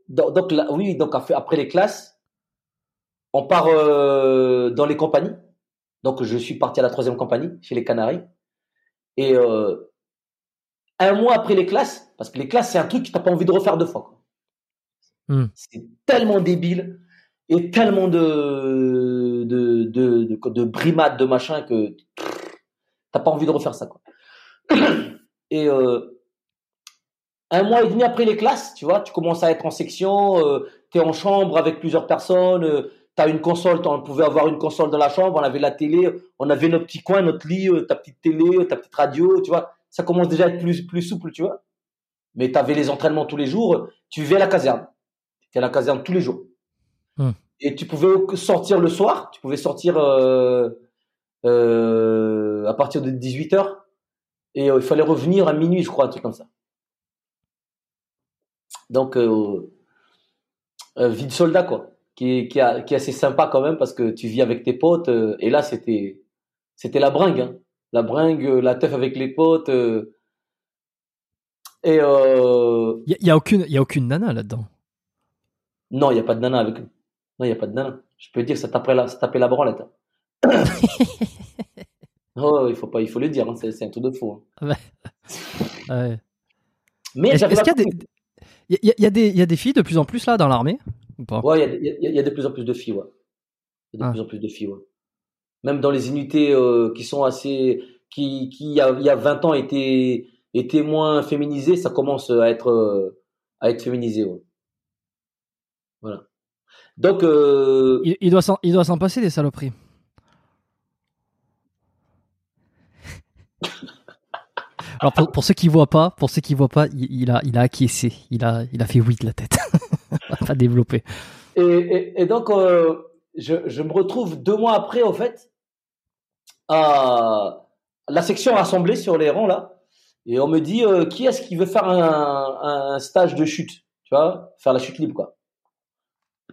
donc, là, oui, donc après les classes, on part euh, dans les compagnies. Donc, je suis parti à la troisième compagnie, chez les Canaries. Et euh, un mois après les classes, parce que les classes, c'est un truc que t'as pas envie de refaire deux fois. Hmm. C'est tellement débile et tellement de de de, de, de brimades, de machin que t'as pas envie de refaire ça. Quoi. Et euh, un mois et demi après les classes, tu vois, tu commences à être en section, euh, tu es en chambre avec plusieurs personnes, euh, tu as une console, on pouvait avoir une console dans la chambre, on avait la télé, on avait notre petit coin, notre lit, euh, ta petite télé, ta petite radio, tu vois. Ça commence déjà à être plus, plus souple, tu vois. Mais tu avais les entraînements tous les jours, tu vivais à la caserne. Tu à la caserne tous les jours. Hmm. Et tu pouvais sortir le soir, tu pouvais sortir euh, euh, à partir de 18h. Et euh, il fallait revenir à minuit, je crois, un truc comme ça. Donc, euh, euh, vie de soldat, quoi. Qui est, qui, a- qui est assez sympa quand même parce que tu vis avec tes potes. euh, et là, c'était c'était la bringue. hein. La bringue, euh, la teuf avec les potes. euh. et euh, Il y, a aucune, y a aucune nana là-dedans? non, il n'y a pas de nana avec eux. Non, il n'y a pas de nana. Je peux dire que ça tapait la, ça tapait la branlette. hein. oh, il faut pas, il faut le dire. hein, C'est un truc de fou. hein. Ouais. Mais j'avais est-ce la- qu'il y a des. Il y, y a des, il y a des filles de plus en plus là dans l'armée? Ou pas? Ouais, il y y a de plus en plus de filles, ouais. Il y a de Ah. plus en plus de filles, ouais. Même dans les unités euh, qui sont assez, qui, qui il y a, il y a 20 ans étaient, étaient moins féminisées, ça commence à être, euh, à être féminisé, ouais. Voilà. Donc, euh, il, il doit s'en, il doit s'en passer des saloperies. Alors pour, ceux qui voient pas, pour ceux qui voient pas, il, a, il a acquiescé, il a, il a fait oui de la tête, pas développer. et, et, et donc, euh, je, je me retrouve deux mois après, au fait, à la section rassemblée sur les rangs, là. Et on me dit, euh, qui est-ce qui veut faire un, un stage de chute? Tu vois, faire la chute libre, quoi.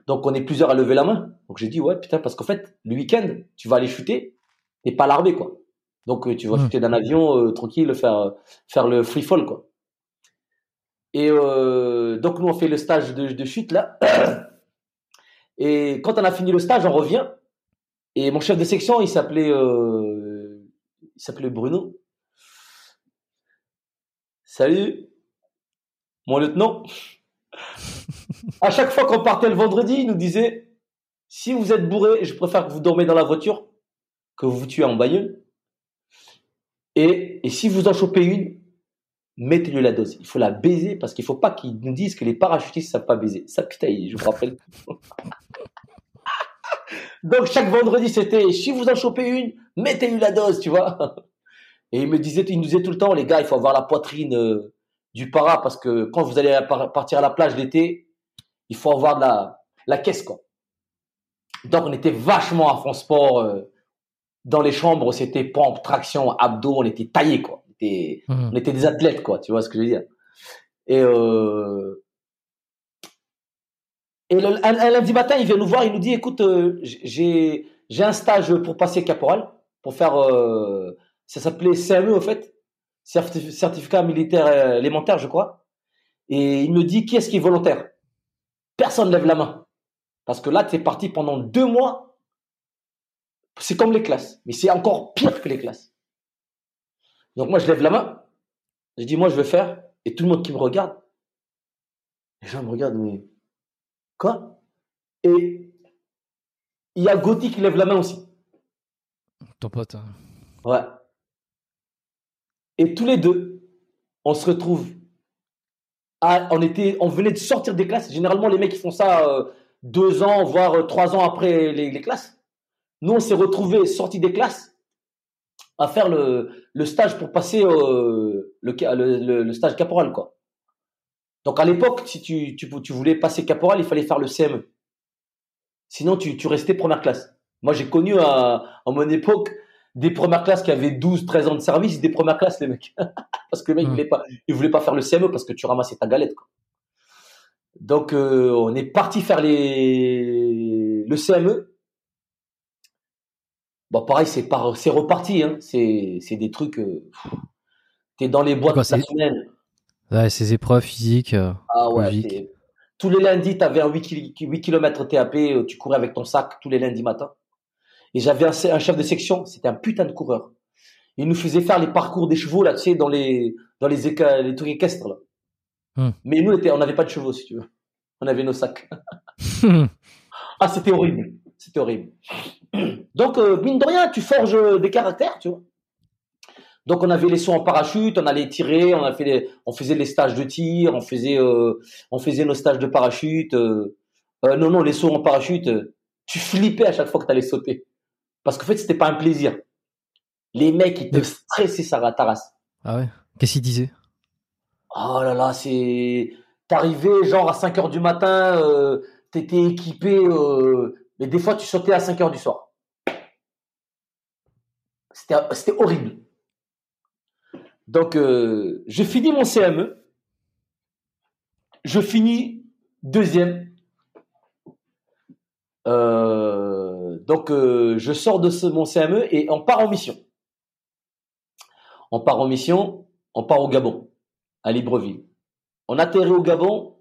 Donc, on est plusieurs à lever la main. Donc, j'ai dit, ouais, putain, parce qu'en fait, le week-end, tu vas aller chuter, t'es pas l'armée, quoi. Donc, euh, tu vas chuter d'un avion, euh, tranquille, faire, faire le free fall, quoi. Et euh, donc, nous, on fait le stage de, de chute, là. Et quand on a fini le stage, on revient. Et mon chef de section, il s'appelait, euh, il s'appelait Bruno. Salut, mon lieutenant. à chaque fois qu'on partait le vendredi, il nous disait si vous êtes bourré, je préfère que vous dormez dans la voiture que vous vous tuez en bagnole. Et, si vous en chopez une, mettez-lui la dose. Il faut la baiser parce qu'il faut pas qu'ils nous disent que les parachutistes savent pas baiser. Ça, putain, je vous rappelle. Donc chaque vendredi, c'était si vous en chopez une, mettez-lui la dose, tu vois. Et il me disait, il nous disait tout le temps, les gars, il faut avoir la poitrine euh, du para parce que quand vous allez par- partir à la plage l'été, il faut avoir la, la caisse, quoi. Donc on était vachement à fond sport. euh, dans les chambres, c'était pompe, traction, abdos, on était taillés, quoi. On était, on était des athlètes, quoi. Tu vois ce que je veux dire Et euh, et le, un, un lundi matin, il vient nous voir, il nous dit, écoute, euh, j'ai j'ai un stage pour passer caporal, pour faire, euh, ça s'appelait CME en fait, Certif- certificat militaire élémentaire, je crois. Et il me dit, qui est-ce qui est volontaire? Personne lève la main. Parce que là, tu es parti pendant deux mois. C'est comme les classes, mais c'est encore pire que les classes. Donc moi, je lève la main. Je dis, moi, je veux faire. Et tout le monde qui me regarde, les gens me regardent, mais quoi? Et il y a Gauthier qui lève la main aussi. Ton pote. hein. Ouais. Et tous les deux, on se retrouve. À, on, était, on venait de sortir des classes. Généralement, les mecs, ils font ça euh, deux ans, voire euh, trois ans après les, les classes. Nous, on s'est retrouvés sortis des classes à faire le, le stage pour passer euh, le, le, le- le stage caporal. Quoi. Donc, à l'époque, si tu, tu, tu voulais passer caporal, il fallait faire le CME. Sinon, tu, tu restais première classe. Moi, j'ai connu à, à mon époque des premières classes qui avaient 12, 13 ans de service, des premières classes, les mecs. parce que les mecs, Mm. ils voulaient pas, ils voulaient pas faire le CME parce que tu ramassais ta galette, quoi. Donc, euh, on est parti faire les, le CME. Bon, pareil, c'est par, c'est reparti, hein. C'est, c'est des trucs, euh, t'es dans les boîtes semaine. Ouais, ces épreuves physiques. euh, Ah ouais, tous les lundis, tu avais un 8, km TAP, tu courais avec ton sac tous les lundis matin. Et j'avais un, un chef de section, c'était un putain de coureur. Il nous faisait faire les parcours des chevaux, là, tu sais, dans les, dans les, éca- les trucs équestres, là. Hmm. Mais nous, on n'avait pas de chevaux, si tu veux. On avait nos sacs. Ah, c'était horrible. C'était horrible. Donc, euh, mine de rien, tu forges des caractères, tu vois. Donc, on avait les sauts en parachute, on allait tirer, on, a fait les, on faisait les stages de tir, on faisait, euh, on faisait nos stages de parachute. euh, non, non, les sauts en parachute, tu flippais à chaque fois que tu allais sauter. Parce qu'en fait, c'était pas un plaisir. Les mecs, ils te stressaient ça ta race. Ah ouais? Qu'est-ce qu'il disait Oh là là, c'est. T'arrivais genre à 5 heures du matin, euh, t'étais équipé, euh, mais des fois tu sautais à 5 heures du soir. C'était horrible. Donc, euh, je finis mon CME. Je finis deuxième. Euh, donc, euh, je sors de mon CME et on part en mission. On part en mission, on part au Gabon, à Libreville. On atterrit au Gabon.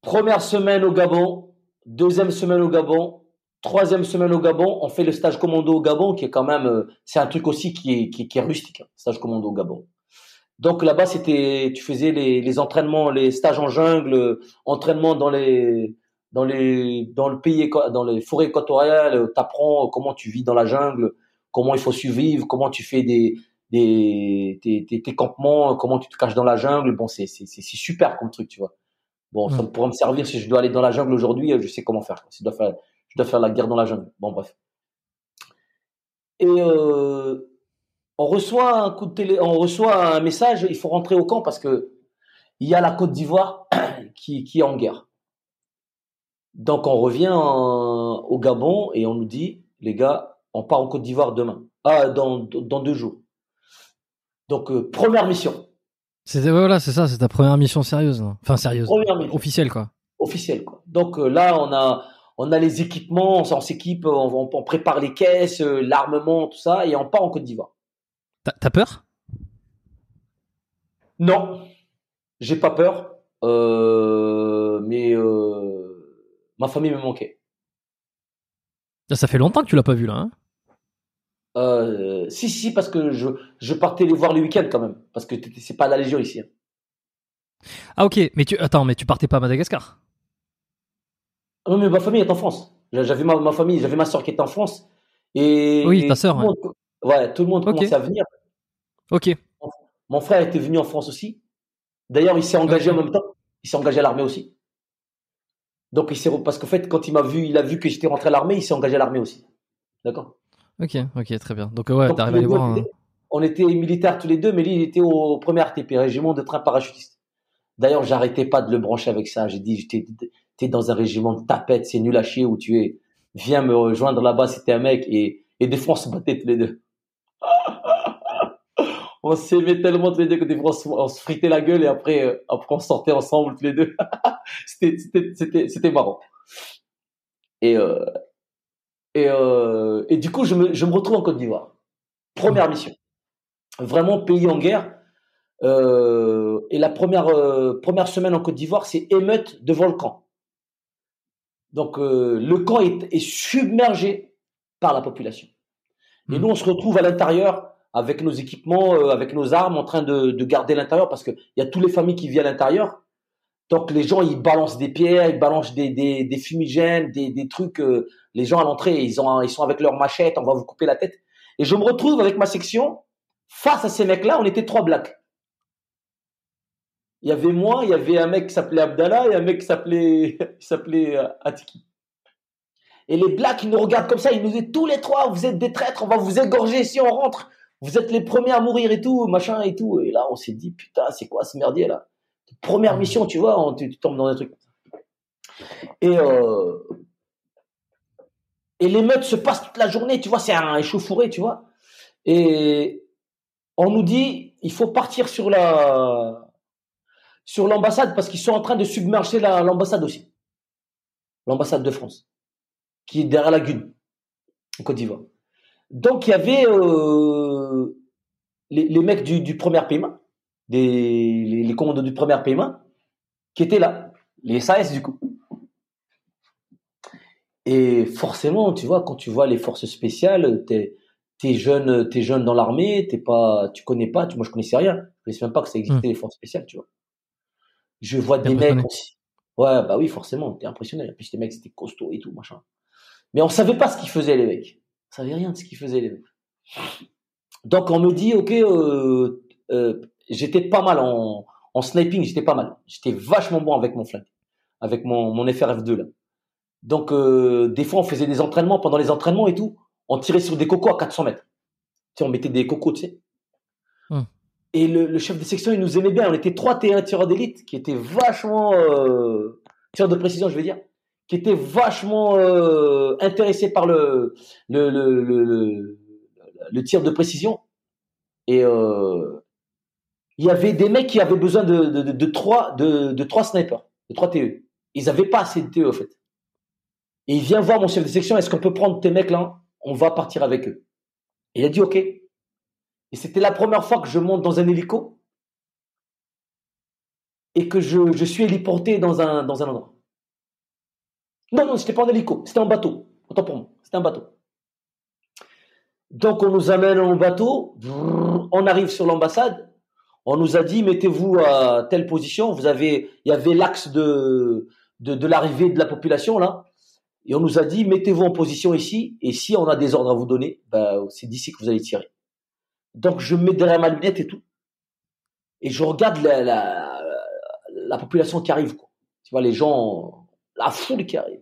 Première semaine au Gabon, deuxième semaine au Gabon, troisième semaine au Gabon. On fait le stage commando au Gabon, qui est quand même, euh, c'est un truc aussi qui est, qui, qui est rustique, hein, stage commando au Gabon. Donc là-bas, c'était, tu faisais les, les entraînements, les stages en jungle, euh, entraînements dans les, dans les, dans le pays, dans les forêts équatoriales. T'apprends comment tu vis dans la jungle, comment il faut survivre, comment tu fais des, des, tes, tes, tes campements, comment tu te caches dans la jungle. Bon, c'est, c'est c'est super comme truc, tu vois. Bon, ça pourrait me servir si je dois aller dans la jungle aujourd'hui, euh, je sais comment faire. Si je dois faire, je dois faire la guerre dans la jungle. Bon, bref. Et euh, on reçoit un coup de télé, on reçoit un message. Il faut rentrer au camp parce que il y a la Côte d'Ivoire qui, qui est en guerre. Donc on revient en- au Gabon et on nous dit, les gars, on part en Côte d'Ivoire demain, ah, dans, dans deux jours. Donc euh, première mission, C'était voilà, c'est ça, c'est ta première mission sérieuse. Enfin sérieuse, mission. officielle quoi. officiel. Quoi. Donc euh, là, on a, on a les équipements, on, s'équipe, on, on- on prépare les caisses, euh, l'armement, tout ça, et on part en Côte d'Ivoire. T'as peur? Non, j'ai pas peur, euh, mais euh, ma famille me manquait. Là, Ça fait longtemps que tu l'as pas vu là. Hein? Euh, si, si, parce que je, je partais les voir le week-end quand même, parce que c'est pas la Légion ici. hein. ah ok, mais tu attends, mais tu partais pas à Madagascar? Ah Non, mais ma famille est en France. J'avais ma, ma famille, j'avais ma soeur qui était en France. Et, Oui, ta sœur, tout monde- ouais, tout le monde Ok. commençait à venir. Ok. Mon frère était venu en France aussi. D'ailleurs, il s'est engagé en même temps. Il s'est engagé à l'armée aussi. Donc, il s'est parce qu'en fait, quand il m'a vu, il a vu que j'étais rentré à l'armée, il s'est engagé à l'armée aussi. D'accord? Ok, ok, très bien. Donc ouais, t'arrives à les deux, hein. était- On était militaires tous les deux, mais lui, il était au premier RTP, régiment de train parachutiste. D'ailleurs, j'arrêtais pas de le brancher avec ça. J'ai dit, t'es, dans un régiment de tapettes, c'est nul à chier où tu es. Viens me rejoindre là-bas, c'était un mec. Et, Et des fois, on se battait tous les deux. on s'aimait tellement tous les deux que des fois, on se, fritait la gueule et après, euh, après on sortait ensemble tous les deux. c'était marrant. Et, euh, et, euh, et du coup, je me, je me retrouve en Côte d'Ivoire. Première mission. Vraiment pays en guerre. Euh, et la première, euh, première semaine en Côte d'Ivoire, c'est émeute devant le camp. Donc le camp est, est, submergé par la population. Et hmm. nous, on se retrouve à l'intérieur avec nos équipements, avec nos armes, en train de, de garder l'intérieur parce qu'il y a toutes les familles qui vivent à l'intérieur. Donc les gens, ils balancent des pierres, ils balancent des, fumigènes, des, trucs. Euh, les gens à l'entrée, ils sont avec leurs machettes, on va vous couper la tête. Et je me retrouve avec ma section face à ces mecs-là. On était trois blacks. Il y avait moi, il y avait un mec qui s'appelait Abdallah et un mec qui s'appelait s'appelait euh, Atiki. Et les blacks, ils nous regardent comme ça, ils nous disent tous les trois, vous êtes des traîtres, on va vous égorger si on rentre. Vous êtes les premiers à mourir et tout, machin et tout. Et là, on s'est dit, putain, c'est quoi ce merdier là? Première mission, tu vois, on, tu, tombes dans un truc. Et, euh, et l'émeute se passe toute la journée, tu vois, c'est un échauffouré, tu vois. Et on nous dit, il faut partir sur la, sur l'ambassade parce qu'ils sont en train de submerger l'ambassade aussi. L'ambassade de France, qui est derrière la Gune, en Côte d'Ivoire. Donc il y avait euh, les, les, mecs du, du premier paiement, des, les, les commandos du premier paiement, qui étaient là, les SAS du coup. Et forcément, tu vois, quand tu vois les forces spéciales, t'es es jeune, t'es jeune dans l'armée, t'es pas, tu connais pas, tu, moi je connaissais rien, je connaissais même pas que ça existait hmm. les forces spéciales, tu vois. Je vois des mecs aussi. Ouais, bah oui, forcément, t'es impressionné. Et puis les mecs, c'était costaud et tout, machin. Mais on savait pas ce qu'ils faisaient, les mecs. On savait rien de ce qu'ils faisaient, les mecs. Donc on me dit, ok, euh, euh, j'étais pas mal en, en sniping, j'étais pas mal. J'étais vachement bon avec mon flingue, avec mon, mon FRF2 là. Donc euh, des fois on faisait des entraînements, pendant les entraînements et tout, on tirait sur des cocos à 400 mètres. Tu sais, on mettait des cocos, tu sais. Hum. Et le, le, chef de section, il nous aimait bien. On était trois T1 tireurs d'élite qui étaient vachement euh, tireurs de précision, je veux dire, qui étaient vachement euh, intéressés par le le, le, le, le, tir de précision. Et euh, il y avait des mecs qui avaient besoin de, trois snipers, de trois TE. Ils avaient pas assez de TE en fait. Et il vient voir mon chef de section. Est-ce qu'on peut prendre tes mecs là? On va partir avec eux. Et il a dit OK. Et c'était la première fois que je monte dans un hélico et que je, suis héliporté dans un, dans un endroit. Non, non, c'était pas en hélico, c'était en bateau. Autant pour moi, c'était un bateau. Donc on nous amène en bateau, on arrive sur l'ambassade, on nous a dit mettez-vous à telle position, vous avez, il y avait l'axe de, l'arrivée de la population là, et on nous a dit mettez-vous en position ici, et si on a des ordres à vous donner, ben, c'est d'ici que vous allez tirer. Donc je me mets derrière ma lunette et tout. Et je regarde la, la, la population qui arrive. Tu vois, les gens, la foule qui arrive.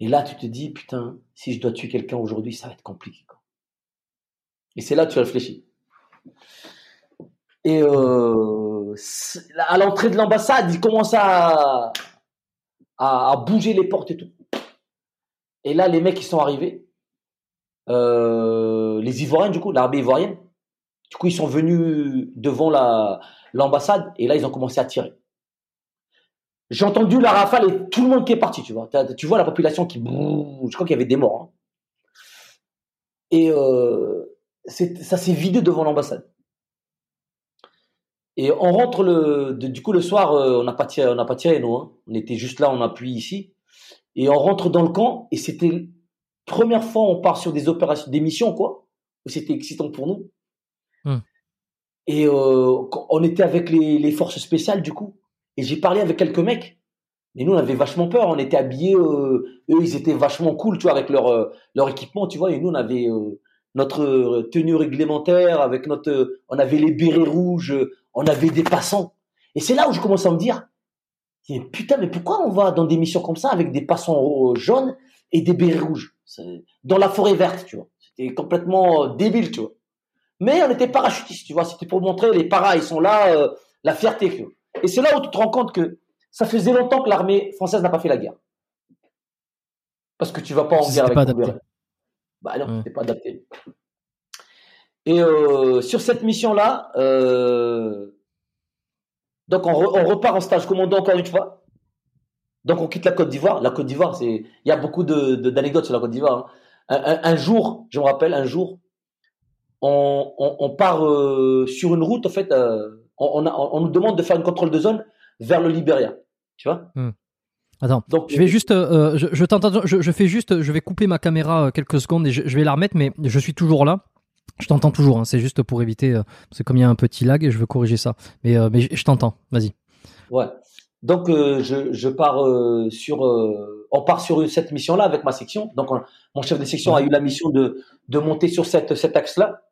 Et là, tu te dis, putain, si je dois tuer quelqu'un aujourd'hui, ça va être compliqué. Et c'est là que tu réfléchis. Et euh, à l'entrée de l'ambassade, il commence à, à, bouger les portes et tout. Et là, les mecs, ils sont arrivés. Euh, les Ivoiriens, du coup, l'armée ivoirienne. Du coup, ils sont venus devant la l'ambassade et là, ils ont commencé à tirer. J'ai entendu la rafale et tout le monde qui est parti, tu vois. Tu vois la population qui Je crois qu'il y avait des morts. Hein. Et euh, ça s'est vidé devant l'ambassade. Et on rentre le, du coup le soir, euh, on n'a pas tiré, on n'a pas tiré nous. Hein. On était juste là, on appuie ici. Et on rentre dans le camp et c'était première fois on part sur des opérations, des missions quoi, c'était excitant pour nous. Hmm. Et euh, on était avec les, les, forces spéciales du coup, et j'ai parlé avec quelques mecs. Mais nous on avait vachement peur, on était habillés, euh, eux ils étaient vachement cool, tu vois, avec leur euh, leur équipement, tu vois, et nous on avait notre tenue réglementaire, avec notre, on avait les bérets rouges, on avait des passants. Et c'est là où je commence à me dire, putain, mais pourquoi on va dans des missions comme ça avec des passants jaunes et des bérets rouges? Dans la forêt verte, tu vois. C'était complètement euh, débile, tu vois. Mais on était parachutistes, tu vois. C'était pour montrer les paras, ils sont là, euh, la fierté. Tu vois. Et c'est là où tu te rends compte que ça faisait longtemps que l'armée française n'a pas fait la guerre. Parce que tu vas pas en guerre avec Bah non, c'est pas adapté. Et euh, sur cette mission-là, euh, donc on, repart en stage commandant encore une fois. Donc on quitte la Côte d'Ivoire. La Côte d'Ivoire, c'est, il y a beaucoup de, d'anecdotes sur la Côte d'Ivoire. Hein. Un, jour, je me rappelle, un jour, on, on, part euh, sur une route. En fait, on, on, nous demande de faire une contrôle de zone vers le Libéria. Tu vois? Hmm. Attends, Donc, je vais juste, je, je t'entends, je, fais juste, je vais couper ma caméra quelques secondes et je, je vais la remettre, mais je suis toujours là. Je t'entends toujours, hein, c'est juste pour éviter, euh, que comme il y a un petit lag, je veux corriger ça. Mais, euh, mais je, t'entends, vas-y. Ouais. Donc euh, je, je, pars sur, on part sur cette mission-là avec ma section. Donc mon chef de section a eu la mission de, de monter sur cette, cet axe-là,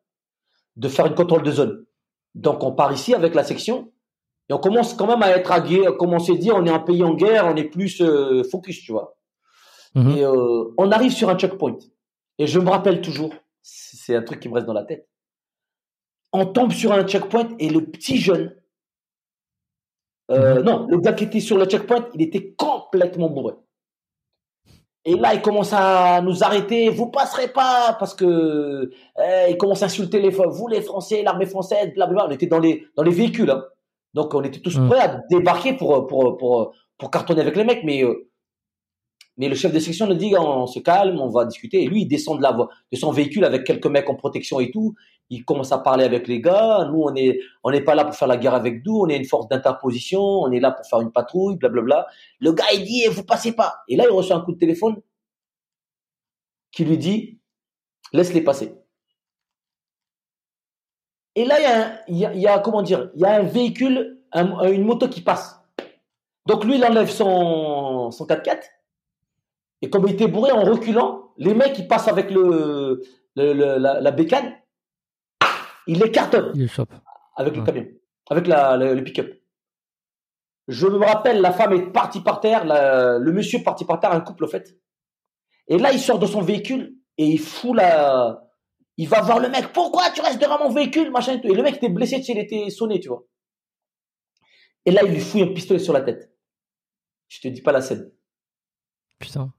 de faire une contrôle de zone. Donc on part ici avec la section et on commence quand même à être agué, comme on s'est dit, on est un pays en guerre, on est plus focus, tu vois. Mhm. Et on arrive sur un checkpoint. Et je me rappelle toujours, c'est un truc qui me reste dans la tête. On tombe sur un checkpoint et le petit jeune, euh, mhm. non, le gars qui était sur le checkpoint, il était complètement bourré. Et là, il commence à nous arrêter. Vous passerez pas parce que il commence à insulter les vous les Français, l'armée française, blablabla. On était dans les dans les véhicules, hein. Donc on était tous mhm. prêts à débarquer pour pour pour pour cartonner avec les mecs. Mais euh, mais le chef de section nous dit on se calme, on va discuter. Et lui, il descend de la de son véhicule avec quelques mecs en protection et tout. Il commence à parler avec les gars. Nous, on est on n'est pas là pour faire la guerre avec nous. On est une force d'interposition. On est là pour faire une patrouille, blablabla. Le gars, il dit vous passez pas. Et là, il reçoit un coup de téléphone qui lui dit laisse-les passer. Et là, il y a, il y a, comment dire, il y a un véhicule, une moto qui passe. Donc lui, il enlève son son 4x4 et comme il était bourré en reculant, les mecs ils passent avec le, la, bécane, il les cartonne il chope. avec le camion, avec la, le, pick-up. Je me rappelle, la femme est partie par terre, le monsieur est parti par terre, un couple au fait. Et là, il sort de son véhicule et il fout la. Il va voir le mec. Pourquoi tu restes devant mon véhicule, machin et le mec était blessé, il était sonné, tu vois. Et là, il lui fout un pistolet sur la tête. Je te dis pas la scène. Putain.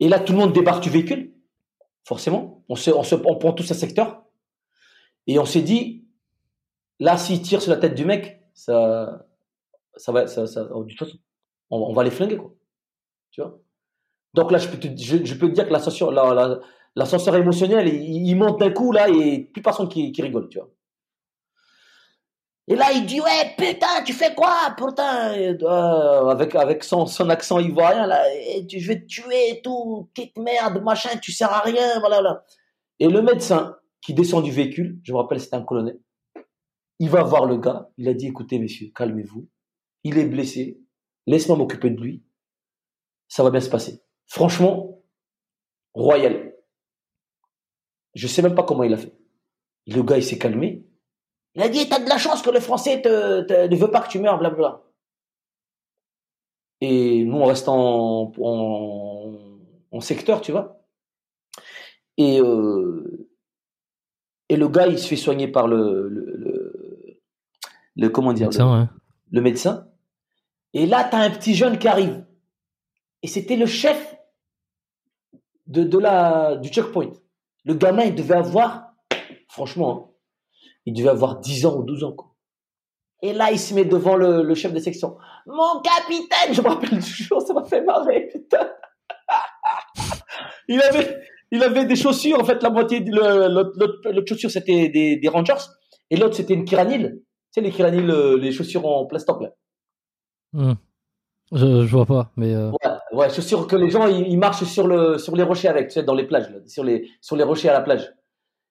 Et là, tout le monde débarque du véhicule, forcément. On, se, on, se, on prend tous un secteur. Et on s'est dit, là, s'il tire sur la tête du mec, ça, ça va, ça, ça, de toute façon, on, va les flinguer, quoi. Tu vois Donc là, je peux te, je, peux te dire que l'ascenseur, la, émotionnel, il, monte d'un coup, là, et plus personne qui, rigole, tu vois. Et là, il dit, ouais, putain, tu fais quoi, putain, euh, avec, avec son, son accent ivoirien, là, et je vais te tuer tout, petite merde, machin, tu sers à rien, voilà, Et le médecin qui descend du véhicule, je me rappelle, c'était un colonel, il va voir le gars, il a dit, écoutez, messieurs, calmez-vous, il est blessé, laisse-moi m'occuper de lui, ça va bien se passer. Franchement, royal. Je sais même pas comment il a fait. Le gars, il s'est calmé, il a dit, t'as de la chance que le français te, ne veut pas que tu meurs, blablabla. Et nous, on reste en, en, secteur, tu vois. Et, euh, et le gars, il se fait soigner par le, le, le, comment dire, médecin, le, médecin. Et là, tu as un petit jeune qui arrive. Et c'était le chef de, de la, du checkpoint. Le gamin, il devait avoir, franchement, hein, il devait avoir 10 ans ou 12 ans. Quoi. Et là, il se met devant le, chef de section. Mon capitaine, je me rappelle toujours, ça m'a fait marrer, putain. il avait, des chaussures, en fait, la moitié, l'autre chaussure, c'était des, des, Rangers, et l'autre, c'était une Kiranil. Tu sais, les Kiranil, euh, les chaussures en plastoc, là. Hmm. Je, vois pas, mais. Euh... ouais, chaussures que les gens, ils, marchent sur, le, sur les rochers avec, tu sais, dans les plages, là, sur, les, sur les rochers à la plage.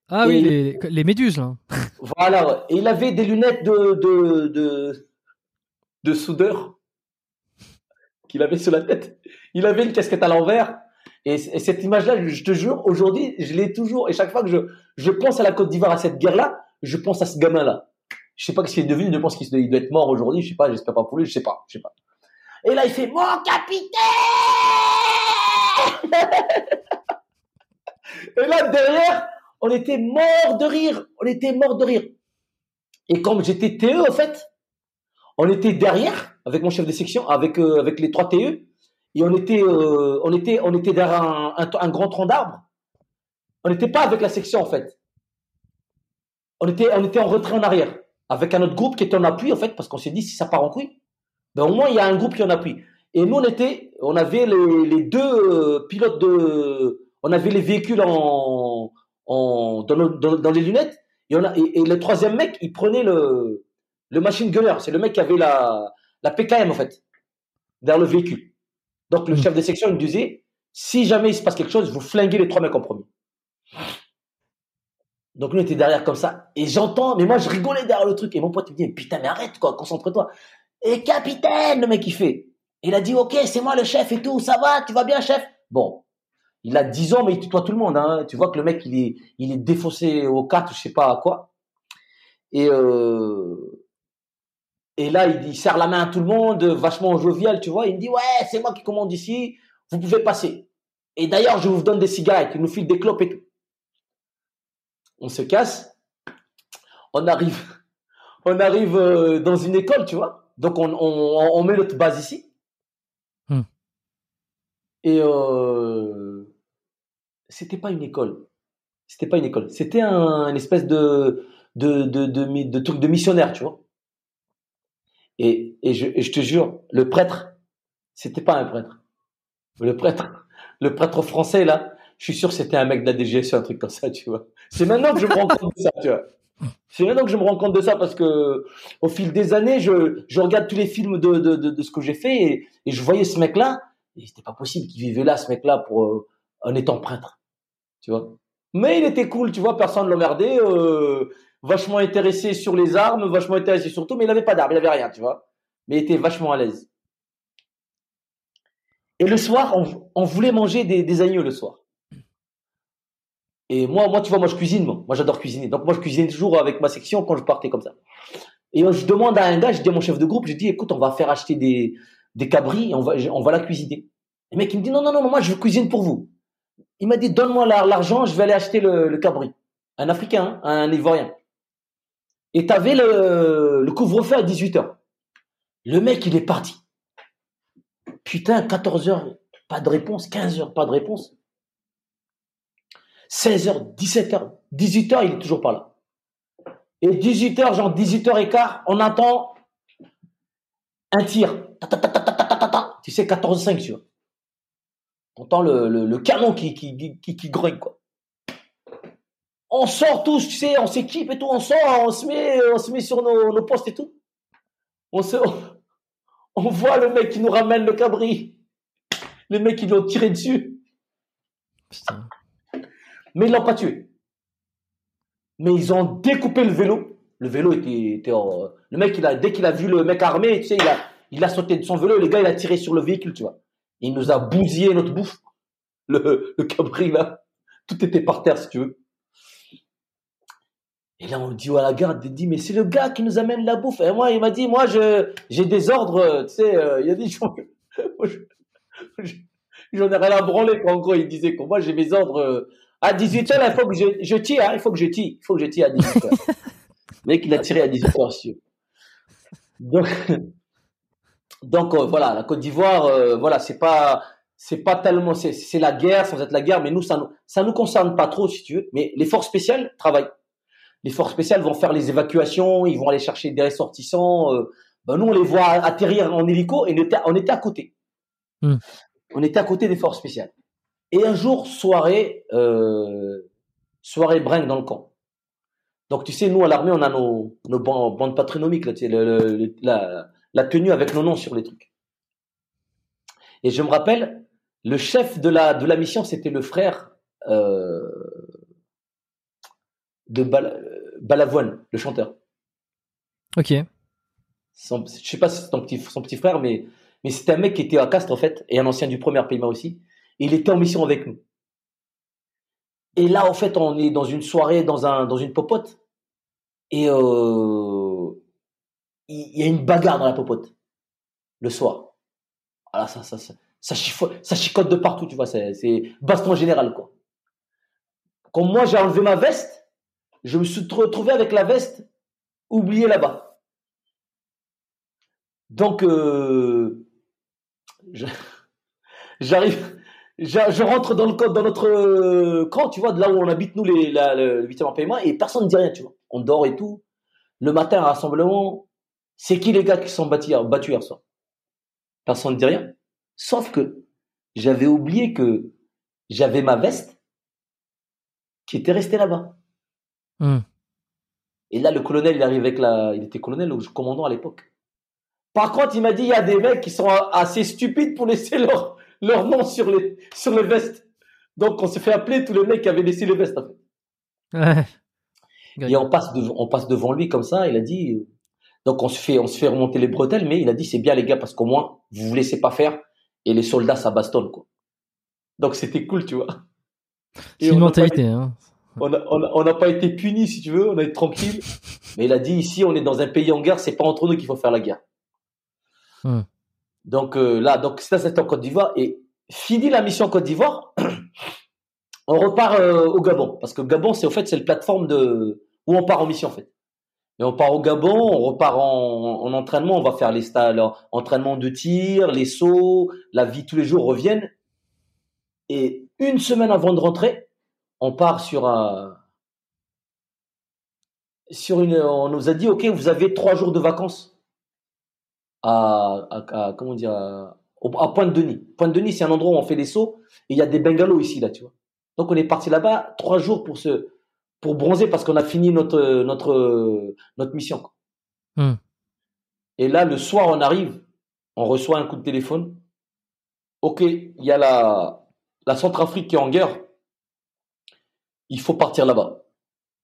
Ah oui, les, les, méduses, là. Voilà, et il avait des lunettes de, de, de, de soudeur qu'il avait sur la tête. Il avait une casquette à l'envers. Et, cette image-là, je te jure, aujourd'hui, je l'ai toujours. Et chaque fois que je, je pense à la Côte d'Ivoire, à cette guerre-là, je pense à ce gamin-là. Je sais pas ce qu'il est devenu, je pense qu'il doit être mort aujourd'hui, je sais pas, j'espère pas pour lui, je sais pas, je sais pas. Et là, il fait, mon capitaine! et là, derrière, on était mort de rire. On était mort de rire. Et comme j'étais TE, en fait, on était derrière, avec mon chef de section, avec, euh, avec les trois TE, et on était, euh, on était, on était derrière un, grand tronc d'arbre. on n'était pas avec la section en fait. On était, on était en retrait en arrière, avec un autre groupe qui était en appui en fait, parce qu'on s'est dit si ça part en couille, ben au moins il y a un groupe qui en appui. Et nous on était, on avait les, deux euh, pilotes de, on avait les véhicules en, en dans, les lunettes, et, on a, et, le troisième mec il prenait le, le machine gunner, c'est le mec qui avait la, la PKM en fait, vers le véhicule. Donc le hmm. chef de section il disait, si jamais il se passe quelque chose, vous flinguez les trois mecs en premier. Donc nous, on était derrière comme ça. Et j'entends, mais moi, je rigolais derrière le truc. Et mon pote me dit, putain, mais arrête, quoi, concentre-toi. Et capitaine, le mec, il fait. Il a dit, ok, c'est moi le chef et tout, ça va, tu vas bien, chef? Bon. Il a 10 ans, mais il tutoie tout le monde, hein. Tu vois que le mec, il est, il est défaussé au 4, je sais pas à quoi. Et, euh, et là, il, serre la main à tout le monde, vachement jovial, tu vois. Il me dit, ouais, c'est moi qui commande ici, vous pouvez passer. Et d'ailleurs, je vous donne des cigarettes, il nous file des clopes et tout on se casse, on arrive, on arrive euh, dans une école, tu vois. Donc on, met notre base ici. Hmm. Et euh, c'était pas une école. C'était pas une école. C'était un espèce de de, de, de, truc de missionnaire, tu vois. Et, je, et je te jure, le prêtre, c'était pas un prêtre. Le prêtre, le prêtre français là, je suis sûr que c'était un mec de la DGSE, un truc comme ça, tu vois. C'est maintenant que je me rends compte de ça, tu vois. C'est maintenant que je me rends compte de ça parce que au fil des années, je, je regarde tous les films de, de, de, ce que j'ai fait et, et, je voyais ce mec-là et c'était pas possible qu'il vivait là, ce mec-là, pour euh, en étant prêtre, tu vois? Mais il était cool, tu vois, personne ne l'emmerdait, euh, vachement intéressé sur les armes, vachement intéressé sur tout, mais il avait pas d'armes, il avait rien, tu vois. Mais il était vachement à l'aise. Et le soir, on, on voulait manger des, des agneaux le soir. Et moi, moi, tu vois, moi, je cuisine, moi. J'adore cuisiner. Donc, moi, je cuisinais toujours avec ma section quand je partais comme ça. Et je demande à un gars, je dis à mon chef de groupe, je dis, écoute, on va faire acheter des, des cabris et on va, on va la cuisiner. Le mec, il me dit, non, non, non, moi, je cuisine pour vous. Il m'a dit, donne-moi l'argent, je vais aller acheter le, le cabri. Un Africain, hein, un Ivoirien. Et t'avais le, le couvre-feu à 18h. Le mec, il est parti. Putain, 14h, pas de réponse. 15h, pas de réponse. 16h, 17h, 18h, il est toujours pas là. Et 18h, genre 18h15, on attend un tir. tu sais, 14-5, tu vois. On entend le, le, canon qui, qui, qui, grogne, quoi. On sort tous, tu sais, on s'équipe et tout, on sort, on se met, on se met sur nos, nos postes et tout. On se, on, voit le mec qui nous ramène le cabri. Le mec qui doit tirer dessus. Putain. Mais ils l'ont pas tué. Mais ils ont découpé le vélo. Le vélo était, était le mec, il a, dès qu'il a vu le mec armé, tu sais, il a, il a sauté de son vélo. Le gars, il a tiré sur le véhicule, tu vois. Il nous a bousillé notre bouffe. Le, cabri, là. Tout était par terre, si tu veux. Et là, on dit à la garde, il dit, mais c'est le gars qui nous amène la bouffe. Et moi, il m'a dit, moi, je, j'ai des ordres, tu sais, euh, il a des gens, j'en ai rien à branler, En gros, il disait que moi, j'ai mes ordres, euh, à 18h, il faut que je, je tire, hein, il faut que je tire, il faut que je tire à 18h. le mec, il a tiré à 18h, Donc, donc euh, voilà, la Côte d'Ivoire, euh, voilà, c'est pas, c'est pas tellement, c'est la guerre sans être la guerre, mais nous, ça, ça nous concerne pas trop, si tu veux. Mais les forces spéciales travaillent. Les forces spéciales vont faire les évacuations, ils vont aller chercher des ressortissants. Euh, ben nous, on les voit atterrir en hélico et on était, on était à côté. Hmm. On était à côté des forces spéciales. Et un jour, soirée, euh, soirée bringue dans le camp. Donc, tu sais, nous, à l'armée, on a nos, nos bandes, patronymiques, là, tu sais, le, la, la, tenue avec nos noms sur les trucs. Et je me rappelle, le chef de la, de la mission, c'était le frère euh, de Balavoine, le chanteur. Ok. Son, je sais pas si c'est son petit, son petit frère, mais, mais c'était un mec qui était à Castres, en fait, et un ancien du premier PMA aussi il était en mission avec nous. Et là, en fait, on est dans une soirée, dans, un, dans une popote. Et euh, il y a une bagarre dans la popote. Le soir. Voilà, ça, ça, ça, ça, ça chicote de partout, tu vois. C'est baston général, quoi. Quand moi, j'ai enlevé ma veste, je me suis retrouvé avec la veste oubliée là-bas. Donc, euh, j'arrive je, rentre dans, le, dans notre euh, camp, tu vois, de là où on habite, nous, les, la, le 8 en paiement, et personne ne dit rien, tu vois. On dort et tout. Le matin, rassemblement, c'est qui les gars qui sont battus, battus hier soir? Personne ne dit rien. Sauf que j'avais oublié que j'avais ma veste qui était restée là-bas. Hmm. Et là, le colonel, il arrive avec la. Il était colonel ou commandant à l'époque. Par contre, il m'a dit il y a des mecs qui sont assez stupides pour laisser leur, leur nom sur les, sur les vestes. Donc, on se fait appeler tous les mecs qui avaient laissé les vestes, fait. Et on passe, on passe devant lui comme ça. Il a dit. Donc, on se fait, on se fait remonter les bretelles, mais il a dit c'est bien, les gars, parce qu'au moins, vous vous laissez pas faire et les soldats, ça bastonne, quoi. Donc, c'était cool, tu vois. C'est une mentalité, hein on n'a pas été punis, si tu veux, on a été tranquille. Mais il a dit ici, on est dans un pays en guerre, c'est pas entre nous qu'il faut faire la guerre. Hmm. Donc euh, là, donc c'est en Côte d'Ivoire et fini la mission Côte d'Ivoire, on repart euh, au Gabon parce que Gabon c'est au fait c'est la plateforme de où on part en mission en fait. Et on part au Gabon, on repart en, en entraînement, on va faire les stages, entraînement de tir, les sauts, la vie tous les jours reviennent. Et une semaine avant de rentrer, on part sur un, sur une, on nous a dit, ok, vous avez trois jours de vacances à, à, comment dire, à, Pointe-Denis. Pointe-Denis, c'est un endroit où on fait des sauts et il y a des bungalows ici, là, tu vois. Donc on est parti là-bas trois jours pour se, pour bronzer parce qu'on a fini notre, notre, notre mission. Hmm. Et là, le soir, on arrive, on reçoit un coup de téléphone. Ok, il y a la, la Centrafrique qui est en guerre il faut partir là-bas.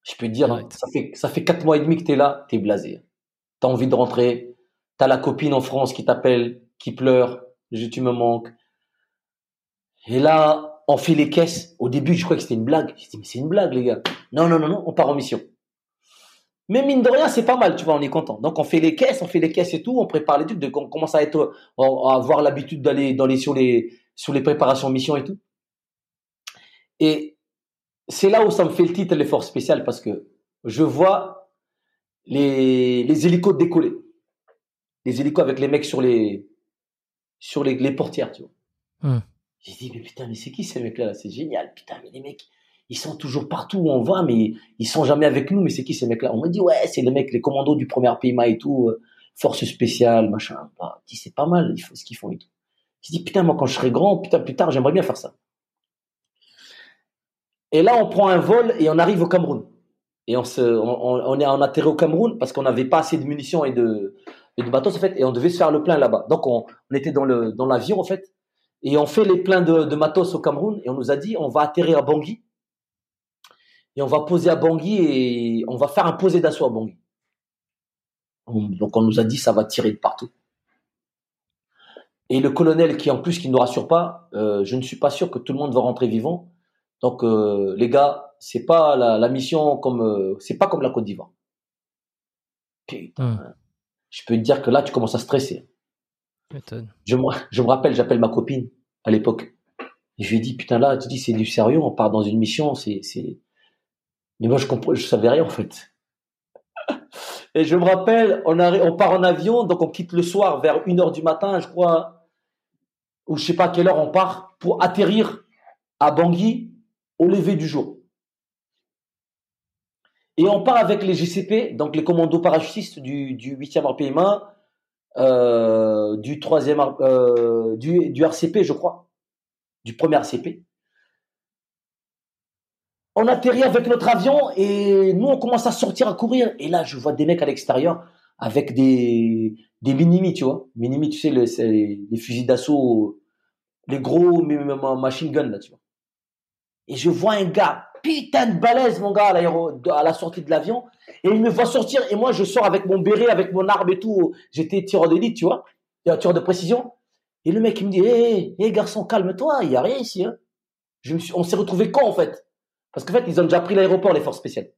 Je peux te dire, ça fait ça fait quatre mois et demi que tu es là, tu es blasé. Tu as envie de rentrer, tu as la copine en France qui t'appelle, qui pleure, je, tu me manques. Et là, on fait les caisses. Au début, je crois que c'était une blague. Je dit, mais c'est une blague, les gars. Non, non, non, non, on part en mission. Mais mine de rien, c'est pas mal, tu vois, on est content. Donc on fait les caisses, on fait les caisses et tout, on prépare les trucs, de, on commence à être, avoir l'habitude d'aller dans sur les sur les préparations mission et tout. Et c'est là où ça me fait le titre les forces spéciales parce que je vois les, les hélicos décoller. Les hélicos avec les mecs sur les, sur les, les portières, tu vois. Hmm. J'ai dit, mais putain, mais c'est qui ces mecs-là? C'est génial, putain, mais les mecs, ils sont toujours partout où on va, mais ils sont jamais avec nous, mais c'est qui ces mecs-là? On m'a dit, ouais, c'est les mecs, les commandos du premier PMA et tout, euh, force spéciale, machin. Bah, dit, c'est pas mal, il faut ce qu'ils font et tout. J'ai dit, putain, moi, quand je serai grand, putain, plus tard, j'aimerais bien faire ça. Et là, on prend un vol et on arrive au Cameroun. Et on, se, on, on est en atterri au Cameroun parce qu'on n'avait pas assez de munitions et de, et de bateaux, en fait, et on devait se faire le plein là-bas. Donc, on, était dans le dans l'avion, en fait, et on fait les pleins de, matos au Cameroun, et on nous a dit, on va atterrir à Bangui, et on va poser à Bangui, et on va faire un posé d'assaut à Bangui. Donc, on nous a dit, ça va tirer de partout. Et le colonel qui, en plus, qui ne nous rassure pas, euh, je ne suis pas sûr que tout le monde va rentrer vivant. Donc euh, les gars, c'est pas la, mission comme euh, c'est pas comme la Côte d'Ivoire. Putain, hmm. Je peux te dire que là tu commences à stresser. Je me, je me rappelle, j'appelle ma copine à l'époque. Et je lui ai dit putain là, tu dis c'est du sérieux, on part dans une mission, c'est c'est. Mais moi je comprends, je savais rien en fait. Et je me rappelle, on, arrive, on part en avion, donc on quitte le soir vers 1h du matin, je crois, ou je sais pas à quelle heure on part, pour atterrir à Bangui au lever du jour. Et on part avec les GCP, donc les commandos parachutistes du, du 8e RPMA, euh, du 3e, euh, du, RCP, je crois, du premier RCP. On atterrit avec notre avion et nous, on commence à sortir, à courir. Et là, je vois des mecs à l'extérieur avec des, des minimi, tu vois. Minimi, tu sais, les fusils d'assaut, les gros machine guns, là, tu vois. Et je vois un gars, putain de balèze, mon gars, à, la sortie de l'avion. Et il me voit sortir. Et moi, je sors avec mon béret, avec mon arme et tout. J'étais tireur d'élite, tu vois. Tireur de précision. Et le mec, il me dit, hé, hé, garçon, calme-toi, il y a rien ici. Hein. Je me suis, on s'est retrouvé quand, en fait? Parce qu'en fait, ils ont déjà pris l'aéroport, les forces spéciales.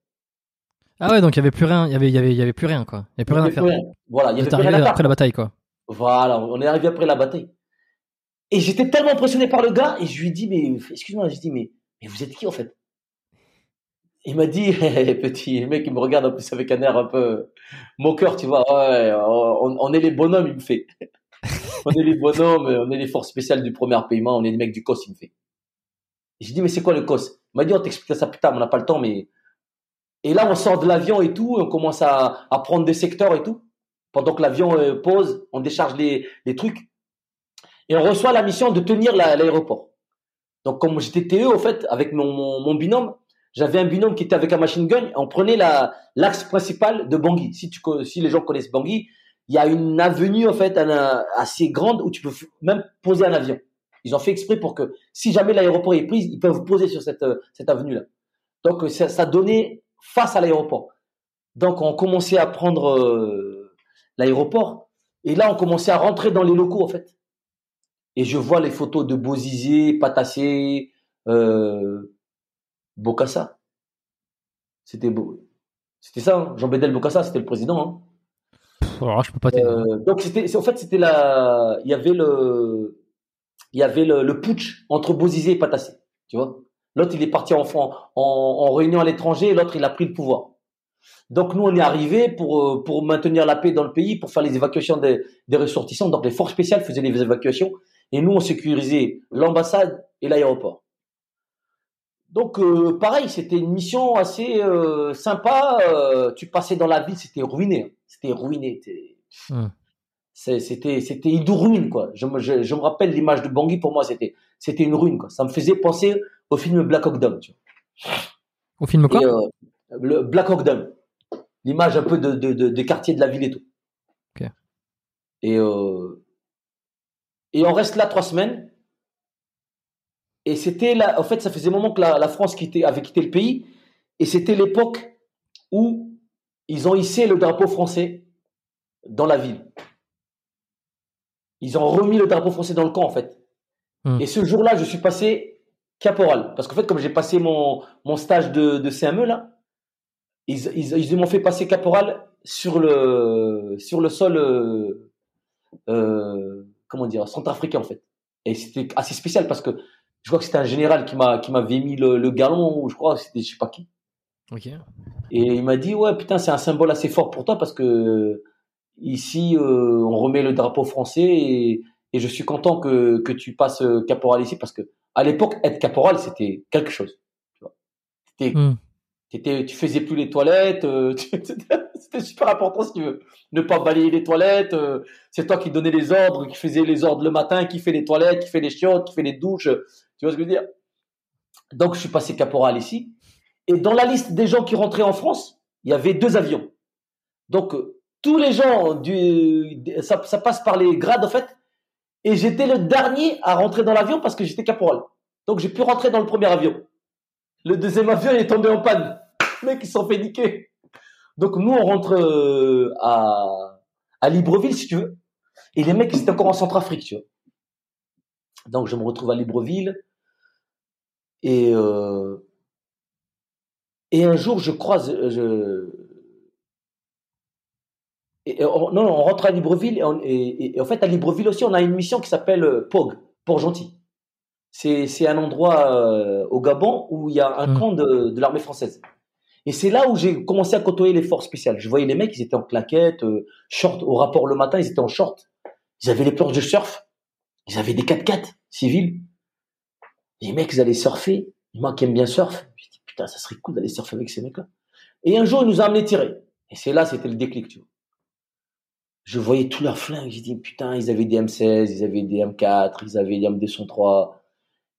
Ah ouais, donc il y avait plus rien, il y avait, y avait, y avait plus rien, quoi. Il y avait plus rien à faire. Voilà, il y avait plus rien après la bataille, quoi. Voilà, on est arrivé après la bataille. Et j'étais tellement impressionné par le gars, et je lui dit, mais, excuse-moi, je dit, mais, mais vous êtes qui en fait? Il m'a dit, petit, le mec il me regarde en plus avec un air un peu moqueur, tu vois, ouais, on, est les bonhommes, il me fait. on est les bonhommes, on est les forces spéciales du premier paiement, on est les mecs du COS, il me fait. J'ai dit, mais c'est quoi le COS? Il m'a dit, on t'explique ça plus tard, on n'a pas le temps, mais. Et là, on sort de l'avion et tout, on commence à, prendre des secteurs et tout. Pendant que l'avion euh, pose, on décharge les, trucs. Et on reçoit la mission de tenir l'aéroport. Donc, comme j'étais TE, au fait, avec mon binôme, j'avais un binôme qui était avec un machine gun. On prenait la l'axe principal de Bangui. Si tu si les gens connaissent Bangui, il y a une avenue en fait assez grande où tu peux même poser un avion. Ils ont fait exprès pour que si jamais l'aéroport est pris, ils peuvent poser sur cette cette avenue là. Donc ça, ça donnait face à l'aéroport. Donc on commençait à prendre euh, l'aéroport et là on commençait à rentrer dans les locaux en fait. Et je vois les photos de Bozizé, Patassé, euh, Bokassa. C'était beau. C'était ça, hein. Jean Bédel Bokassa, c'était le président. Hein. Alors, je peux pas euh, donc c'était, en fait, c'était la, il y avait le, il y avait le, le putsch entre Bozizé et Patassé, tu vois. L'autre, il est parti en, en, en réunion à l'étranger, l'autre, il a pris le pouvoir. Donc nous, on est arrivé pour euh, pour maintenir la paix dans le pays, pour faire les évacuations des, des ressortissants. Donc les forces spéciales faisaient les évacuations, et nous, on sécurisait l'ambassade et l'aéroport. Donc euh, pareil, c'était une mission assez euh, sympa. Euh, tu passais dans la ville, c'était ruiné, hein. c'était ruiné. C'était c'était une ruine quoi. Je me, je, me rappelle l'image de Bangui pour moi, c'était c'était une ruine quoi. Ça me faisait penser au film Black Hawk Down. Tu vois. Au film quoi? Le Black Hawk Down. L'image un peu de, de, de, des quartiers de la ville et tout. Et et on reste là trois semaines. Et c'était là, en fait, ça faisait un moment que la, France quittait, avait quitté le pays. Et c'était l'époque où ils ont hissé le drapeau français dans la ville. Ils ont remis le drapeau français dans le camp, en fait. Hmm. Et ce jour-là, je suis passé caporal. Parce qu'en fait, comme j'ai passé mon, mon stage de, de CME, là, ils, ils, ils m'ont fait passer caporal sur le, sur le sol, euh, euh, comment dire, centrafricain, en fait. Et c'était assez spécial parce que je crois que c'était un général qui m'a qui m'avait mis le, le galon ou je crois c'était je sais pas qui. Ok. Et il m'a dit ouais putain c'est un symbole assez fort pour toi parce que ici euh, on remet le drapeau français et, et je suis content que que tu passes euh, caporal ici parce que à l'époque être caporal c'était quelque chose. Tu vois. Hmm. tu faisais plus les toilettes, euh, c'était super important si tu veux. Ne pas balayer les toilettes, euh, c'est toi qui donnais les ordres, qui faisais les ordres le matin, qui fait les toilettes, qui fait les chiottes, qui fait les douches. Tu vois ce que je veux dire? Donc, je suis passé caporal ici. Et dans la liste des gens qui rentraient en France, il y avait deux avions. Donc, euh, tous les gens, du, ça, passe par les grades, en fait. Et j'étais le dernier à rentrer dans l'avion parce que j'étais caporal. Donc, j'ai pu rentrer dans le premier avion. Le deuxième avion est tombé en panne. Mecs, ils sont fait niquer. Donc, nous, on rentre euh, à, à Libreville, si tu veux. Et les mecs, ils étaient encore en Centrafrique, tu vois. Donc, je me retrouve à Libreville. Et, euh, et un jour, je croise. Euh, je, et, non, non, on rentre à Libreville. Et, et, en fait, à Libreville aussi, on a une mission qui s'appelle POG, Port-Gentil. C'est un endroit euh, au Gabon où il y a un mmh. camp de, de l'armée française. Et c'est là où j'ai commencé à côtoyer les forces spéciales. Je voyais les mecs, ils étaient en claquettes, euh, short, au rapport le matin, ils étaient en short. Ils avaient les planches de surf. Ils avaient des 4x4 civils. Les mecs, ils allaient surfer. Moi qui aime bien surf, je dit, putain, ça serait cool d'aller surfer avec ces mecs-là. Et un jour, ils nous ont amené tirer. Et c'est là, c'était le déclic, tu vois. Je voyais tous leurs flingues. J'ai dit, putain, ils avaient des M16, ils avaient des M4, ils avaient des M203,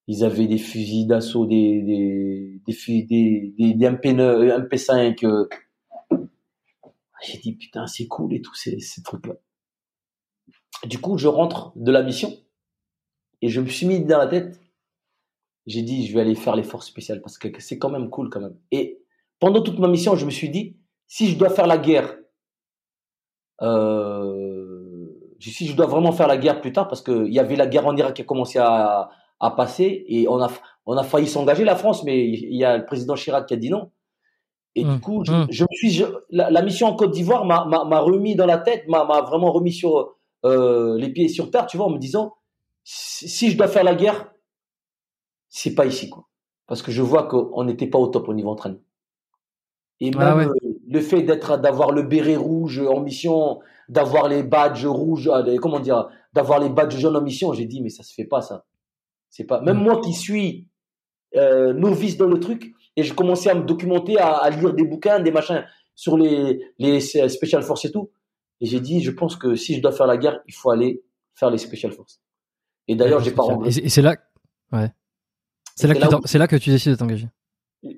ils avaient des fusils d'assaut, des, des, des, des, des, des MP9, MP5. Euh. J'ai dit, putain, c'est cool et tout, ces, ces trucs-là. Du coup, je rentre de la mission et je me suis mis dans la tête, j'ai dit, je vais aller faire les forces spéciales parce que c'est quand même cool quand même. Et pendant toute ma mission, je me suis dit, si je dois faire la guerre, euh, si je dois vraiment faire la guerre plus tard, parce qu'il y avait la guerre en Irak qui a commencé à, à passer et on a, on a failli s'engager la France, mais il y a le président Chirac qui a dit non. Et du mmh. coup, je, mmh. je, me suis, la, mission en Côte d'Ivoire m'a remis dans la tête, m'a vraiment remis sur euh, les pieds sur terre, tu vois, en me disant, si je dois faire la guerre, c'est pas ici, quoi. Parce que je vois qu'on n'était pas au top au niveau entraînement. Et ah même euh, le fait d'être, d'avoir le béret rouge en mission, d'avoir les badges rouges, euh, comment dire, d'avoir les badges jaunes en mission, j'ai dit, mais ça se fait pas, ça. C'est pas, même mm. moi qui suis euh, novice dans le truc et je commençais à me documenter, à, à lire des bouquins, des machins sur les, les Special Forces et tout. Et j'ai dit, je pense que si je dois faire la guerre, il faut aller faire les Special Forces. Et d'ailleurs, j'ai pas Et c'est là, ouais. C'est là, que là que tu décides de t'engager.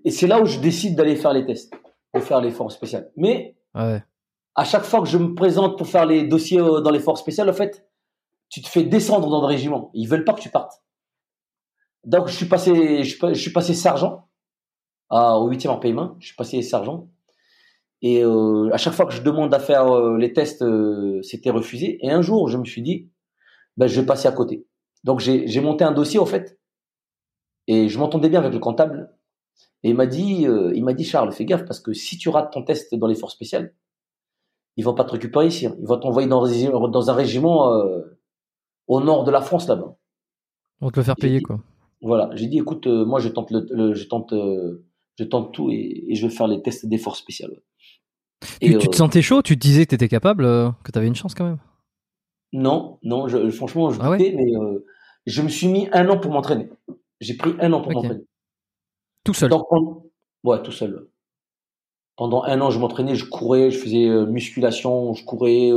Et c'est là où je décide d'aller faire les tests, de faire les forces spéciales. Mais ouais. à chaque fois que je me présente pour faire les dossiers euh, dans les forces spéciales, en fait, tu te fais descendre dans le régiment. Ils veulent pas que tu partes. Donc je suis passé, je, suis passé sergent à, au huitième en paiement. Je suis passé sergent. Et euh, à chaque fois que je demande à faire euh, les tests, euh, c'était refusé. Et un jour, je me suis dit, ben, je vais passer à côté. Donc j'ai monté un dossier en fait, et je m'entendais bien avec le comptable. Et il m'a dit, euh, il m'a dit Charles, fais gaffe parce que si tu rates ton test dans les forces spéciales, ils vont pas te récupérer ici. Hein. Ils vont t'envoyer dans, dans, un régiment euh, au nord de la France là-bas. On te le faire payer quoi. Voilà, j'ai dit écoute, moi je tente le, je tente, je tente tout et, et, je vais faire les tests des forces spéciales. Tu, te euh, sentais chaud? Tu te disais que tu étais capable, euh, que tu avais une chance quand même? Non, non, je, franchement, je ah mais euh, je me suis mis un an pour m'entraîner. J'ai pris un an pour m'entraîner. Tout seul? Ouais, tout seul. Pendant un an, je m'entraînais, je courais, je faisais musculation, je courais,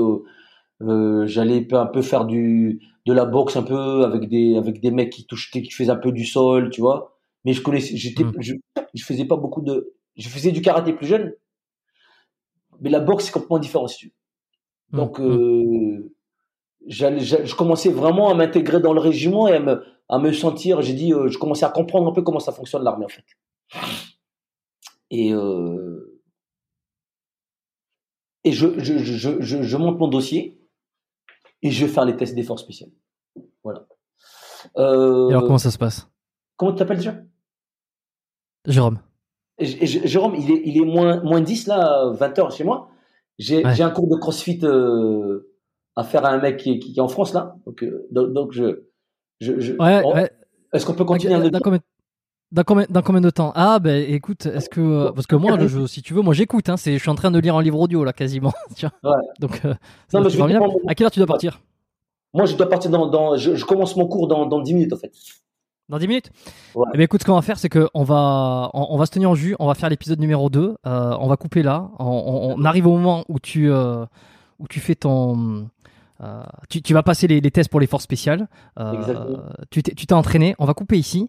j'allais un peu faire du de la boxe un peu avec des avec des mecs qui touchaient, qui faisaient un peu du sol, tu vois. Mais je connaissais, j'étais, hmm. je, je faisais pas beaucoup de, je faisais du karaté plus jeune, mais la boxe, c'est complètement différent, si tu mmh, Donc, mmh. euh, je commençais vraiment à m'intégrer dans le régiment et à me, à me sentir, j'ai dit, euh, je commençais à comprendre un peu comment ça fonctionne l'armée, en fait. Et, euh, et je, je, je monte mon dossier et je vais faire les tests d'effort spécial. Voilà. Euh, et alors, comment ça se passe? Comment tu t'appelles déjà? Jérôme. Jérôme, il est, il est moins, moins 10 là, 20 heures chez moi. J'ai un cours de crossfit euh, à faire à un mec qui, qui, est en France là. Donc, euh, donc, je. je, je ouais, Est-ce qu'on peut continuer dans, combien, dans combien de temps? Ah, ben écoute, est-ce que. Euh, parce que moi, je, si tu veux, moi j'écoute. Hein, je suis en train de lire un livre audio là quasiment. Tiens. Ouais. Donc, non, bien. À quelle heure tu dois partir? Moi, je dois partir dans. dans je, commence mon cours dans, dans 10 minutes en fait. Dans 10 minutes? Ouais. Eh bien, écoute, ce qu'on va faire, c'est qu'on va, on, va se tenir en jus, on va faire l'épisode numéro 2, euh, on va couper là, on, on, arrive au moment où tu, euh, où tu fais ton, euh, tu, tu, vas passer les, les, tests pour les forces spéciales. Euh, tu t'es entraîné. On va couper ici.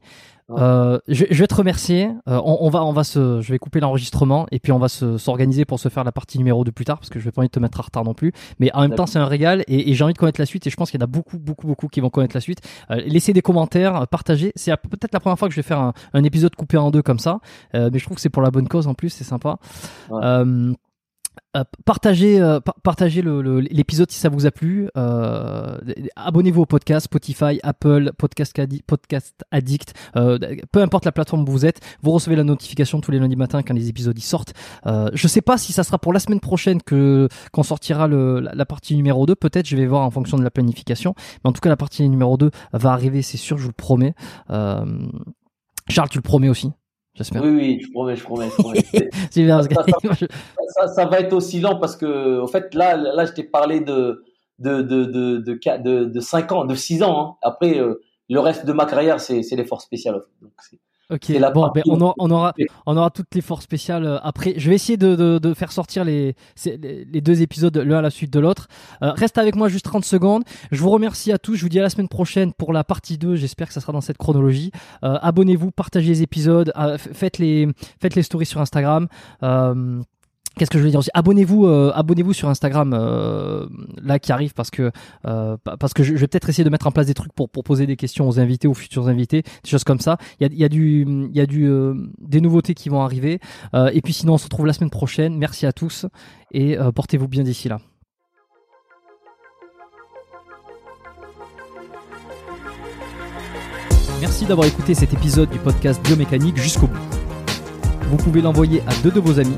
Euh, je, je, vais te remercier. On, on, va, on va se, je vais couper l'enregistrement et puis on va s'organiser pour se faire la partie numéro 2 plus tard parce que je vais pas envie de te mettre en retard non plus. Mais en même temps, c'est un régal et, et j'ai envie de connaître la suite et je pense qu'il y en a beaucoup, beaucoup, beaucoup qui vont connaître la suite. Laissez des commentaires, partagez. C'est peut-être la première fois que je vais faire un, un, épisode coupé en deux comme ça, mais je trouve que c'est pour la bonne cause en plus, c'est sympa. Ouais. Euh, partagez, euh, l'épisode si ça vous a plu. Euh, abonnez-vous au podcast Spotify, Apple, Podcast, Addict, peu importe la plateforme où vous êtes. Vous recevez la notification tous les lundis matins quand les épisodes y sortent. je sais pas si ça sera pour la semaine prochaine que qu'on sortira le, la, partie numéro 2. Peut-être, je vais voir en fonction de la planification. Mais en tout cas, la partie numéro 2 va arriver, c'est sûr, je vous le promets. Charles, tu le promets aussi oui, oui, je promets, je promets. Je promets. ça, ça, ça, ça, va être aussi lent parce que, en fait, là, là, je t'ai parlé de de, de, de, de, de, de 5 ans, de 6 ans. Hein. Après, euh, le reste de ma carrière, c'est forces spéciales. Donc, Ok, bon, ben on, aura, on, aura, on aura toutes les forces spéciales euh, après. Je vais essayer de, de, de faire sortir les, les deux épisodes l'un à la suite de l'autre. Euh, reste avec moi juste 30 secondes. Je vous remercie à tous. Je vous dis à la semaine prochaine pour la partie 2. J'espère que ça sera dans cette chronologie. Euh, Abonnez-vous, partagez les épisodes, euh, faites, les, faites les stories sur Instagram. Euh, Qu'est-ce que je veux dire aussi? Abonnez-vous, euh, abonnez-vous sur Instagram euh, là qui arrive parce que euh, parce que je, vais peut-être essayer de mettre en place des trucs pour, pour poser des questions aux invités, aux futurs invités, des choses comme ça. Il y a, du il y a du des nouveautés qui vont arriver. et puis sinon on se retrouve la semaine prochaine. Merci à tous et portez-vous bien d'ici là. Merci d'avoir écouté cet épisode du podcast Biomécanique jusqu'au bout vous pouvez l'envoyer à deux de vos amis